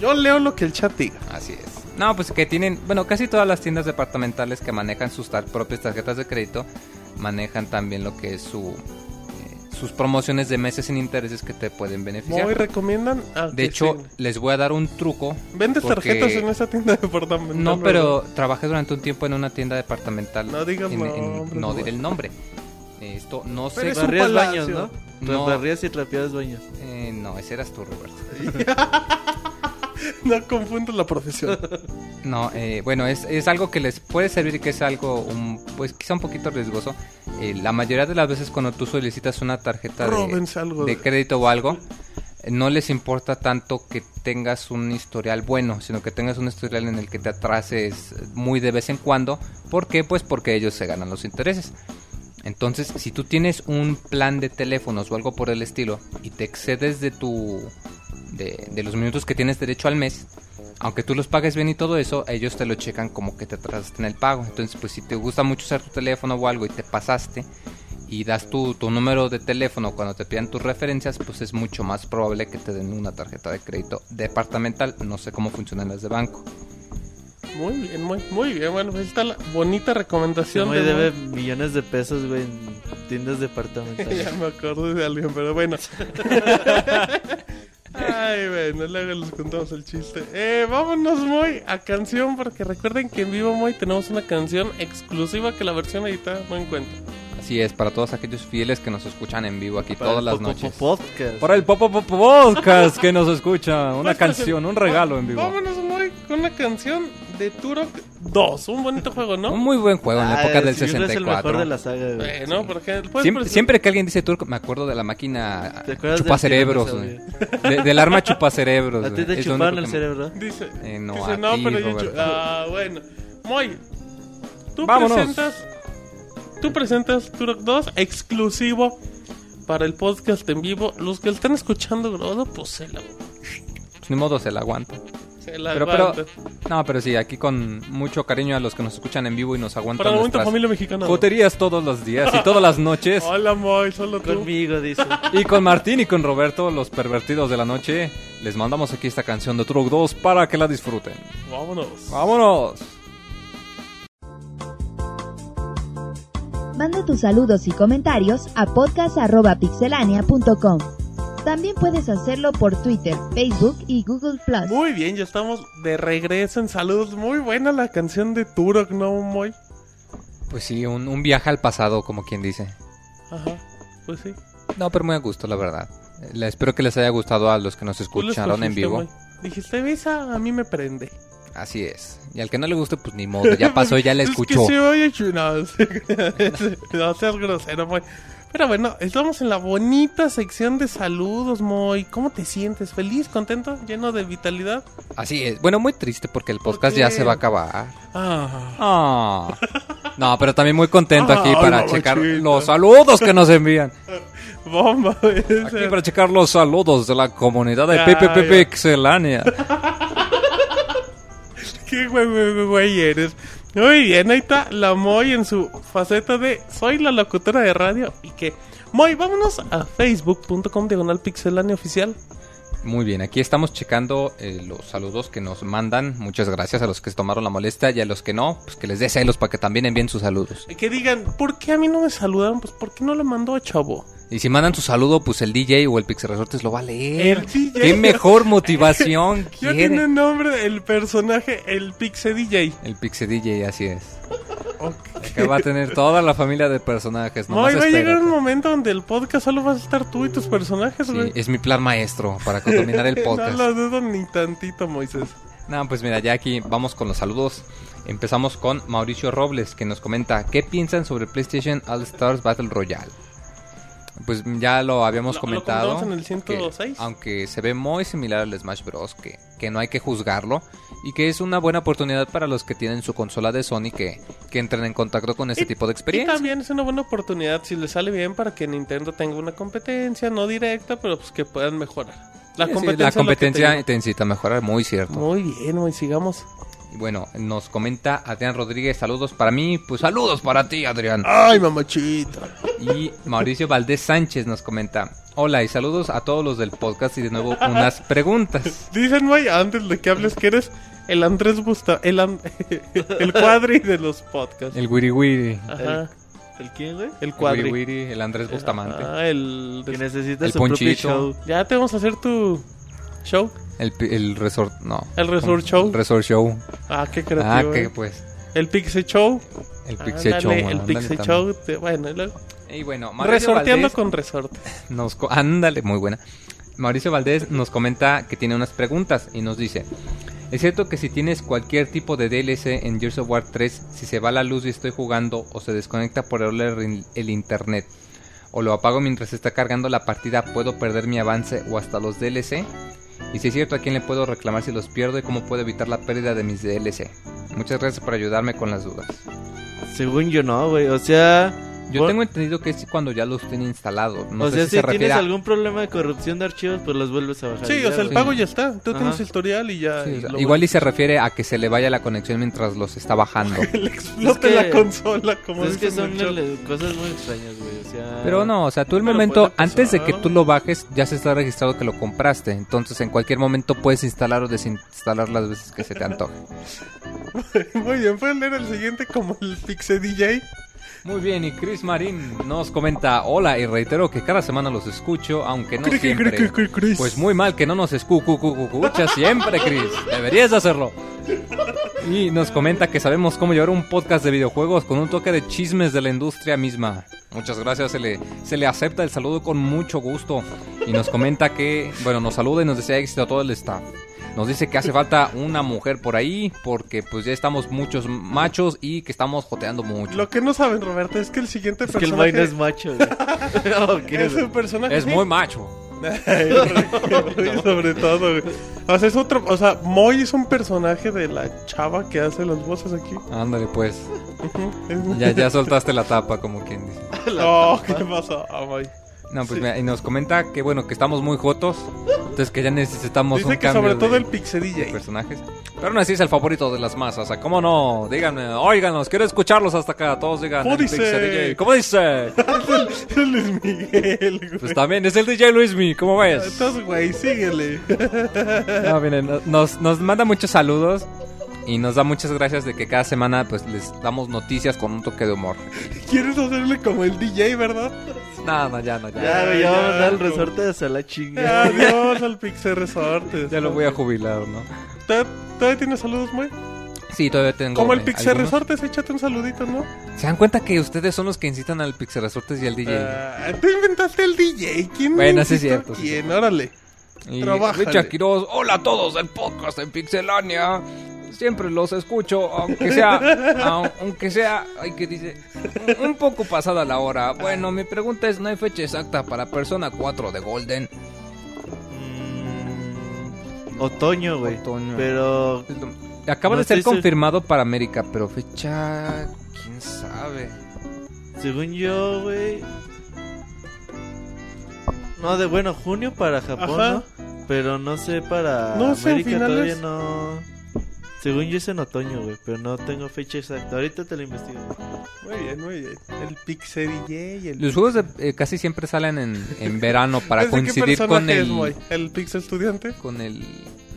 Yo leo lo que el chat diga. Así es. No, pues que tienen, bueno, casi todas las tiendas departamentales que manejan sus tar- propias tarjetas de crédito manejan también lo que es su sus promociones de meses sin intereses que te pueden beneficiar. Moy recomiendan. Ah, de hecho, sí. les voy a dar un truco. ¿vendes porque- tarjetas en esa tienda departamental? No, verdad? pero trabajé durante un tiempo en una tienda departamental. No digas en- en- no diré el nombre. Esto no Pero sé. es un Barrías baños, ¿no? No. Barrías y trapeadas baños. Eh, no, ese eras tú, Roberto. [LAUGHS] [LAUGHS] No confundas la profesión. [LAUGHS] No, eh, bueno, es, es algo que les puede servir, que es algo, un, pues quizá un poquito riesgoso. Eh, la mayoría de las veces cuando tú solicitas una tarjeta de, Róbense algo de de- crédito o algo, eh, no les importa tanto que tengas un historial bueno, sino que tengas un historial en el que te atrases muy de vez en cuando. ¿Por qué? Pues porque ellos se ganan los intereses. Entonces, si tú tienes un plan de teléfonos o algo por el estilo y te excedes de tu de, de los minutos que tienes derecho al mes, aunque tú los pagues bien y todo eso, ellos te lo checan como que te atrasaste en el pago. Entonces, pues si te gusta mucho usar tu teléfono o algo y te pasaste y das tu, tu número de teléfono cuando te pidan tus referencias, pues es mucho más probable que te den una tarjeta de crédito departamental. No sé cómo funcionan las de banco. Muy bien, muy, muy bien. Bueno, pues ahí está la bonita recomendación de debe millones de pesos, güey, en tiendas [LAUGHS] departamentales. ya me acordé de alguien, pero bueno. [LAUGHS] Ay, bueno, luego les contamos el chiste. Eh, vámonos, Moy, a canción, porque recuerden que en vivo, Moy, tenemos una canción exclusiva que la versión editada no encuentra. Así es, para todos aquellos fieles que nos escuchan en vivo aquí Para todas el las Popo noches. Podcast. Para el Popo Popo Podcast que nos escucha, una Pues, canción, un regalo en vivo. Vámonos, Moy, con una canción de Turok 2. Un bonito juego, ¿no? Un muy buen juego en la Ah, época del sí, Es el mejor 64. de la saga, güey. Bueno, porque pues, Siempre, siempre que alguien dice turco, me acuerdo de la máquina ¿Te acuerdas del chupacerebros. güey. De- del arma chupacerebros. ¿A ti te lo chuparon el me- cerebro? Dice, Eh, no, dice, no, ti, pero yo... Roberto. Ah, bueno. Moy, tú Vámonos. presentas... Tú presentas Turok 2 exclusivo para el podcast en vivo. Los que están escuchando grabado, pues se la... Pues ni modo se la aguanta. Se la Pero, pero, no, pero sí, aquí con mucho cariño a los que nos escuchan en vivo y nos aguantan Para nuestras familia mexicana. joterías todos los días y todas las noches. [LAUGHS] Hola, Moy, solo tú. Conmigo, dice. Y con Martín y con Roberto, los pervertidos de la noche, les mandamos aquí esta canción de Truck 2 para que la disfruten. Vámonos. ¡Vámonos! Manda tus saludos y comentarios a podcast.pixelania.com. También puedes hacerlo por Twitter, Facebook y Google Plus. Muy bien, ya estamos de regreso en saludos. Muy buena la canción de Turok, ¿no, Moy? Pues sí, un, un viaje al pasado, como quien dice. Ajá, pues sí. No, pero muy a gusto, la verdad. Le- espero que les haya gustado a los que nos escucharon en vivo. Moy. Dijiste, esa a mí me prende. Así es. Y al que no le guste, pues ni modo, ya pasó, ya la [LAUGHS] Es escuchó. que se oye No, [LAUGHS] no seas grosero, Moy. Pero bueno, estamos en la bonita sección de saludos, Moy. ¿Cómo te sientes? ¿Feliz, contento, lleno de vitalidad? Así es. Bueno, muy triste porque el ¿Por podcast ya se va a acabar. Ah, Ah. No, pero también muy contento aquí Ay, para checar los saludos que nos envían. [LAUGHS] bomba. ese. Aquí para checar los saludos de la comunidad de PPP. Pixelania. [LAUGHS] Qué güey, güey eres. Muy bien, ahí está la Moy en su faceta de soy la locutora de radio y que Moy, vámonos a facebook.com diagonal pixelania oficial. Muy bien, aquí estamos checando eh, los saludos que nos mandan. Muchas gracias a los que se tomaron la molestia y a los que no, pues que les dé celos para que también envíen sus saludos. Que digan, ¿por qué a mí no me saludaron? Pues ¿por qué no lo mandó a Chavo? Y si mandan su saludo, pues el DJ o el Pixel Resortes lo va a leer. El DJ. ¿Qué mejor motivación [LAUGHS] Ya tiene nombre el personaje, el Pixe DJ. El Pixel DJ, así es. Ok. Que va a tener toda la familia de personajes. Nomás va a llegar un momento donde el podcast solo vas a estar tú y tus personajes, Sí, es mi plan maestro para [LAUGHS] dominar el podcast. no lo dudo ni tantito, Moisés. No, pues mira, ya aquí vamos con los saludos. Empezamos con Mauricio Robles, que nos comenta, ¿qué piensan sobre PlayStation All Stars Battle Royale? Pues ya lo habíamos Lo- comentado. en el 106. que, aunque se ve muy similar al Smash Bros. Que, que no hay que juzgarlo. Y que es una buena oportunidad para los que tienen su consola de Sony que, que entren en contacto con este Y- tipo de Y experiencia. también es una buena oportunidad si le sale bien para que Nintendo tenga una competencia, no directa, pero pues que puedan mejorar. La Sí, sí, competencia, la competencia te te incita a mejorar, muy cierto. Muy bien, muy sigamos. Bueno, nos comenta Adrián Rodríguez, saludos para mí, pues saludos para ti, Adrián. Ay, mamachita. Y Mauricio Valdés Sánchez nos comenta, hola y saludos a todos los del podcast y de nuevo unas [LAUGHS] preguntas. Dicen, güey, antes de que hables que eres el Andrés Busta, el, An- [LAUGHS] el cuadri de los podcasts. El Wiri Wiri, Ajá, ¿El quién, güey? el el cuadri. Wiri Wiri, el Andrés Bustamante, Ah, el... Que necesita El su propio Ponchito. show. Ya te vamos a hacer tu show, el, el Resort, no. el Resort Show. El Resort Show. Ah, qué creativo. Ah, eh. que pues, El Pixie Show. el Pixie Show. El Pixie también. Show. te- bueno, y luego- Y bueno, Mauricio resorteando Valdés con resorte. [LAUGHS] nos co- ándale, muy buena. Mauricio Valdés nos comenta que tiene unas preguntas y nos dice, ¿es cierto que si tienes cualquier tipo de DLC en Gears of War 3, si se va la luz y estoy jugando o se desconecta por error el, el internet o lo apago mientras está cargando la partida, puedo perder mi avance o hasta los DLC? Y si es cierto, ¿a quién le puedo reclamar si los pierdo y cómo puedo evitar la pérdida de mis DLC? Muchas gracias por ayudarme con las dudas. Según yo no, güey. O sea... Yo por- tengo entendido que es cuando ya los tienen instalados. No o sé sea, si, si, se tienes a... algún problema de corrupción de archivos, pues los vuelves a bajar. Sí, o sea, el pago ya está. Tú Ajá. tienes historial y ya. Sí, y o sea, lo igual y se refiere a que se le vaya la conexión mientras los está bajando. [LAUGHS] Le explote Es que- la consola, como Pues es que son el- cosas muy extrañas, güey. O sea... Pero no, o sea, tú el Pero momento, antes de que tú lo bajes, ya se está registrado que lo compraste. Entonces en cualquier momento puedes instalar o desinstalar las veces que se te antoje. [LAUGHS] Muy bien, pueden leer el siguiente como el Pixie DJ. Muy bien, y Chris Marín nos comenta, hola, y reitero que cada semana los escucho, aunque no siempre. Pues muy mal que no nos escuchas siempre, Chris. Deberías hacerlo. Y nos comenta que sabemos cómo llevar un podcast de videojuegos con un toque de chismes de la industria misma. Muchas gracias, se le, se le acepta el saludo con mucho gusto. Y nos comenta que, bueno, nos saluda y nos desea éxito a todo el staff. Nos dice que hace falta una mujer por ahí porque pues ya estamos muchos machos y que estamos joteando mucho. Lo que no saben, Roberto, es que el siguiente Es que el personaje es macho, [LAUGHS] güey. Es un personaje. Es muy macho. Muy [LAUGHS] sobre todo, güey. O sea, es otro. O sea, Moy es un personaje de la chava que hace las voces aquí. Ándale pues. Ya, ya [LAUGHS] soltaste la tapa como quien dice. No, ¿qué pasó, Moy? No, pues Sí. mira, y nos comenta que bueno, que estamos muy jotos Entonces que ya necesitamos Dice un que cambio sobre todo de- el Pixel de DJ. personajes. Pero aún así es el favorito de las masas. ¿a ¿Cómo no? Díganme, óiganos, quiero escucharlos hasta acá. Todos digan. ¿Cómo el dice? Pixel DJ. ¿Cómo dice? [LAUGHS] Es Luis Miguel, güey. Pues también es el DJ Luismi, ¿cómo ves? Entonces, güey, síguele. No, miren, no- nos, nos manda muchos saludos y nos da muchas gracias de que cada semana pues les damos noticias con un toque de humor. Quieres hacerle como el DJ, ¿verdad? No, no, ya, no, ya. Ya, güey, ya ya, vamos a mandar el como- resorte hacia la chingada. Adiós al Pixel Resortes. [LAUGHS] Ya lo voy a jubilar, ¿no? ¿Todavía, todavía tienes saludos, güey? Sí, todavía tengo. Como el eh, Pixel algunos. Resortes, échate un saludito, ¿no? ¿Se dan cuenta que ustedes son los que incitan al Pixel Resortes y al DJ? Ah, tú inventaste el DJ. ¿Quién Bueno, sí es cierto, sí ¿Quién? Órale. y Quiroz, hola a todos del podcast en Pixelania. Siempre los escucho, aunque sea, au- [LAUGHS] aunque sea, ay, ¿qué dice? Un, poco pasada la hora. Bueno, mi pregunta es, ¿no hay fecha exacta para Persona 4 de Golden? Mm, otoño, güey. Otoño. Pero Acaba No de ser confirmado para América, pero fecha... ¿Quién sabe? según yo, güey. No, de bueno, junio para Japón, Ajá. ¿no? Pero no sé para No sé, América finales. todavía no. Según yo es en otoño, güey, pero no tengo fecha exacta. Ahorita te lo investigo. Muy bien, muy bien. El Pixel DJ y el... Los juegos de- eh, casi siempre salen en, en verano para [LAUGHS] ¿Ese qué coincidir con el... es? ¿El Pixel Estudiante? con el...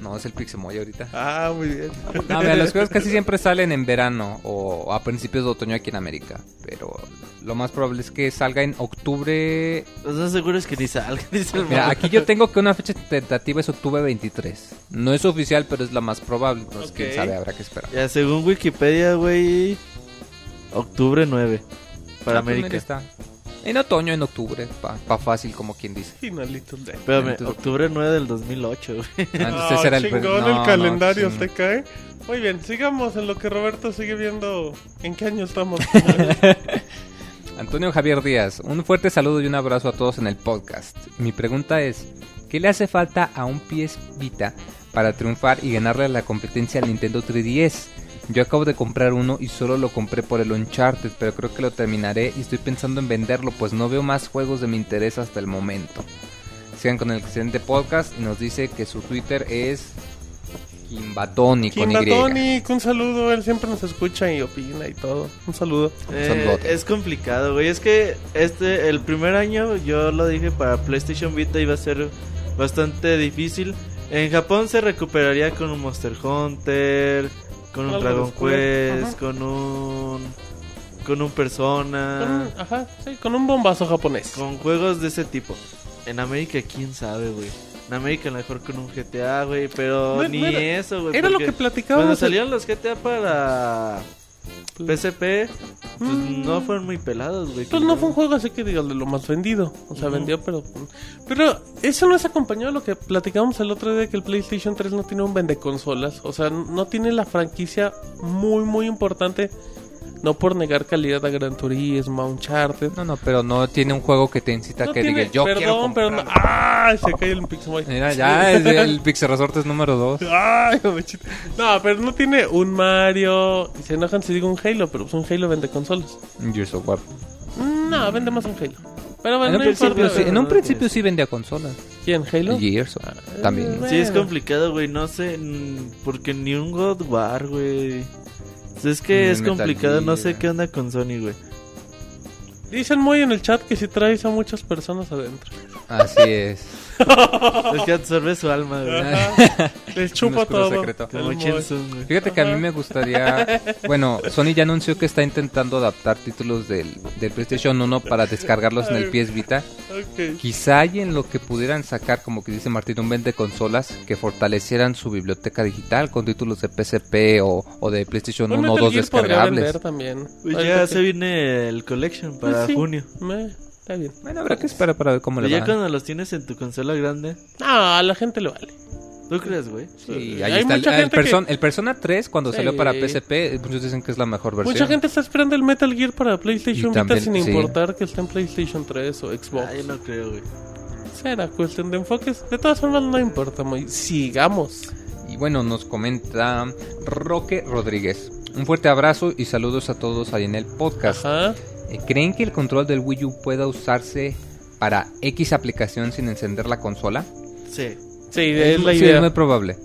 No, es el Pixemoy ahorita. Ah, muy bien. No, mira, los juegos casi siempre salen en verano o a principios de otoño aquí en América. Pero lo más probable es que salga en octubre. Los más seguros es que ni salga, [LAUGHS] dice el Mira, aquí yo tengo que una fecha tentativa es octubre 23. No es oficial, pero es la más probable. Entonces, quién Ok. sabe, habrá que esperar. Ya, según Wikipedia, güey. Octubre 9. Para Ah, pues, América. está. En otoño, en octubre. Pa, pa fácil, como quien dice. Finalitos de... Espérame, octubre 9 del 2008, güey. Ah, ese era el chingón no, el no, calendario, ching- ¿te cae? Muy bien, sigamos en lo que Roberto sigue viendo en qué año estamos. [LAUGHS] Antonio Javier Díaz, un fuerte saludo y un abrazo a todos en el podcast. Mi pregunta es, ¿qué le hace falta a un PS Vita para triunfar y ganarle a la competencia al Nintendo 3DS? Yo acabo de comprar uno y solo lo compré por el Uncharted, pero creo que lo terminaré y estoy pensando en venderlo, pues no veo más juegos de mi interés hasta el momento. Sigan con el excelente podcast y nos dice que su Twitter es Kimbatoni con Y. Kimbatonic, un saludo, él siempre nos escucha y opina y todo. Un saludo. Eh, es complicado, güey. Es que este, el primer año, yo lo dije, para PlayStation Vita iba a ser bastante difícil. En Japón se recuperaría con un Monster Hunter, con un Dragon Quest, ajá. con un. con un Con Persona, un- ajá, sí, con un bombazo japonés. con juegos de ese tipo. En América, quién sabe, güey. En América, a lo mejor con un GTA, güey, pero No, ni no era- eso, güey. Era lo que platicábamos. Cuando el- salieron los GTA para PSP, pues Mm. no fueron muy pelados, güey. Pues no fue un juego así que digas de lo más vendido. O sea, vendió, pero. Pero eso no es acompañado a lo que platicábamos el otro día: que el PlayStation 3 no tiene un vende consolas. O sea, no tiene la franquicia muy, muy importante. No por negar calidad a Gran Turismo, a Uncharted. No, no, pero no tiene un juego que te incita No a que tiene- digas yo perdón, quiero pero no. comprarlo". ¡Ay! Se cae el Pixel Mira, ya es [LAUGHS] el Pixel Resortes número 2. Ay. No, pero no tiene un Mario. Y se enojan si digo un Halo, pero pues un Halo vende consolas. Gears of War. No, vende más un Halo. Pero bueno, En un, no principio, importa. sí, en un principio sí vendía consolas. ¿Quién? ¿Halo? Gears también. Eh, Sí, es complicado, güey. No sé, porque ni un God War, güey. Sea, Es que Ni es complicado, no sé qué onda con Sony, güey. Dicen muy en el chat que si traes a muchas personas adentro. Así es. [LAUGHS] Es que absorbe su alma, güey. [LAUGHS] Les chupa todo. secreto. Como El Chen Sun, güey. Fíjate que a mí me gustaría. Bueno, Sony ya anunció que está intentando adaptar títulos del, del PlayStation 1 para descargarlos en el PS Vita. Ok. Quizá hay en lo que pudieran sacar, como que dice Martín, un vende consolas que fortalecieran su biblioteca digital con títulos de PSP o, o de PlayStation Un 1 o Metal 2 Gear podría descargables. también. Pues ya que- se viene el Collection para Pues sí. junio. Me- Está bien. Bueno, habrá que esperar para ver cómo Pero le ya va. cuando los tienes en tu consola grande, No, a la gente le vale. ¿tú crees, güey? Sí, Hay ahí está. El, mucha el gente Person- el Persona 3, cuando Sí. salió para PSP, muchos dicen que es la mejor versión. Mucha gente está esperando el Metal Gear para PlayStation Y Vita también, sin sí. importar que esté en PlayStation 3 o Xbox. Ay, no creo, güey. Será cuestión de enfoques. De todas formas, no importa. Muy... Sigamos. Y bueno, nos comenta Roque Rodríguez. Un fuerte abrazo y saludos a todos ahí en el podcast. Ajá. Eh, ¿Creen que el control del Wii U pueda usarse para X aplicación sin encender la consola? Sí. Sí, es la Sí, idea. es muy probable.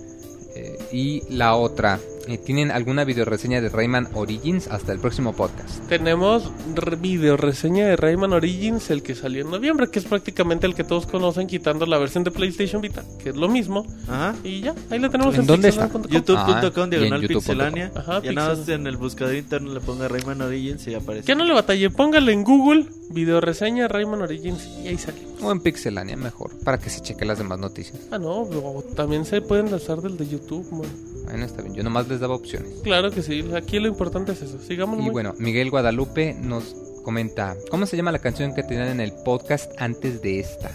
Eh, y la otra, eh, ¿tienen alguna videoreseña de Rayman Origins hasta el próximo podcast? Tenemos re- video reseña de Rayman Origins, el que salió en noviembre, que es prácticamente el que todos conocen, quitando la versión de PlayStation Vita, que es lo mismo. Ajá. Y ya, ahí la tenemos ¿En en, dónde está? pixelania.com. youtube.com Ah, diagonal y en youtube.com. pixelania. Ajá, ya nada más en el buscador interno le ponga Rayman Origins y aparece. Ya no le batalle, póngale en Google video reseña Rayman Origins y ahí sale. O en Pixelania mejor, para que se cheque las demás noticias. Ah, no, o también se pueden lanzar del de YouTube, man. Bueno, está bien, yo nomás les daba opciones. Claro que sí, aquí lo importante es eso. Sigamos. Y muy- bueno, Miguel Guadalupe nos comenta, ¿cómo se llama la canción que tenían en el podcast antes de esta?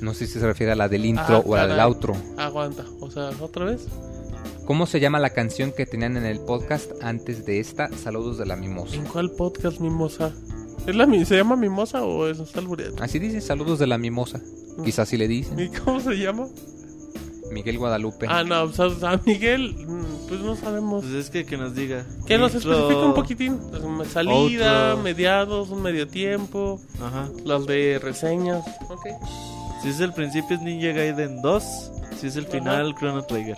No sé si se refiere a la del intro Ah, o a la del outro. Aguanta, o sea, otra vez. ¿Cómo se llama la canción que tenían en el podcast antes de esta? Saludos de la mimosa. ¿En cuál podcast Mimosa? ¿Es la, ¿Se llama Mimosa o es? Así dice, saludos de la mimosa. Quizás si le dicen. ¿Y cómo se llama? Miguel Guadalupe. Ah, no, pues, a a Miguel, mm, pues no sabemos. Pues es que que nos diga. Que nos especifica un poquitín. Pues, salida, Outro. mediados, un medio tiempo, Ajá. las de reseñas. Ok. Si es el principio es Ninja Gaiden 2. Si es el final, Chrono Trigger.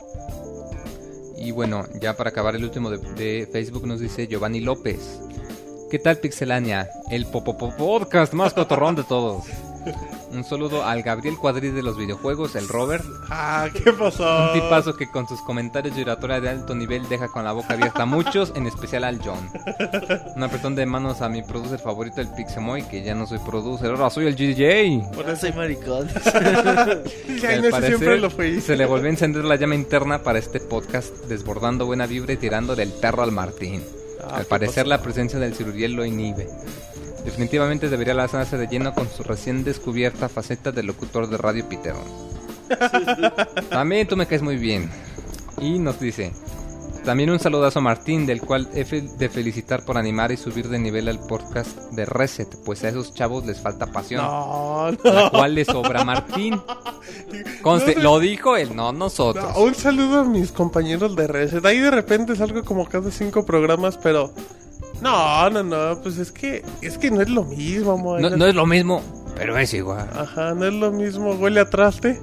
Y bueno, ya para acabar el último de, de Facebook nos dice Giovanni López. ¿Qué tal Pixelania? El Popopo Podcast más cotorrón de todos. [LAUGHS] Un saludo al Gabriel Cuadri de los videojuegos, el Robert. Ah, ¿qué pasó? Un tipazo que con sus comentarios y oratoria de alto nivel deja con la boca abierta a muchos, en especial al John. Un apretón de manos a mi producer favorito, el Pixemoy, que ya no soy producer, ahora soy el DJ. Por Ahora soy maricón. [LAUGHS] Al parecer siempre lo fui. Se le volvió a encender la llama interna para este podcast, desbordando buena vibra y tirándole el perro al Martín. Ah, al ¿qué parecer pasó? la presencia del ciruriel lo inhibe. Definitivamente debería lanzarse de lleno con su recién descubierta faceta de locutor de radio Piterón. [LAUGHS] También tú me caes muy bien. Y nos dice, también un saludazo a Martín, del cual he de felicitar por animar y subir de nivel al podcast de Reset, pues a esos chavos les falta pasión. No, La no. cual le sobra a Martín. Conste, No lo dijo él, no nosotros. No, un saludo a mis compañeros de Reset. Ahí de repente salgo como cada cinco programas, pero. No, no, no. Pues es que. Es que no es lo mismo, mo. No, no es lo mismo, pero es igual. Ajá, no es lo mismo. Huele a traste.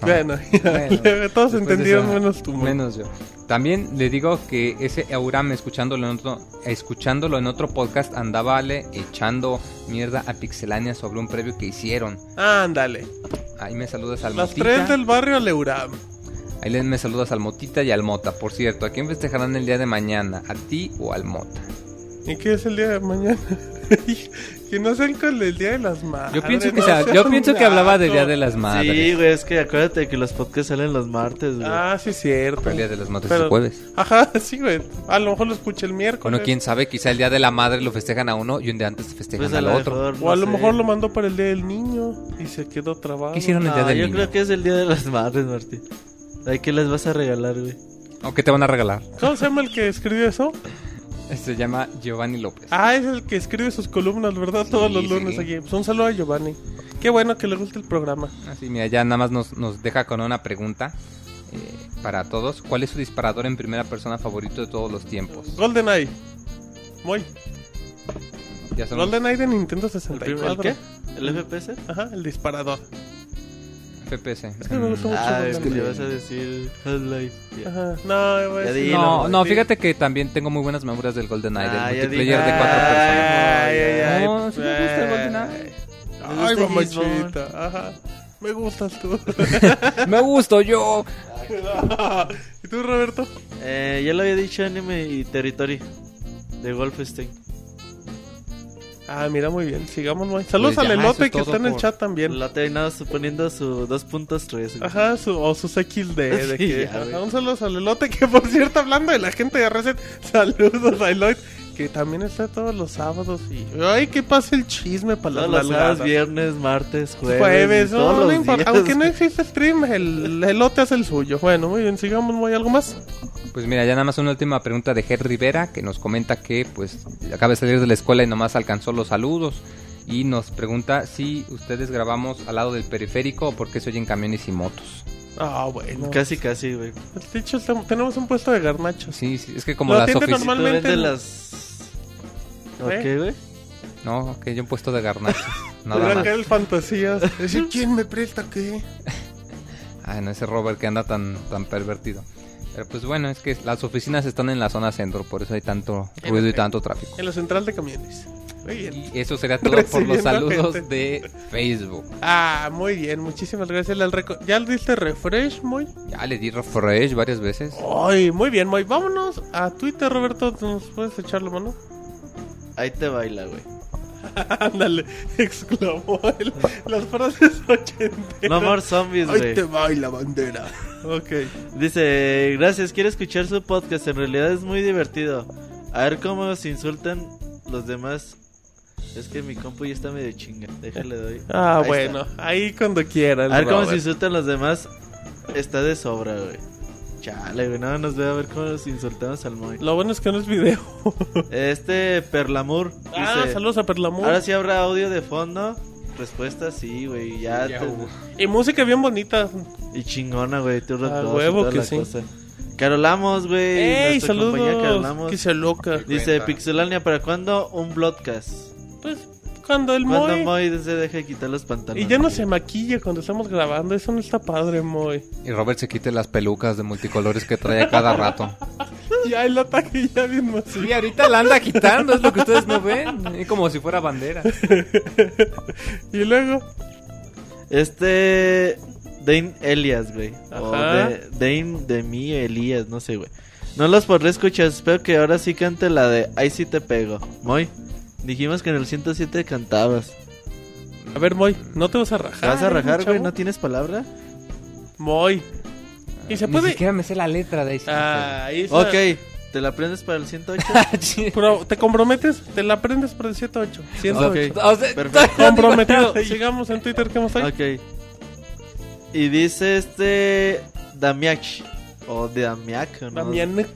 Ah, Bueno, [LAUGHS] bueno. [LAUGHS] todos entendieron eso, menos tú. Menos yo. También le digo que ese Euram escuchándolo en otro, escuchándolo en otro podcast andaba ale, echando mierda a Pixelania sobre un previo que hicieron. Ándale. Ahí me saludas al Las tres del barrio Leuram. Ahí le- me saludas al Motita y al Mota. Por cierto, ¿a quién festejarán el día de mañana? ¿A ti o al Mota? ¿Y qué es el día de mañana? [LAUGHS] que no sean con el día de las madres. Yo pienso que, no sea- yo pienso que hablaba del día de las madres. Sí, güey, es que acuérdate que los podcasts salen los martes, güey. Ah, sí, es cierto. El día de las madres Pero- es jueves. Ajá, [LAUGHS] sí, güey. A lo mejor lo escuché el miércoles. Bueno, quién sabe, quizá el día de la madre lo festejan a uno y un día antes festejan Pues al otro. mejor, O a lo sé. mejor lo mandó para el día del niño y se quedó trabado. ¿Qué hicieron el No, día del yo niño? creo que es el día de las madres, Martín. Ay, ¿qué les vas a regalar, güey? ¿O qué te van a regalar? ¿Cómo se llama el que escribe eso? [LAUGHS] Se llama Giovanni López. Ah, es el que escribe sus columnas, ¿verdad? Todos los lunes sí. aquí. Pues un saludo a Giovanni. Qué bueno que le guste el programa. Así, mira, ya nada más nos, nos deja con una pregunta eh, para todos. ¿Cuál es su disparador en primera persona favorito de todos los tiempos? GoldenEye. Muy. Ya son GoldenEye de Nintendo ¿El, 64. primer- el qué? ¿El FPS? Ajá, el disparador. FPS. Es que me gustó mucho Ah, es que le vas a decir Half-Life. Ajá. No, güey. No, no, fíjate que también tengo muy buenas memorias del GoldenEye, Ah, del multiplayer de cuatro personas. Ay, ay, ay. No, sí me gusta el GoldenEye. Me Ay, gusta mamachita. Ajá. Me gustas tú. [LAUGHS] Me gusto yo. [LAUGHS] ¿Y tú, Roberto? Eh, ya lo había dicho Anime y Territory de Wolfenstein. Ah, mira, muy bien. Sigamos, muy. Saludos Pues al elote es que está en el chat también. Ha terminado suponiendo su 2.3. güey. Ajá, su, o sus XD. De Sí, que, ya, güey. un saludo al elote que, por cierto, hablando de la gente de Reset, [LAUGHS] saludos a Eloy, que también está todos los sábados. Y, ay, que pase el chisme para las Todos los sábados, viernes, martes, jueves. Jueves, no, todos no los importa. días. Aunque no existe stream, el elote hace el suyo. Bueno, muy bien, sigamos, muy algo más. Pues mira, ya nada más una última pregunta de Ger Rivera, que nos comenta que pues acaba de salir de la escuela y nomás alcanzó los saludos. Y nos pregunta si ustedes grabamos al lado del periférico o por qué se oyen camiones y motos. Ah, bueno. Casi, casi, güey. De hecho, estamos- tenemos un puesto de garnachos. Sí, sí, es que como Lo las oficinas... normal- Normalmente vendes las... ¿Eh? Ok, güey. No, que yo un puesto de garnachos. [LAUGHS] Nada más. fantasías. [LAUGHS] Decir, ¿quién me presta qué? Ah, no, ese Robert que anda tan, tan pervertido. Pero pues bueno, es que las oficinas están en la zona centro, por eso hay tanto ruido y tanto tráfico. En la central de camiones. Muy bien. Y eso sería todo por los saludos gente. de Facebook. Ah, muy bien. Muchísimas gracias. ¿Ya le diste refresh, muy? Ya le di refresh varias veces. Ay, muy bien, muy. Vámonos a Twitter, Roberto. ¿Nos puedes echar la mano? Ahí te baila, güey. [LAUGHS] Ándale, exclamó él. Las frases ochenteras. No more zombies, Ahí güey. te baila, bandera. Ok. Dice, gracias, quiero escuchar su podcast, en realidad es muy divertido. A ver cómo se insultan los demás. Es que mi compu ya está medio chinga, déjale doy. Ah, Ahí bueno. está. Ahí cuando quieran. A ver cómo se Robert. insultan los demás. Está de sobra, güey. Chale, güey, no nos ve a ver cómo nos insultamos al Moy. Lo bueno es que no es video. [LAUGHS] Este Perlamur dice, ah, saludos a Perlamur. ahora sí habrá audio de fondo. Respuesta sí, güey, ya. Ya te-. Y música bien bonita. Y chingona, güey, tú A retos, huevo que sí. cosa. Carolamos, güey. ¡Ey, saludos! Carolamos. Que se loca. Dice. Pixelania, ¿para cuándo un broadcast? Pues, cuando el ¿Cuándo Moy... Moy se deja de quitar los pantalones? Y ya no se maquilla cuando estamos grabando. Eso no está padre, Moy. Y Robert se quite las pelucas de multicolores que trae a cada rato. [LAUGHS] Ya el ataque ya bien más. Sí, ahorita la anda quitando, es lo que ustedes no ven. Es como si fuera bandera. [LAUGHS] Y luego... Este. Dane Elias, güey. O Ajá. de, Dane de mí, Elías, no sé, güey. No los podré escuchar, espero que ahora sí cante la de Ahí sí te pego. Moy, dijimos que en el 107 cantabas. A ver, Moy, no te vas a rajar. ¿Te vas a rajar, chavo? güey? ¿No tienes palabra? Moy. Y se Ni puede... siquiera me sé la letra de ahí. Ah, ahí está. Ok, ¿te la aprendes para el 108? [LAUGHS] Pero, ¿te comprometes? ¿Te la aprendes para el 108? 108. Ok. O sea, Perfecto. Comprometido. Sigamos en Twitter, ¿qué hemos Ok. Y dice este. Damiach. O Damiac, ¿no? Damián.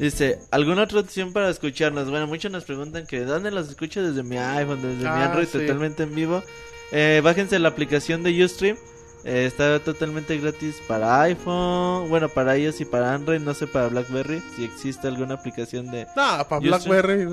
Dice, ¿alguna otra opción para escucharnos? Bueno, muchos nos preguntan que ¿dónde los escucho desde mi iPhone, desde mi Ah, Android, sí. totalmente en vivo? Eh, bájense la aplicación de Ustream. Eh, está totalmente gratis para iPhone, bueno, para iOS y para Android, no sé para BlackBerry, si existe alguna aplicación de... No, para Blackberry.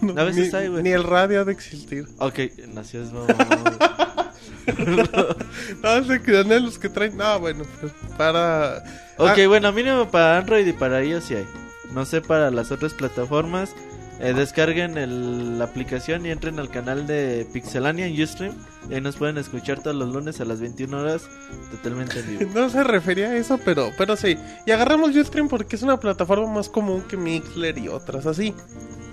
no, A veces ni, hay, ni el radio ha de existir. Ok, nació es [LAUGHS] No, se crean eh, los que traen. No, bueno, pues para. Ok, Ah. bueno, mínimo para Android y para iOS sí hay. No sé para las otras plataformas. Eh, descarguen el- la aplicación y entren al canal de Pixelania en Ustream. Y ahí nos pueden escuchar todos los lunes a las 21 horas totalmente en vivo. [LAUGHS] No se refería a eso, pero, pero sí. Y agarramos Ustream porque es una plataforma más común que Mixler y otras así.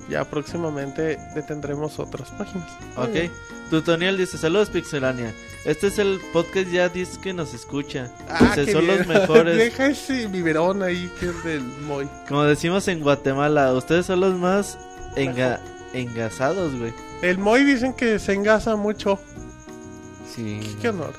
Ya próximamente detendremos otras páginas. Ok. Tutoniel dice, saludos Pixelania. Este es el podcast ya dice que nos escucha. Ah, Dice, qué son bien. los mejores. [LAUGHS] Deja ese biberón ahí que es del Moy. Como decimos en Guatemala, ustedes son los más enga- engasados, güey. El Moy dicen que se engasa mucho. Sí. Qué honor.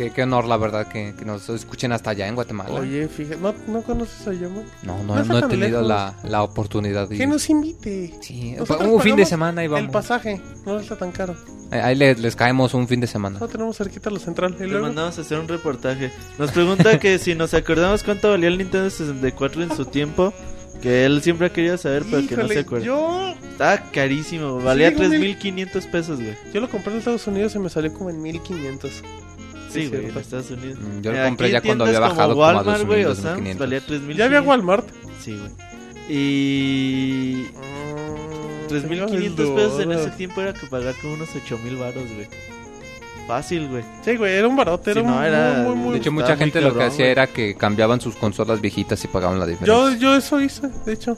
Qué, qué honor, la verdad, que, que nos escuchen hasta allá en Guatemala. Oye, fíjate, ¿no, ¿no conoces a Moy? no, no no, no he tenido la, la oportunidad de Que ir. nos invite. Sí, Nosotros un fin de semana y El vamos. pasaje no está tan caro. Ahí ahí le- les caemos un fin de semana. No tenemos cerquita la central. Le mandamos a hacer un reportaje. Nos pregunta que si nos acordamos cuánto valía el Nintendo 64 en su tiempo. Que él siempre ha querido saber, pero que no Híjole, se acuerda. yo, Estaba carísimo, valía mil- 3.500 pesos, güey. yo lo compré en Estados Unidos y me salió como en 1500. Sí, güey, en. Estados Unidos. Mm, Yo Eh, lo compré ya cuando había bajado como Walmart, güey, 2.000, o 2.500. valía 3.500. Ya había Walmart. Sí, güey. Y... Mm, 3.500 tengo pesos en ese tiempo era que pagar como unos 8.000 baros, güey. Fácil, güey. Sí, güey, era un barote. Era no, un era- muy, muy, muy... De hecho, mucha gente lo que cabrón, hacía güey. era que cambiaban sus consolas viejitas y pagaban la diferencia. Yo, yo eso hice, de hecho.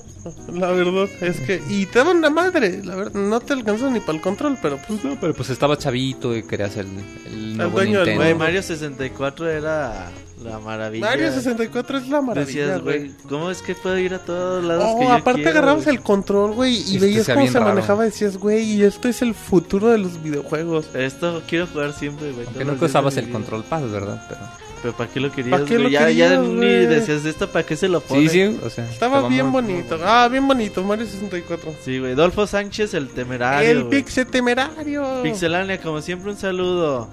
La verdad es que... Y te daban la madre, la verdad. No te alcanzó ni para el control, pero pues... No, pero pues estaba chavito y querías el, el nuevo dueño del Nintendo. Mundo. Mario 64 era la maravilla. Mario 64 es la maravilla, Decías, güey. ¿cómo es que puedo ir a todos lados Oh, que yo aparte quiero, agarrabas güey? el control, güey, y Este veías cómo se raro. manejaba. Decías, güey, y esto es el futuro de los videojuegos. Esto quiero jugar siempre, güey. Aunque nunca usabas el control pad, ¿verdad? Pero... Pero ¿para qué lo querías, ¿Para qué lo ya, ya querías, ni güey? decías de esto, ¿para qué se lo pone? Sí, sí, o sea... Estaba bien muy- bonito. Ah, bien bonito, Mario 64. Sí, güey. Dolfo Sánchez, el temerario. el. Pixel temerario. Pixelania, como siempre, un saludo.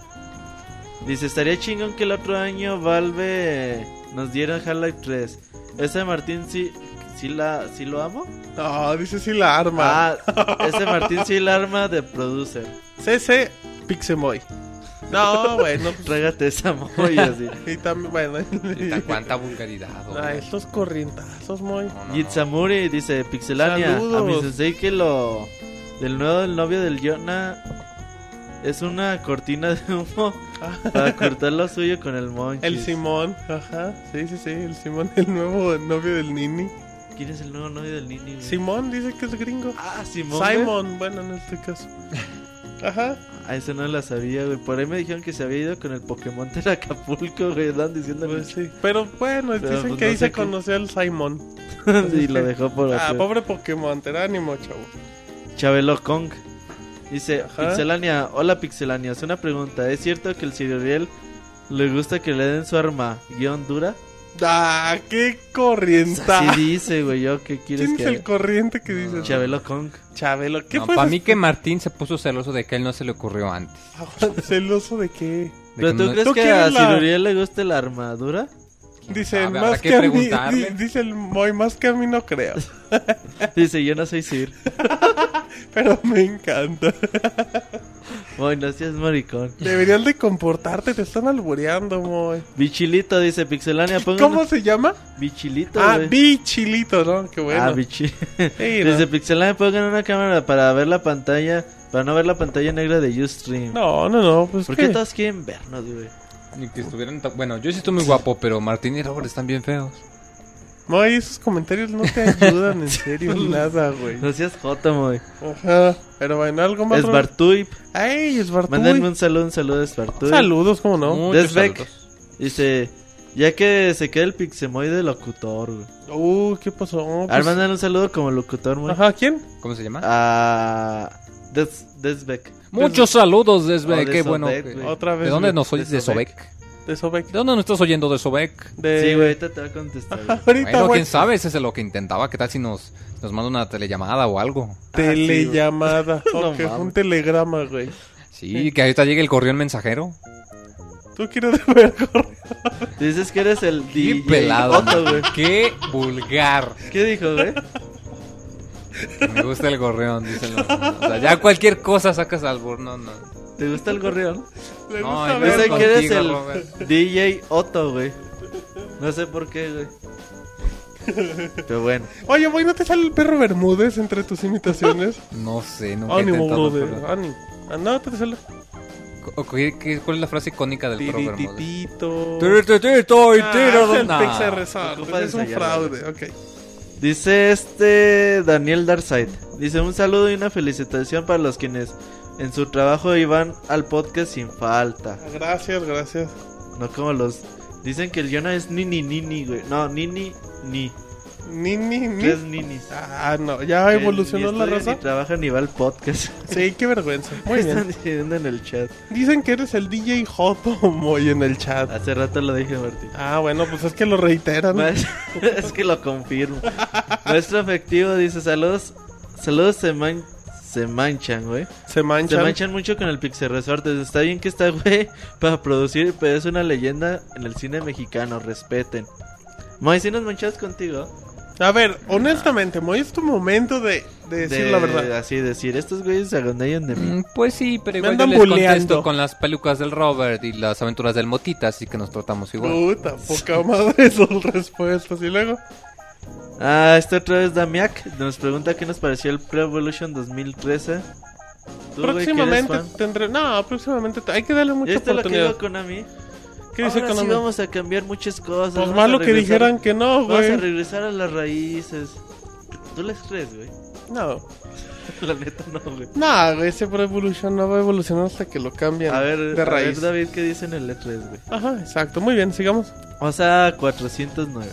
Dice, estaría chingón que el otro año Valve nos diera Half-Life 3. Ese Martín sí, sí, la, sí lo amo. No, dice sí la arma. Ah, ese [LAUGHS] Martín sí la arma de producer. CC Pixemoy. No, [LAUGHS] bueno. pues, Trágate esa moy así. [LAUGHS] y también, bueno. Neta, Cuánta vulgaridad. Ah, hombre. estos corrientazos, muy. No. Yitsamuri dice Pixelania. Saludos. A mi sensei que lo. Del nuevo del novio del Yona. Es una cortina de humo para cortar lo suyo con el monchis. El Simón, ajá. Sí, sí, sí, el Simón, [LAUGHS] el nuevo novio del Nini. ¿Quién es el nuevo novio del Nini? güey? Simón dice que es gringo. Ah, Simón. güey. Simon, bueno, en este caso. [LAUGHS] Ajá. Ah, eso no la sabía, güey. Por ahí me dijeron que se había ido con el Pokémon de Acapulco, güey. Andan diciendo Pues sí. Pero bueno, Pero, dicen pues, que no ahí se conoció al Simon. y [LAUGHS] lo dejó por Ah, pobre Pokémon, te ánimo, chavo. Chabelo Kong. Dice, Ajá. Pixelania, hola Pixelania, es una pregunta. ¿Es cierto que el Siriel le gusta que le den su arma guion dura? Ah, qué corrienta. Así dice, güey, yo qué quieres ¿Quién que es el haga? corriente que dice? Chabelo Kong. Chabelo, ¿qué No, fue? para mí que Martín se puso celoso de que a él no se le ocurrió antes. ¿Celoso de qué? De ¿Pero que tú no- crees ¿Tú que a la- le gusta la armadura? Dice, sabe, más que, que a mí, dice el Moy, más que a mí no creo. [LAUGHS] Dice, yo no soy Sir. [LAUGHS] Pero me encanta. [LAUGHS] Moy, no seas maricón. Deberías de comportarte, te están albureando, Moy. Bichilito, dice Pixelania, pongan... ¿Cómo se llama? Bichilito, Ah, bichilito, ¿no? Qué bueno. Ah, bichi. Sí, ¿no? Dice Pixelania, pongan una cámara para ver la pantalla, para no ver la pantalla negra de Ustream. No, no, no, pues ¿Por ¿qué? qué todos quieren vernos, güey? Ni que estuvieran tan- Bueno, yo sí estoy muy guapo, pero Martín y Robert están bien feos. Moy, esos comentarios no te ayudan, en serio, nada, güey. No seas jota, güey. Ajá, pero bueno, algo más. Es Bartuip. ¡Ey, es Bartuy! Mándenme un saludo, un saludo a Spartuip. Saludos, ¿cómo no? Desbeck. Dice, ya que se queda el Pixemoy de locutor, güey. Uh, ¿qué pasó? A ver, Pues- un saludo como locutor, güey. Ajá, ¿quién? ¿Cómo se llama? A Des Desbeck. Muchos saludos, Desbe. Oh, de Qué bueno. Que-. Otra vez. ¿De dónde nos oyes? de ¿De Sobek. De Sobek. ¿De dónde nos estás oyendo de Sobek? De... Sí, güey, ahorita te va a contestar. güey. [LAUGHS] Ahorita, Bueno, quién sabe, ese es lo que intentaba. ¿Qué tal si nos, nos manda una telellamada o algo? Telellamada. [LAUGHS] No ok, fue un mames. telegrama, güey. Sí, que ahorita llegue el correo mensajero. ¿Tú quieres [LAUGHS] ver correo? Dices que eres el Qué DJ pelado. Güey. Qué vulgar. ¿Qué dijo, güey? Me gusta el gorrión, dicen los- O sea, ya cualquier cosa sacas al bur, no. ¿Te gusta el gorrión? Le No, gusta yo sé contigo, que eres el Robert. DJ Otto, güey. No sé por qué, güey. Pero bueno. Oye, güey, ¿no te sale el perro Bermúdez entre tus imitaciones? No sé, nunca he Ánimo, intentado. brother. pero- Ánimo. Ah, no, te sale. ¿Cu- qué- qué- ¿Cuál es la frase icónica del perro Bermúdez? Tirititito. Tirititito y Ah, es el. Pixar Resort, Es un fraude, ok. Dice este Daniel Darside. Dice un saludo y una felicitación para los quienes en su trabajo iban al podcast sin falta. Gracias, gracias. No como los... Dicen que el Jonah es nini nini, güey. No, nini ni. Ni, ni, ni. Tres ninis. Ah, no, ya evolucionó la raza. Ni trabajan ni va al podcast. Sí, qué vergüenza. [LAUGHS] Muy Están diciendo en el chat. Dicen que eres el DJ Joto Moy en el chat. Hace rato lo dije, Martín. Ah, bueno, pues es que lo reiteran. [LAUGHS] Es que lo confirmo. [LAUGHS] Maestro efectivo dice saludos. Saludos se, man- se manchan, güey. Se Se manchan. manchan mucho con el Pixel Resort. Está bien que está, güey, para producir, pero es una leyenda en el cine mexicano. Respeten. Moy, si nos manchas contigo. A ver, honestamente, Moy, es tu momento de, de decir De- la verdad. Así decir, estos güeyes se agandallan de mí. Mm, Pues sí, pero igual yo andan les bulleando. contesto con las pelucas del Robert y las aventuras del Motita, así que nos tratamos igual. Puta, poca madre [LAUGHS] son respuestas. Y luego, Ah, este otra vez Damiak nos pregunta qué nos pareció el Pro Evolution 2013. Tú, güey, que eres próximamente fan. tendré. No, próximamente te- hay que darle mucha ¿Ya viste lo que oportunidad. dijo Konami? ¿Qué dice Ahora sí vamos a cambiar muchas cosas. Pues malo que dijeran que no, Vamos a güey. regresar a las raíces. ¿Tú les crees, güey? No. [LAUGHS] La neta no, güey. No, güey, ese Pro Evolution no va a evolucionar hasta que lo cambien A ver, de a ver, raíz. David, ¿qué dice en el E3, güey? Ajá, exacto. Muy bien, sigamos. O sea, 409.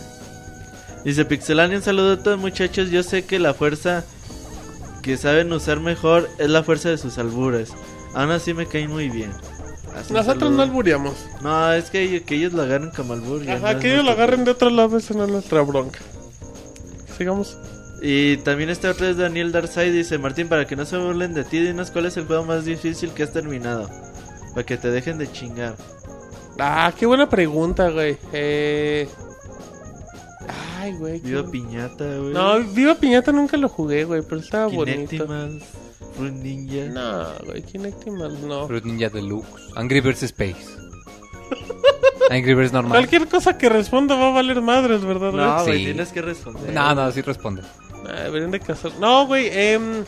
Dice Pixelania, un saludo a todos muchachos. Yo sé que la fuerza que saben usar mejor es la fuerza de sus albures. Aún así me caen muy bien. Así, Nosotros no albureamos. No, es que, que ellos lo agarren como albur. no Ajá, es que ellos lo nuestro agarren de otro lado, esa no es nuestra bronca. Sigamos. Y también está otra vez Daniel Darsay dice, Martín, para que no se burlen de ti, dinos cuál es el juego más difícil que has terminado. Para que te dejen de chingar. Ah, qué buena pregunta, güey. Eh... Ay, güey. Viva Piñata, güey. No, Viva Piñata nunca lo jugué, güey, pero estaba bonito. Fruit Ninja. No, güey, Kinectimals no. Fruit Ninja Deluxe. Angry Birds Space. [LAUGHS] Angry Birds normal. Cualquier cosa que responda va a valer madres, ¿verdad? No, güey, Sí. tienes que responder. No, no, sí responde. Ah, deberían de casar. No, güey, em,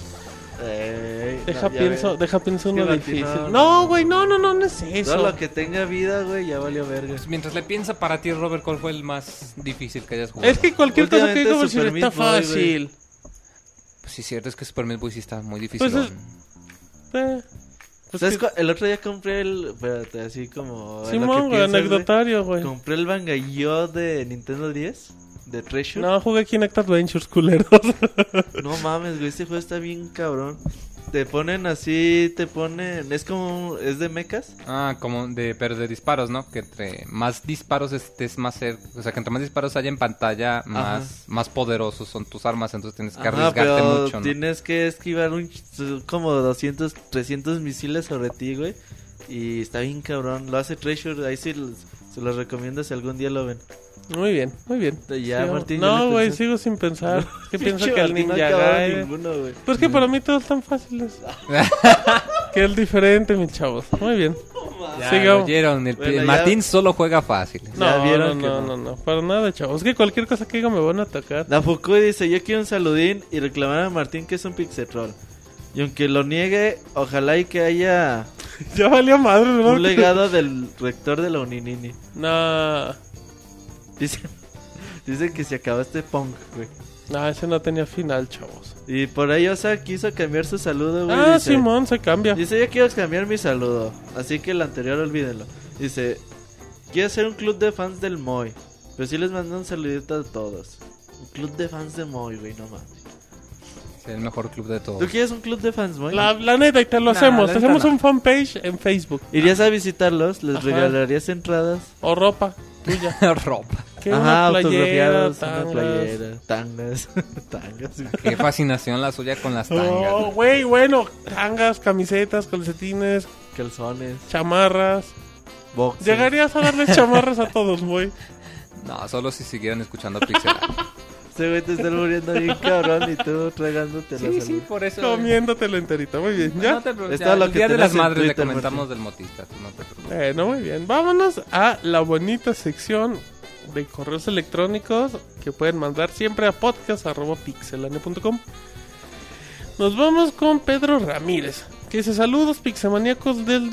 Ey, deja no, pienso, deja pienso uno difícil. no, güey, no, no, no, no es Todo eso. lo que tenga vida, güey, ya valió verga. Pues mientras le piensa para ti, Robert, ¿cuál fue el más difícil que hayas jugado? Es que cualquier cosa que diga está Boy, fácil. Sí, cierto, es que Super Meat Boy sí está muy difícil. Pues es- Eh, pues ¿Sabes que- cu- El otro día compré el. Espérate, así como. en Simón, güey, anecdotario, güey. Compré el Bangayo de Nintendo 10. De Treasure. No, jugué Kinect Adventures, culeros. No mames, güey, este juego está bien cabrón. Te ponen así, te ponen. Es como. Es de mechas. Ah, como de, pero de disparos, ¿no? Que entre más disparos estés más cerca, o sea, que entre más disparos haya en pantalla, más, más poderosos son tus armas, entonces tienes que Ajá, arriesgarte pero mucho, ¿no? tienes que esquivar un, como 200, 300 misiles sobre ti, güey. Y está bien cabrón. Lo hace Treasure. Ahí sí se los recomiendo si algún día lo ven. Muy bien, muy bien. Ya, Martín, No, güey, sigo sin pensar. [LAUGHS] Es que pienso que el no Ninja Gaiden... ninguno, güey. Pues que para mí todos están fáciles. [LAUGHS] que es diferente, mis chavos. Muy bien. Ya Sigamos. lo oyeron, el, Bueno, el ya- Martín solo juega fácil. No, Ya no, vieron que no, no. no, no, para nada, chavos. Es que cualquier cosa que diga me van a atacar. La Fukui dice, yo quiero un saludín y reclamar a Martín que es un pixetrol. Y aunque lo niegue, ojalá y que haya [LAUGHS] ya valió madre, ¿verdad? un legado del rector de la Uninini. No, Dice, dice que se acabó este punk, güey. no, ese no tenía final, chavos. Y por ahí Osa quiso cambiar su saludo, güey. Ah, dice, Simón, se cambia. Dice, yo quiero cambiar mi saludo. Así que el anterior olvídenlo. Dice, quiero hacer un club de fans del Moy. Pero sí les mando un saludito a todos. Un club de fans de Moy, güey, no mames. El mejor club de ¿Tú todos. quieres un club de fans, Moy? La, la neta, y te lo Nah, hacemos. la Te neta hacemos no. un fanpage en Facebook. ¿Irías a visitarlos? ¿Les Ajá. regalarías entradas? O ropa tuya. [LAUGHS] Ropa. Que Ajá, una playera, autografiados, tangas. playera, tangas, [LAUGHS] tangas. Qué fascinación la suya con las tangas. Oh, güey, bueno, tangas, camisetas, calcetines, calzones, chamarras. boxes. Llegarías a darles chamarras a todos, güey. No, solo si siguieran escuchando Pixel. [LAUGHS] Este güey te está muriendo bien cabrón y tú tragándote la sí, salud. sí, por eso. Comiéndotelo enterito. Muy bien, ¿ya? No te preocupes, Es ya, todo lo el que día de las madres le Twitter, comentamos Martín. del motista, tú no te preocupes. Bueno, muy bien. Vámonos a la bonita sección de correos electrónicos que pueden mandar siempre a podcast.pixelania.com. Nos vamos con Pedro Ramírez, que dice saludos pixemaníacos del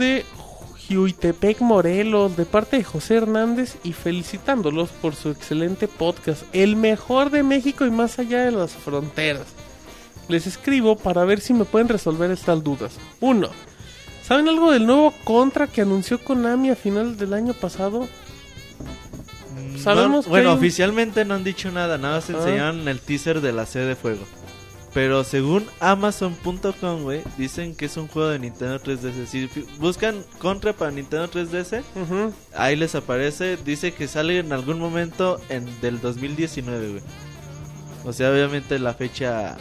de Juitepec, Morelos, de parte de José Hernández y felicitándolos por su excelente podcast, el mejor de México y más allá de las fronteras. Les escribo para ver si me pueden resolver estas dudas. 1. ¿Saben algo del nuevo Contra que anunció Konami a finales del año pasado? Mm, Sabemos que bueno, un- oficialmente no han dicho nada, nada más Ajá. enseñaron el teaser de la sede de fuego. Pero según Amazon.com, güey, dicen que es un juego de Nintendo 3DS. Si buscan Contra para Nintendo 3DS, Ujú. ahí les aparece, dice que sale en algún momento en del 2019, güey. O sea, obviamente la fecha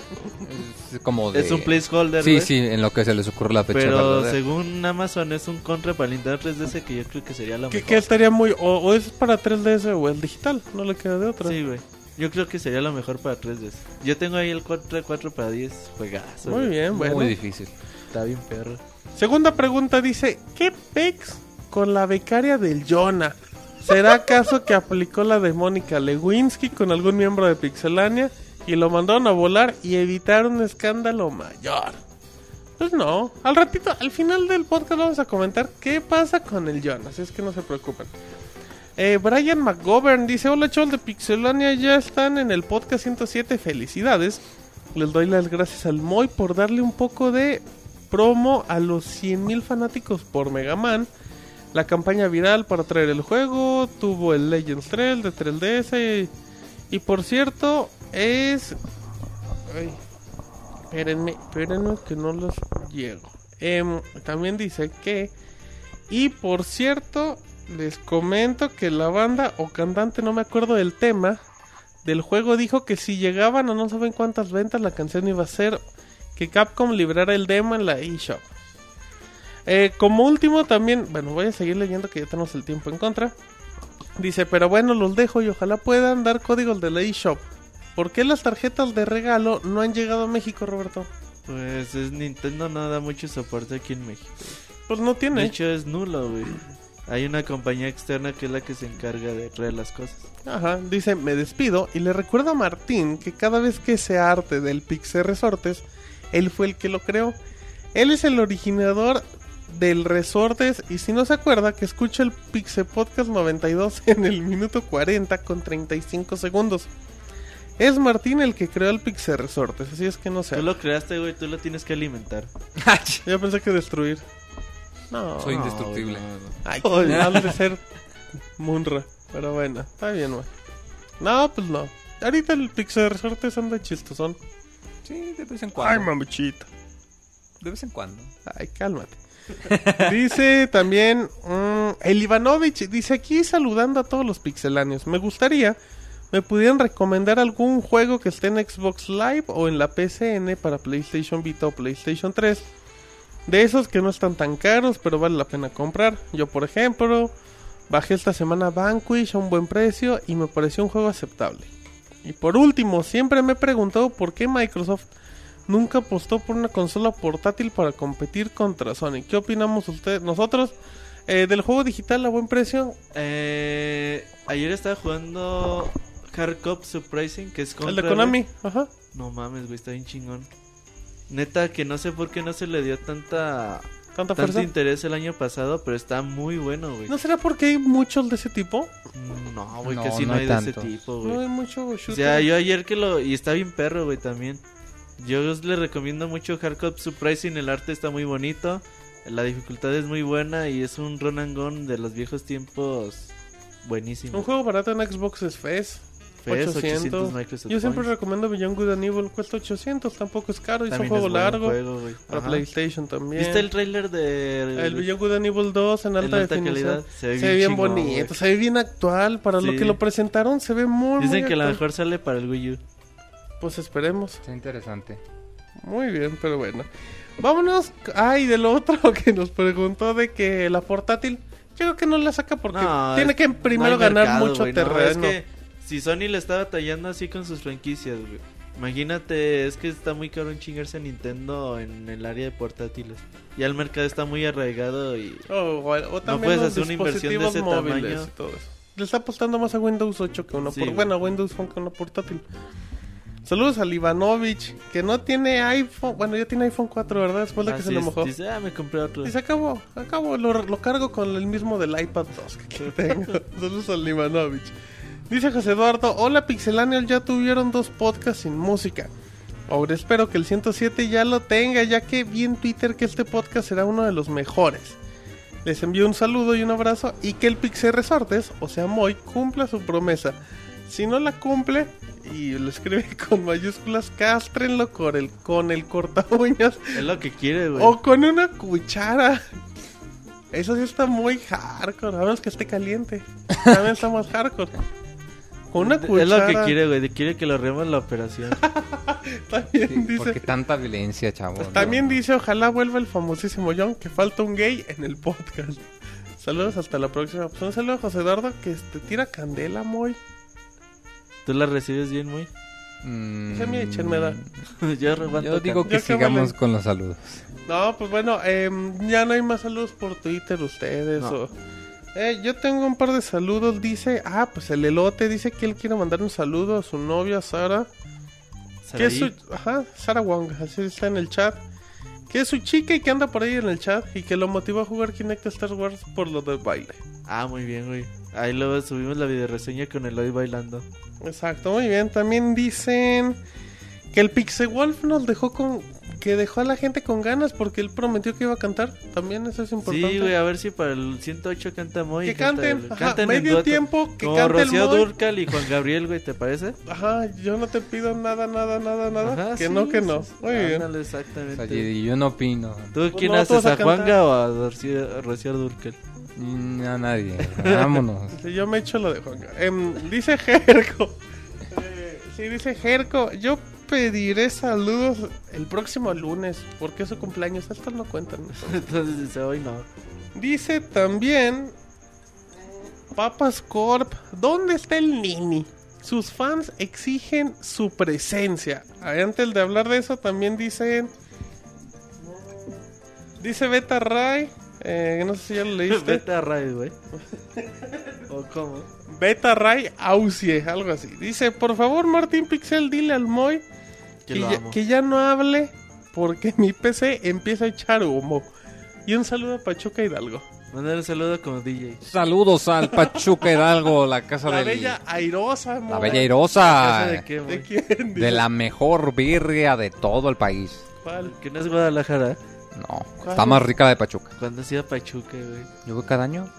Es como de... es un placeholder, Sí, güey. sí, en lo que se les ocurre la fecha Pero verdadera. según Amazon es un Contra para Nintendo 3DS que yo creo que sería lo Que, mejor. que estaría muy... O, o es para 3DS o el digital, no le queda de otra. Sí, güey. Yo creo que sería lo mejor para 3DS. Yo tengo ahí el 4, 4 para 10 juegazo. Muy bien, bueno. Muy difícil. Está bien perro. Segunda pregunta dice, ¿qué pex con la becaria del Jonah? ¿Será acaso que aplicó la de Mónica Lewinsky con algún miembro de Pixelania y lo mandaron a volar y evitar un escándalo mayor? Pues no, al ratito, al final del podcast vamos a comentar qué pasa con el Jonah, así es que no se preocupen. Eh, Brian McGovern dice, hola chavos de Pixelania, ya están en el podcast 107, felicidades. Les doy las gracias al Moy por darle un poco de promo a los 100.000 fanáticos por Mega Man. La campaña viral para traer el juego, tuvo el Legends 3 de 3DS. Y, y por cierto, es... Ay, espérenme, espérenme que no los llego. Em, también dice que... Y por cierto, les comento que la banda o cantante, no me acuerdo del tema, del juego dijo que si llegaban a no saben cuántas ventas, la canción iba a ser que Capcom librara el demo en la eShop. Eh, como último también, bueno, voy a seguir leyendo que ya tenemos el tiempo en contra. Dice, pero bueno, los dejo y ojalá puedan dar códigos de la eShop. ¿Por qué las tarjetas de regalo no han llegado a México, Roberto? Pues es Nintendo no da mucho soporte aquí en México. Pues no De tiene. hecho es nulo, güey. Hay una compañía externa que es la que se encarga de traer las cosas. Ajá, dice, me despido y le recuerdo a Martín que cada vez que se arte del Pixel Resortes, él fue el que lo creó. Él es el originador del Resortes y si no se acuerda que escucha el Pixel Podcast 92 [LAUGHS] en el minuto 40 con 35 segundos. Es Martín el que creó el Pixel Resortes, así es que no sé. Tú lo creaste, güey, tú lo tienes que alimentar. [LAUGHS] Yo pensé que destruir. No. Soy indestructible. No, no, no. Ay, habla de ser Munra. Pero bueno, está bien, güey. No, pues no. Ahorita el Pixel Resortes anda chistosón. Sí, de vez en Ay, cuando. mamuchita. De vez en cuando. Ay, cálmate. [LAUGHS] dice también mm, el Ivanovich. Dice aquí saludando a todos los pixeláneos. Me gustaría me pudieran recomendar algún juego que esté en Xbox Live o en la PCN para PlayStation Vita o PlayStation 3. De esos que no están tan caros, pero vale la pena comprar. Yo, por ejemplo, bajé esta semana Vanquish a un buen precio y me pareció un juego aceptable. Y por último, siempre me he preguntado por qué Microsoft nunca apostó por una consola portátil para competir contra Sony. ¿Qué opinamos ustedes? Nosotros eh, del juego digital a buen precio. Eh, ayer estaba jugando Hard Cop Surprising, que es El contra, de güey. Konami, ajá. No mames, güey, está bien chingón. Neta, que no sé por qué no se le dio tanta Tanta tanto fuerza. interés el año pasado, pero está muy bueno, güey. ¿No será porque hay muchos de ese tipo? No, güey, No, casi no no, hay hay de ese tipo, No hay güey. mucho O shooter. sea, yo ayer que lo... Y está bien perro, güey, también. Yo le recomiendo mucho Hard Cop Surprising, el arte está muy bonito. La dificultad es muy buena y es un run and gun de los viejos tiempos buenísimo. Un juego barato en Xbox es FES. Fes, 800. Microsoft Yo siempre recomiendo Beyond Good and Evil. Cuesta 800, tampoco es caro. Y es un juego largo. juego, para Ajá. PlayStation también. ¿Viste el trailer de... El Beyond Good and Evil 2 en alta, alta definición. calidad? Se ve Se ve bien, bien chingón, bonito, güey. se ve bien actual. Para lo que lo presentaron, se ve muy, Dicen muy que la actual. mejor sale para el Wii U. Pues esperemos. Está interesante. Muy bien, pero bueno. Vámonos. Ay, del otro [LAUGHS] que nos preguntó de que la portátil. Yo creo que no la saca porque No, tiene que no primero ganar mucho no, terreno. es que si Sony le está batallando así con sus franquicias, güey. Imagínate, es que está muy caro en chingarse a Nintendo en el área de portátiles. Ya el mercado está muy arraigado y... O, o- o también puedes hacer una inversión de ese tamaño. todo eso. Le está apostando más a Windows 8 que una Sí, por... güey. Bueno, a Windows Phone que una portátil. Saludos al Ivanovich, que no tiene iPhone. Bueno, ya tiene iPhone 4, ¿verdad? Después de que se es, mojó. Dice, ah, me compré otro. Y se acabó, acabó, lo, lo cargo con el mismo del iPad 2 que [LAUGHS] tengo. Saludos al Ivanovich. Dice José Eduardo, hola Pixelanial, ya tuvieron dos podcasts sin música. Ahora espero que el 107 ya lo tenga, ya que vi en Twitter que este podcast será uno de los mejores. Les envío un saludo y un abrazo y que el Pixel Resortes, o sea Moy, cumpla su promesa. Si no la cumple, y lo escribe [LAUGHS] con mayúsculas, cástrenlo con el, con el corta uñas Es lo que quiere, güey. o con una cuchara. Eso sí está muy hardcore. A menos que esté caliente. [LAUGHS] También está más hardcore. Con una cuchara. Es lo que quiere, güey. Quiere que lo reemos la operación. [LAUGHS] También dice. Porque tanta violencia, chavo. pues también dice, ojalá vuelva el famosísimo John, que falta un gay en el podcast. [LAUGHS] Saludos, hasta la próxima. Pues un saludo a José Eduardo, que te tira candela, muy. ¿Tú la recibes bien, muy? Mm, mi échenmela. [LAUGHS] Yo, aguanto Yo digo que sigamos vale. con los saludos. No, pues bueno, em, ya no hay más saludos por Twitter ustedes. No. o- Eh, yo tengo un par de saludos. Dice, ah, pues el elote dice que él quiere mandar un saludo a su novia Sara. Que es su, ajá, Sara Wong, así está en el chat. Que es su chica y que anda por ahí en el chat y que lo motivó a jugar Kinect Star Wars por lo del baile. Ah, muy bien, güey. Ahí luego subimos la videoreseña con Eloy bailando. Exacto, muy bien. También dicen que el Pixel Wolf nos dejó con que dejó a la gente con ganas porque él prometió que iba a cantar. También eso es importante. Sí, güey, a ver si para el 108 canta Moy. que y canta canten, ajá, Canten medio tiempo que Como cante el Rocío Moy. Durcal y Juan Gabriel, güey, ¿te parece? Ajá, yo no te pido nada, nada, nada, nada. Ajá, que sí, no, que no. sí. Muy bien. Ándale, O exactamente. sea, y yo no opino. ¿Tú quién no, tú haces, a a. Juanga o a Rocío, Rocío Durcal? Mm, A nadie. Vámonos. [LAUGHS] Yo me echo lo de Juan. Em, dice Jerko. Eh, [LAUGHS] sí, dice Jerko. Yo pediré saludos el próximo lunes porque es su cumpleaños. Estos no cuentan. [LAUGHS] Entonces dice, hoy no. Dice también Papas Corp. ¿Dónde está el Nini? Sus fans exigen su presencia. Antes de hablar de eso, también dicen Dice Beta Ray, eh, no sé si ya lo leíste. [LAUGHS] Vete a Ray, güey. ¿O cómo? Beta Ray Ausie, algo así. Dice, por favor, Martín Pixel, dile al Moy Que ya, amo. que ya no hable porque mi PC empieza a echar humo. Y un saludo a Pachuca Hidalgo. Mandar un saludo como DJ. Saludos al Pachuca Hidalgo, la casa La del... bella airosa, La. Bella ¿Casa Irosa. de qué, ¿De quién? De la mejor birria de todo el país. ¿Cuál? Que no es Guadalajara. No, ¿Cuál? está más rica de Pachuca. Cuando hacía Pachuca, güey. Yo voy cada año.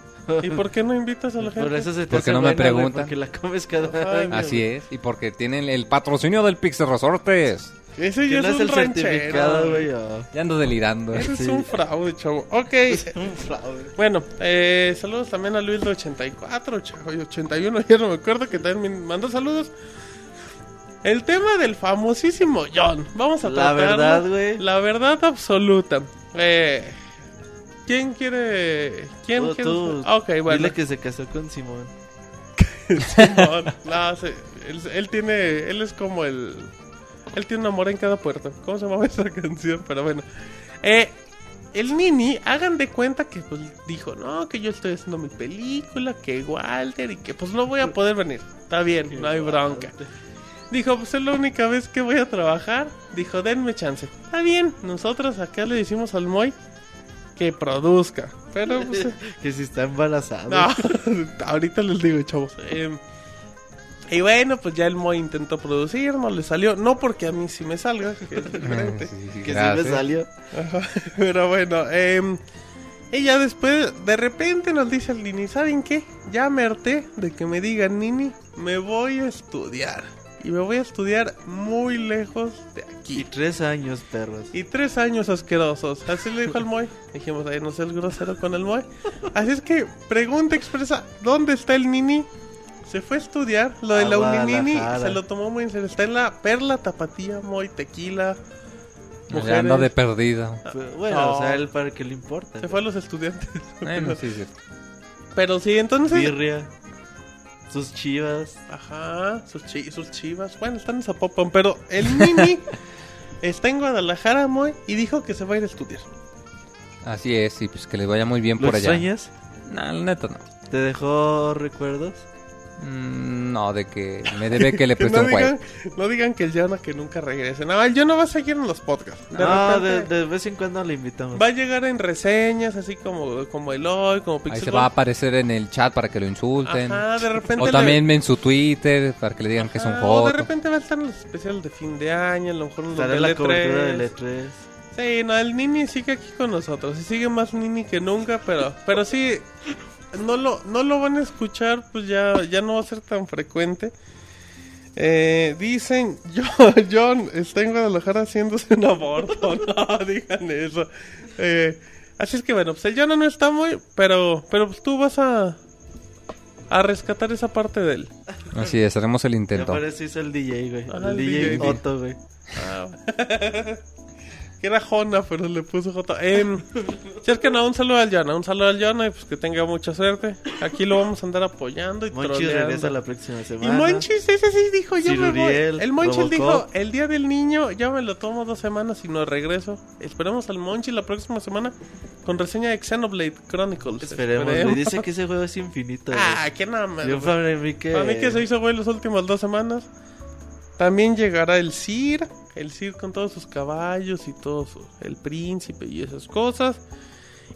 ¿Y por qué no invitas a la gente? Por eso se te ¿Por qué hace no me güey, preguntan? Porque la comes cada año. Así es. Y porque tienen el patrocinio del Pixel Resortes. Ese ya no es es un el ranchero. certificado, güey. Ya ando delirando. Ese es un fraude, chavo. Ok. [LAUGHS] Un fraude. Bueno, eh, saludos también a Luis de 84, chavo, y 81, ya no me acuerdo que también me mandó saludos. El tema del famosísimo John. Vamos a La tratarlo. verdad, güey. La verdad absoluta. Eh, ¿Quién quiere...? ¿Quién Tú, quiere? tú, ok, bueno. Dile que se casó con Simón. [LAUGHS] Simón. No, él, él tiene... Él es como el... Él tiene un amor en cada puerta. ¿Cómo se llama esa [LAUGHS] canción? Pero bueno. Eh, el Nini, hagan de cuenta que pues dijo, no, que yo estoy haciendo mi película, que Walter y que pues no voy a poder venir. Está bien, no hay bronca. Dijo, pues es la única vez que voy a trabajar. Dijo, denme chance. Está bien, nosotros acá le decimos al Moy que produzca. Pero pues... [LAUGHS] Que si está embarazado. No, [LAUGHS] ahorita les digo, chavos. Eh, y bueno, pues ya el Moy intentó producir, no le salió. No porque a mí sí me salga, que es diferente. [LAUGHS] Sí, sí, Que si gracias. me salió. Ajá, Pero bueno, eh, ella después, de repente nos dice al Nini, ¿saben qué? Ya me harté de que me digan, Nini, me voy a estudiar. Y me voy a estudiar muy lejos de Y aquí. tres años, perros. Y tres años asquerosos. Así le dijo al Moy. Dijimos, ahí no seas grosero con el Moy. Así es que, pregunta expresa, ¿dónde está el Nini? Se fue a estudiar. Lo de la Uninini se lo tomó muy en serio. Está en la Perla Tapatía, Moy, Tequila. Ya anda de perdida. Fue- Bueno, No. o sea, él para qué le importa. Se fue a los estudiantes. Bueno, [LAUGHS] sí, sí. Pero sí, entonces... Birria. Sus chivas. Ajá, sus, chi- sus chivas. Bueno, están en Zapopan, pero el Nini [LAUGHS] está en Guadalajara, Moy, y dijo que se va a ir a estudiar. Así es, y pues que le vaya muy bien ¿Lo por allá. extrañas? No, la neta no. ¿Te dejó recuerdos? Mm, no, de que me debe que le [LAUGHS] preste no un juego. digan, no digan que el Jonah que nunca regrese. No, el Jonah va a seguir en los podcasts. De no, de, repente de vez en cuando le invitamos. Va a llegar en reseñas, así como, como Eloy, como Ahí Pixel se va a aparecer en el chat para que lo insulten. Ajá, de repente. O le- también en su Twitter para que le digan que es un Ajá, O de repente va a estar en los especiales de fin de año, a lo mejor en los de la E3. cobertura del E3. Sí, no, el Nini sigue aquí con nosotros. Y sigue más Nini que nunca, pero, pero sí, no lo, no lo van a escuchar, pues ya, ya no va a ser tan frecuente. Eh, dicen, [LAUGHS] John, John está en Guadalajara haciéndose un aborto. [LAUGHS] No, digan eso. Eh, así es que bueno, pues el John no está muy, pero, pero pues tú vas a, a rescatar esa parte de él. Así es, haremos el intento. parece hizo el DJ, güey. El DJ, DJ. Otto, güey. Ah, [LAUGHS] que era Jona, pero le puso J. Eh, no, un saludo al Jana, un saludo al Jana y pues que tenga mucha suerte. Aquí lo vamos a andar apoyando y Monchi troleando. regresa la próxima Y semana. Monchis, ese sí dijo, yo me voy. Ciruriel, El Monchis dijo, el día del niño, ya me lo tomo dos semanas y no regreso. Esperemos al Monchi la próxima semana con reseña de Xenoblade Chronicles. Esperemos, güey. Dice que ese juego es infinito. Ah, qué nada más. Yo para mí que... Para mí que se hizo güey las últimas dos semanas. También llegará el Sir, el Sir con todos sus caballos y todo su- el príncipe y esas cosas.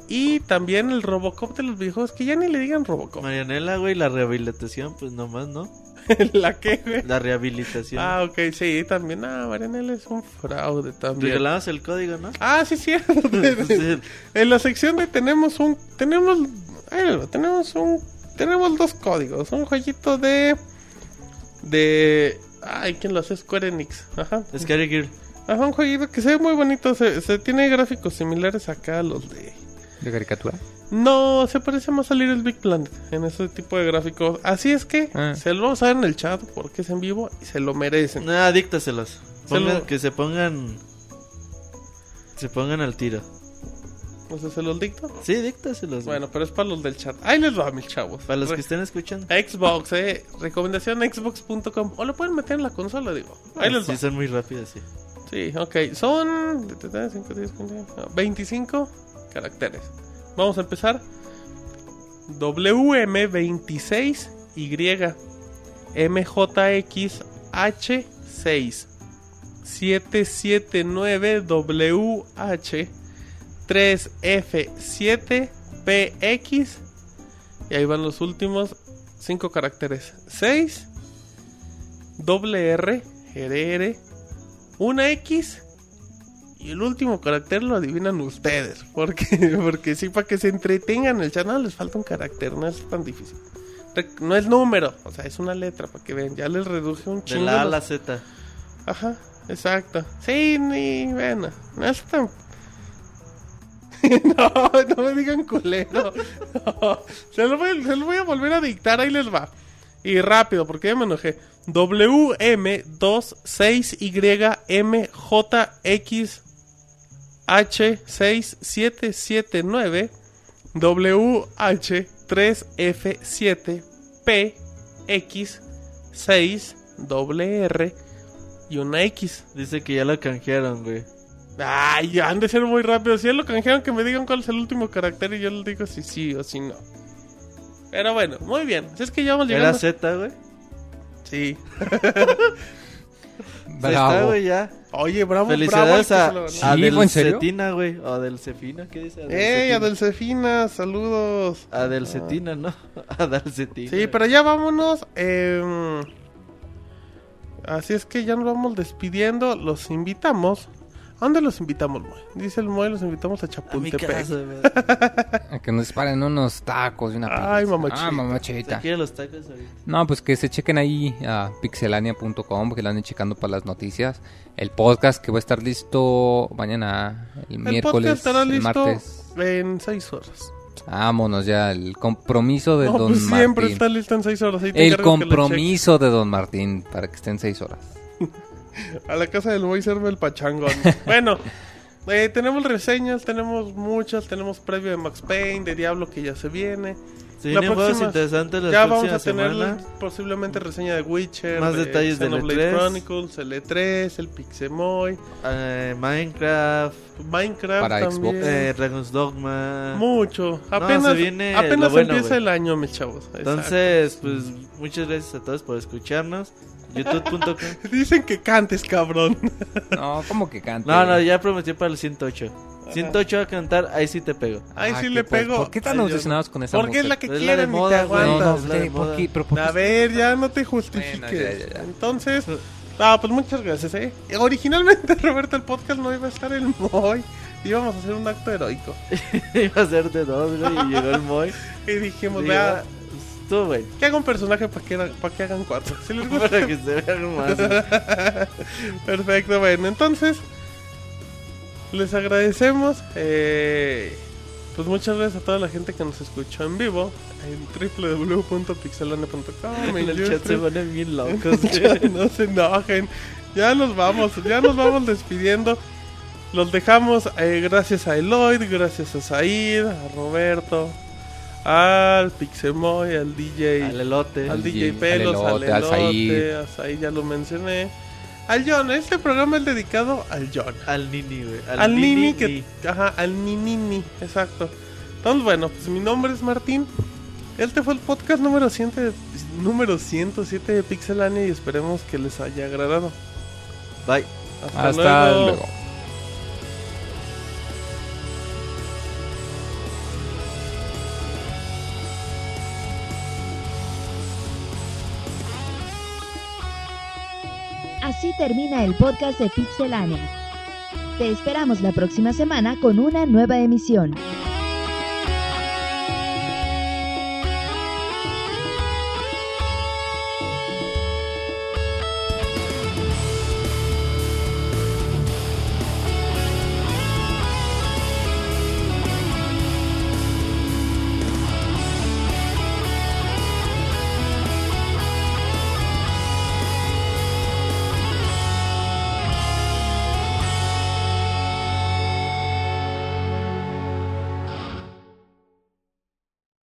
Y también el Robocop de los videojuegos, que ya ni le digan Robocop. Marianela, güey, la rehabilitación, pues nomás, ¿no? [LAUGHS] ¿La qué, güey? La rehabilitación. Ah, ok, sí, también. Ah, Marianela es un fraude también. Regalamos el código, ¿no? Ah, sí, cierto. [LAUGHS] Sí. en la sección de tenemos un... Tenemos... va, tenemos un... Tenemos dos códigos. Un jueguito de... De... Ay, ¿quién lo hace? Square Enix. Ajá. Scary Girl. Ajá, un jueguito que se ve muy bonito. Se, se tiene gráficos similares acá a los de... ¿De caricatura? No, se parece más a Little Big Planet en ese tipo de gráficos. Así es que Ah. se lo vamos a ver en el chat porque es en vivo y se lo merecen. Nada, díctaselos. Se Pongan- lo- Que se pongan... Se pongan al tiro. O sea, se los dicto. Sí, díctaselos. Bueno, pero es para los del chat. Ahí les va, mis chavos. Para los Re- que estén escuchando. Xbox, eh. Recomendación xbox.com. O lo pueden meter en la consola, digo. Ahí les va. Sí, son muy rápidos, sí. Sí, ok. Son 5, 10, 15, 25. caracteres. Vamos a empezar. WM26Y MJXH6 779WH 3F7PX y ahí van los últimos 5 caracteres. 6 doble R, RR, una X y el último carácter lo adivinan ustedes. [LAUGHS] Porque, porque sí, para que se entretengan el canal les falta un carácter, no es tan difícil. No es número, o sea, es una letra para que vean. Ya les reduje un De chingo. la A a la Z. Ajá, exacto. Sí, ni bueno, no es tan. [LAUGHS] no, no me digan culero. No, se, lo voy, se lo voy a volver a dictar, ahí les va. Y rápido, porque ya me enojé. WM26YGM WH3F7PX6WR y una X. Dice que ya lo canjearon, güey. Ay, han de ser muy rápido. Si ya lo canjearon, que me digan cuál es el último carácter y yo les digo si sí o si no. Pero bueno, muy bien. Si es que ya vamos Era llegando. Z, güey. Sí. [LAUGHS] Ahí está, güey, ya. Oye, bravo, Felicidades bravo. a, al que se lo ganó. a Sí, Del ¿fue en serio? Cetina, güey. O Del Cefina, ¿qué dice? ¡Ey, Adelcetina. Adelcefina! Saludos. A Del Cetina, ¿no? [LAUGHS] A Del Cetina. Sí, pero ya vámonos. em, así es que ya nos vamos despidiendo. Los invitamos. ¿A dónde los invitamos, Moy? Dice el Moy, los invitamos a A mi Chapultepec. casa. [LAUGHS] A que nos disparen unos tacos y una pizza. Ay, mamachita. Ah, ¿Se mamachita. quieren los tacos ahorita? No, pues que se chequen ahí a pixelania.com, que lo anden checando para las noticias. El podcast que va a estar listo mañana, el, El miércoles, podcast estará el listo martes. en seis horas. Vámonos ya, el compromiso de No, Don pues siempre Martín. está listo en seis horas. Ahí te El compromiso de Don Martín para que estén seis horas. A la casa del Moy serve el pachangón. [LAUGHS] bueno, eh, tenemos reseñas, tenemos muchas. Tenemos previo de Max Payne, de Diablo que ya se viene. Se vienen juegos interesantes la ya vamos a tener posiblemente reseña de Witcher, Más de detalles Xenoblade E3. Chronicles, el E3, el Pixemoy, Eh, Minecraft, Minecraft Para también. Xbox. eh, Dragon's Dogma. Mucho. Apenas, se viene apenas bueno, empieza güey. el año, mis chavos. Entonces, pues muchas gracias a todos por escucharnos. YouTube.com. Exacto. [LAUGHS] Dicen que cantes, cabrón. No, ¿cómo que canta? No, no, ya prometí para el 108. 108 a cantar, ahí sí te pego. Ahí Ah, sí le pues, pego. ¿Por qué tan obsesionados con esa Porque es la que quieren y te güey. Aguantas. no, es la de ¿por moda. qué? Pero ¿por qué A ver, ya no te justifiques. Bueno, ya, ya, ya. Entonces, ah, pues muchas gracias, eh. Originalmente, [LAUGHS] Roberto, el podcast no iba a estar el Moy. Íbamos a hacer un acto heroico. [LAUGHS] Iba a ser de dos, güey, y llegó el Moy. [LAUGHS] Y dijimos, vea, Estuvo bueno. que haga un personaje para que, pa' que hagan cuatro. Si les gusta, Para que se vean más. Perfecto, bueno, entonces les agradecemos. eh, pues muchas gracias a toda la gente que nos escuchó en vivo en www.pixelane.com. En [LAUGHS] el chat se ponen bien [LAUGHS] locos. Ya no se enojen. Ya nos vamos, ya nos vamos despidiendo. Los dejamos eh, gracias a Eloyd, gracias a Said, a Roberto, al Pixemoy, al DJ. Al elote. Al DJ Pelos, al al Elote, al Said. Elote, a Said ya lo mencioné. Al John, este programa es dedicado al John. Al Nini, güey. Al, Nini, Nini que... Ajá, al Ninini, exacto. Entonces, bueno, pues mi nombre es Martín. Este fue el podcast número 100 de- número 107 de Pixelania y esperemos que les haya agradado. Bye. Hasta, Hasta luego. luego. Así termina el podcast de Pixelania. Te esperamos la próxima semana con una nueva emisión.